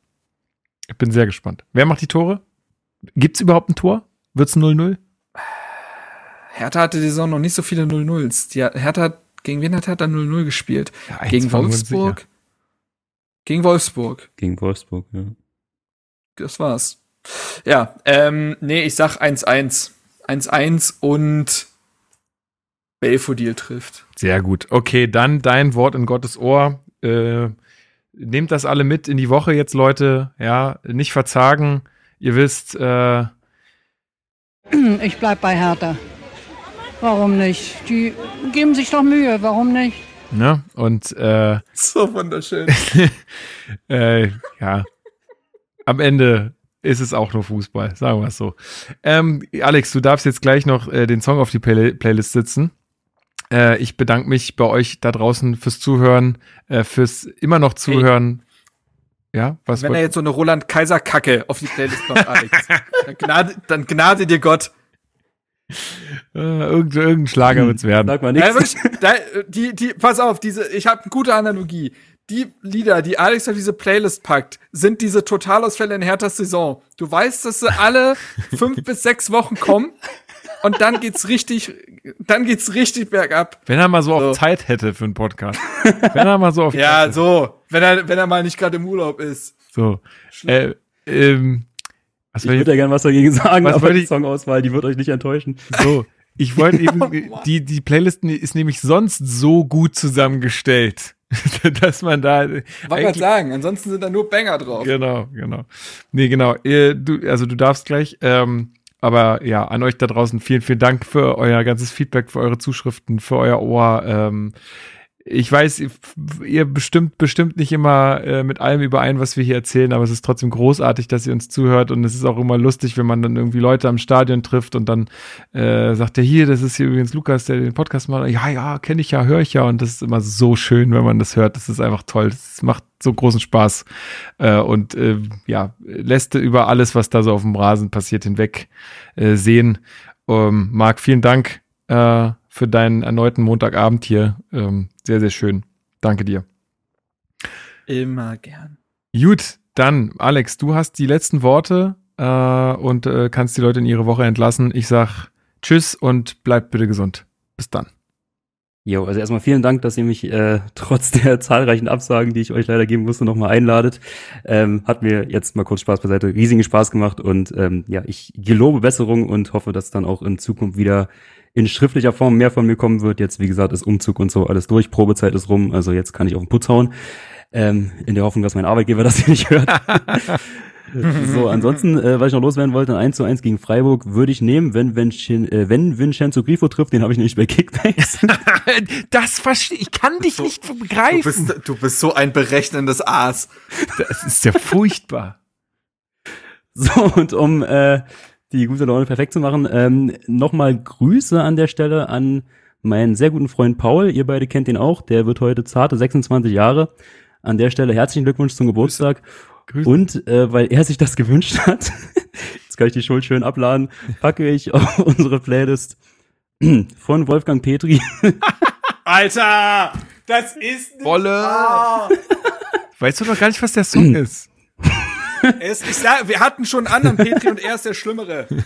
Ich bin sehr gespannt. Wer macht die Tore? Gibt's überhaupt ein Tor? Wird's 0-0? Hertha hatte die Saison noch nicht so viele 0-0s. Die hat, Hertha hat, gegen wen hat Hertha 0-0 gespielt? Ja, Gegen Wolfsburg? Gegen Wolfsburg. Gegen Wolfsburg, ja. Das war's. Ja, ähm, nee, ich sag 1-1. 1-1 und Belfodil trifft. Sehr gut. Okay, dann dein Wort in Gottes Ohr. Äh, nehmt das alle mit in die Woche jetzt, Leute. Ja, nicht verzagen. Ihr wisst, äh, Ich bleib bei Hertha. Warum nicht? Die geben sich doch Mühe, warum nicht? Ne? Und äh, So wunderschön. [laughs] äh, ja, am Ende ist es auch nur Fußball, sagen wir es so. Ähm, Alex, du darfst jetzt gleich noch äh, den Song auf die Play Playlist sitzen. Äh, ich bedanke mich bei euch da draußen fürs Zuhören, äh, fürs immer noch Zuhören. Ja, was Wenn er jetzt so eine Roland Kaiser Kacke auf die Playlist kommt, Alex, [laughs] dann gnade, dann gnade dir Gott. äh, irgend, irgendein Schlager wird's werden. Sag mal nichts. die, die, pass auf, diese, ich habe eine gute Analogie. Die Lieder, die Alex auf diese Playlist packt, sind diese Totalausfälle in Herthas Saison. Du weißt, dass sie alle [laughs] fünf bis sechs Wochen kommen und dann geht's richtig, dann geht's richtig bergab. Wenn er mal so, So. auf Zeit hätte für einen Podcast. Wenn er mal so auf [laughs] Ja, so, wenn er, wenn er mal nicht gerade im Urlaub ist. so. Äh, ähm, was Ich würde ja jetzt? gern was dagegen sagen, Was aber wollte die Songauswahl, die wird euch nicht enttäuschen. So. Ich wollte [laughs] eben, die, die Playlist ist nämlich sonst so gut zusammengestellt, [laughs] dass man da Wollte gerade sagen, ansonsten sind da nur Banger drauf. Genau, genau. Nee, genau. Du, also du darfst gleich. Ähm, aber ja, an euch da draußen vielen, vielen Dank für euer ganzes Feedback, für eure Zuschriften, für euer Ohr. Ähm, ich weiß, ihr- bestimmt bestimmt nicht immer äh, mit allem überein, was wir hier erzählen, aber es ist trotzdem großartig, dass ihr uns zuhört und es ist auch immer lustig, wenn man dann irgendwie Leute am Stadion trifft und dann äh, sagt er hier, das ist hier übrigens Lukas, der den Podcast macht. Ja, ja, kenne ich ja, höre ich ja und das ist immer so schön, wenn man das hört. Das ist einfach toll. Das macht so großen Spaß äh, und äh, ja lässt über alles, was da so auf dem Rasen passiert, hinweg äh, sehen. Ähm, Marc, vielen Dank äh, für deinen erneuten Montagabend hier. Ähm, sehr, sehr schön. Danke dir. Immer gern. Gut, dann, Alex, du hast die letzten Worte äh, und äh, kannst die Leute in ihre Woche entlassen. Ich sag Tschüss und bleibt bitte gesund. Bis dann. Jo, also erstmal vielen Dank, dass ihr mich äh, [laughs] trotz der zahlreichen Absagen, die ich euch leider geben musste, nochmal einladet. Ähm, hat mir jetzt mal kurz Spaß beiseite, riesigen Spaß gemacht und ähm, ja, ich gelobe Besserung und hoffe, dass dann auch in Zukunft wieder in schriftlicher Form mehr von mir kommen wird. Jetzt, wie gesagt, ist Umzug und so alles durch, Probezeit ist rum, also jetzt kann ich auf den Putz hauen. Ähm, in der Hoffnung, dass mein Arbeitgeber [laughs] das hier nicht hört. [laughs] so, ansonsten, äh, was ich noch loswerden wollte, ein 1 zu 1 gegen Freiburg würde ich nehmen, wenn, wenn, äh, wenn Vincenzo Grifo trifft, den habe ich nämlich bei Kickbase. [laughs] Das verstehe ich, kann dich nicht Du begreifen. bist, du bist so ein berechnendes Aas. Das ist ja furchtbar. So, und um äh, die gute Laune perfekt zu machen, ähm, nochmal Grüße an der Stelle an meinen sehr guten Freund Paul. Ihr beide kennt ihn auch. Der wird heute zarte 26 Jahre. An der Stelle herzlichen Glückwunsch zum Geburtstag. Grüße. Und äh, weil er sich das gewünscht hat, [laughs] jetzt kann ich die Schuld schön abladen, packe ich [laughs] auf unsere Playlist von Wolfgang Petri. [laughs] Alter! Das ist nicht Wolle. wahr. Weißt du doch gar nicht, was der Song [clears throat] ist? [laughs] Es, ich sag, wir hatten schon einen anderen Petri und er ist der Schlimmere. [laughs]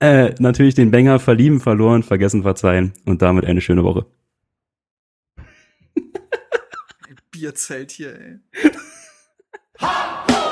äh, natürlich den Banger verlieben, verloren, vergessen, verzeihen. Und damit eine schöne Woche. Bierzelt hier, ey. [laughs]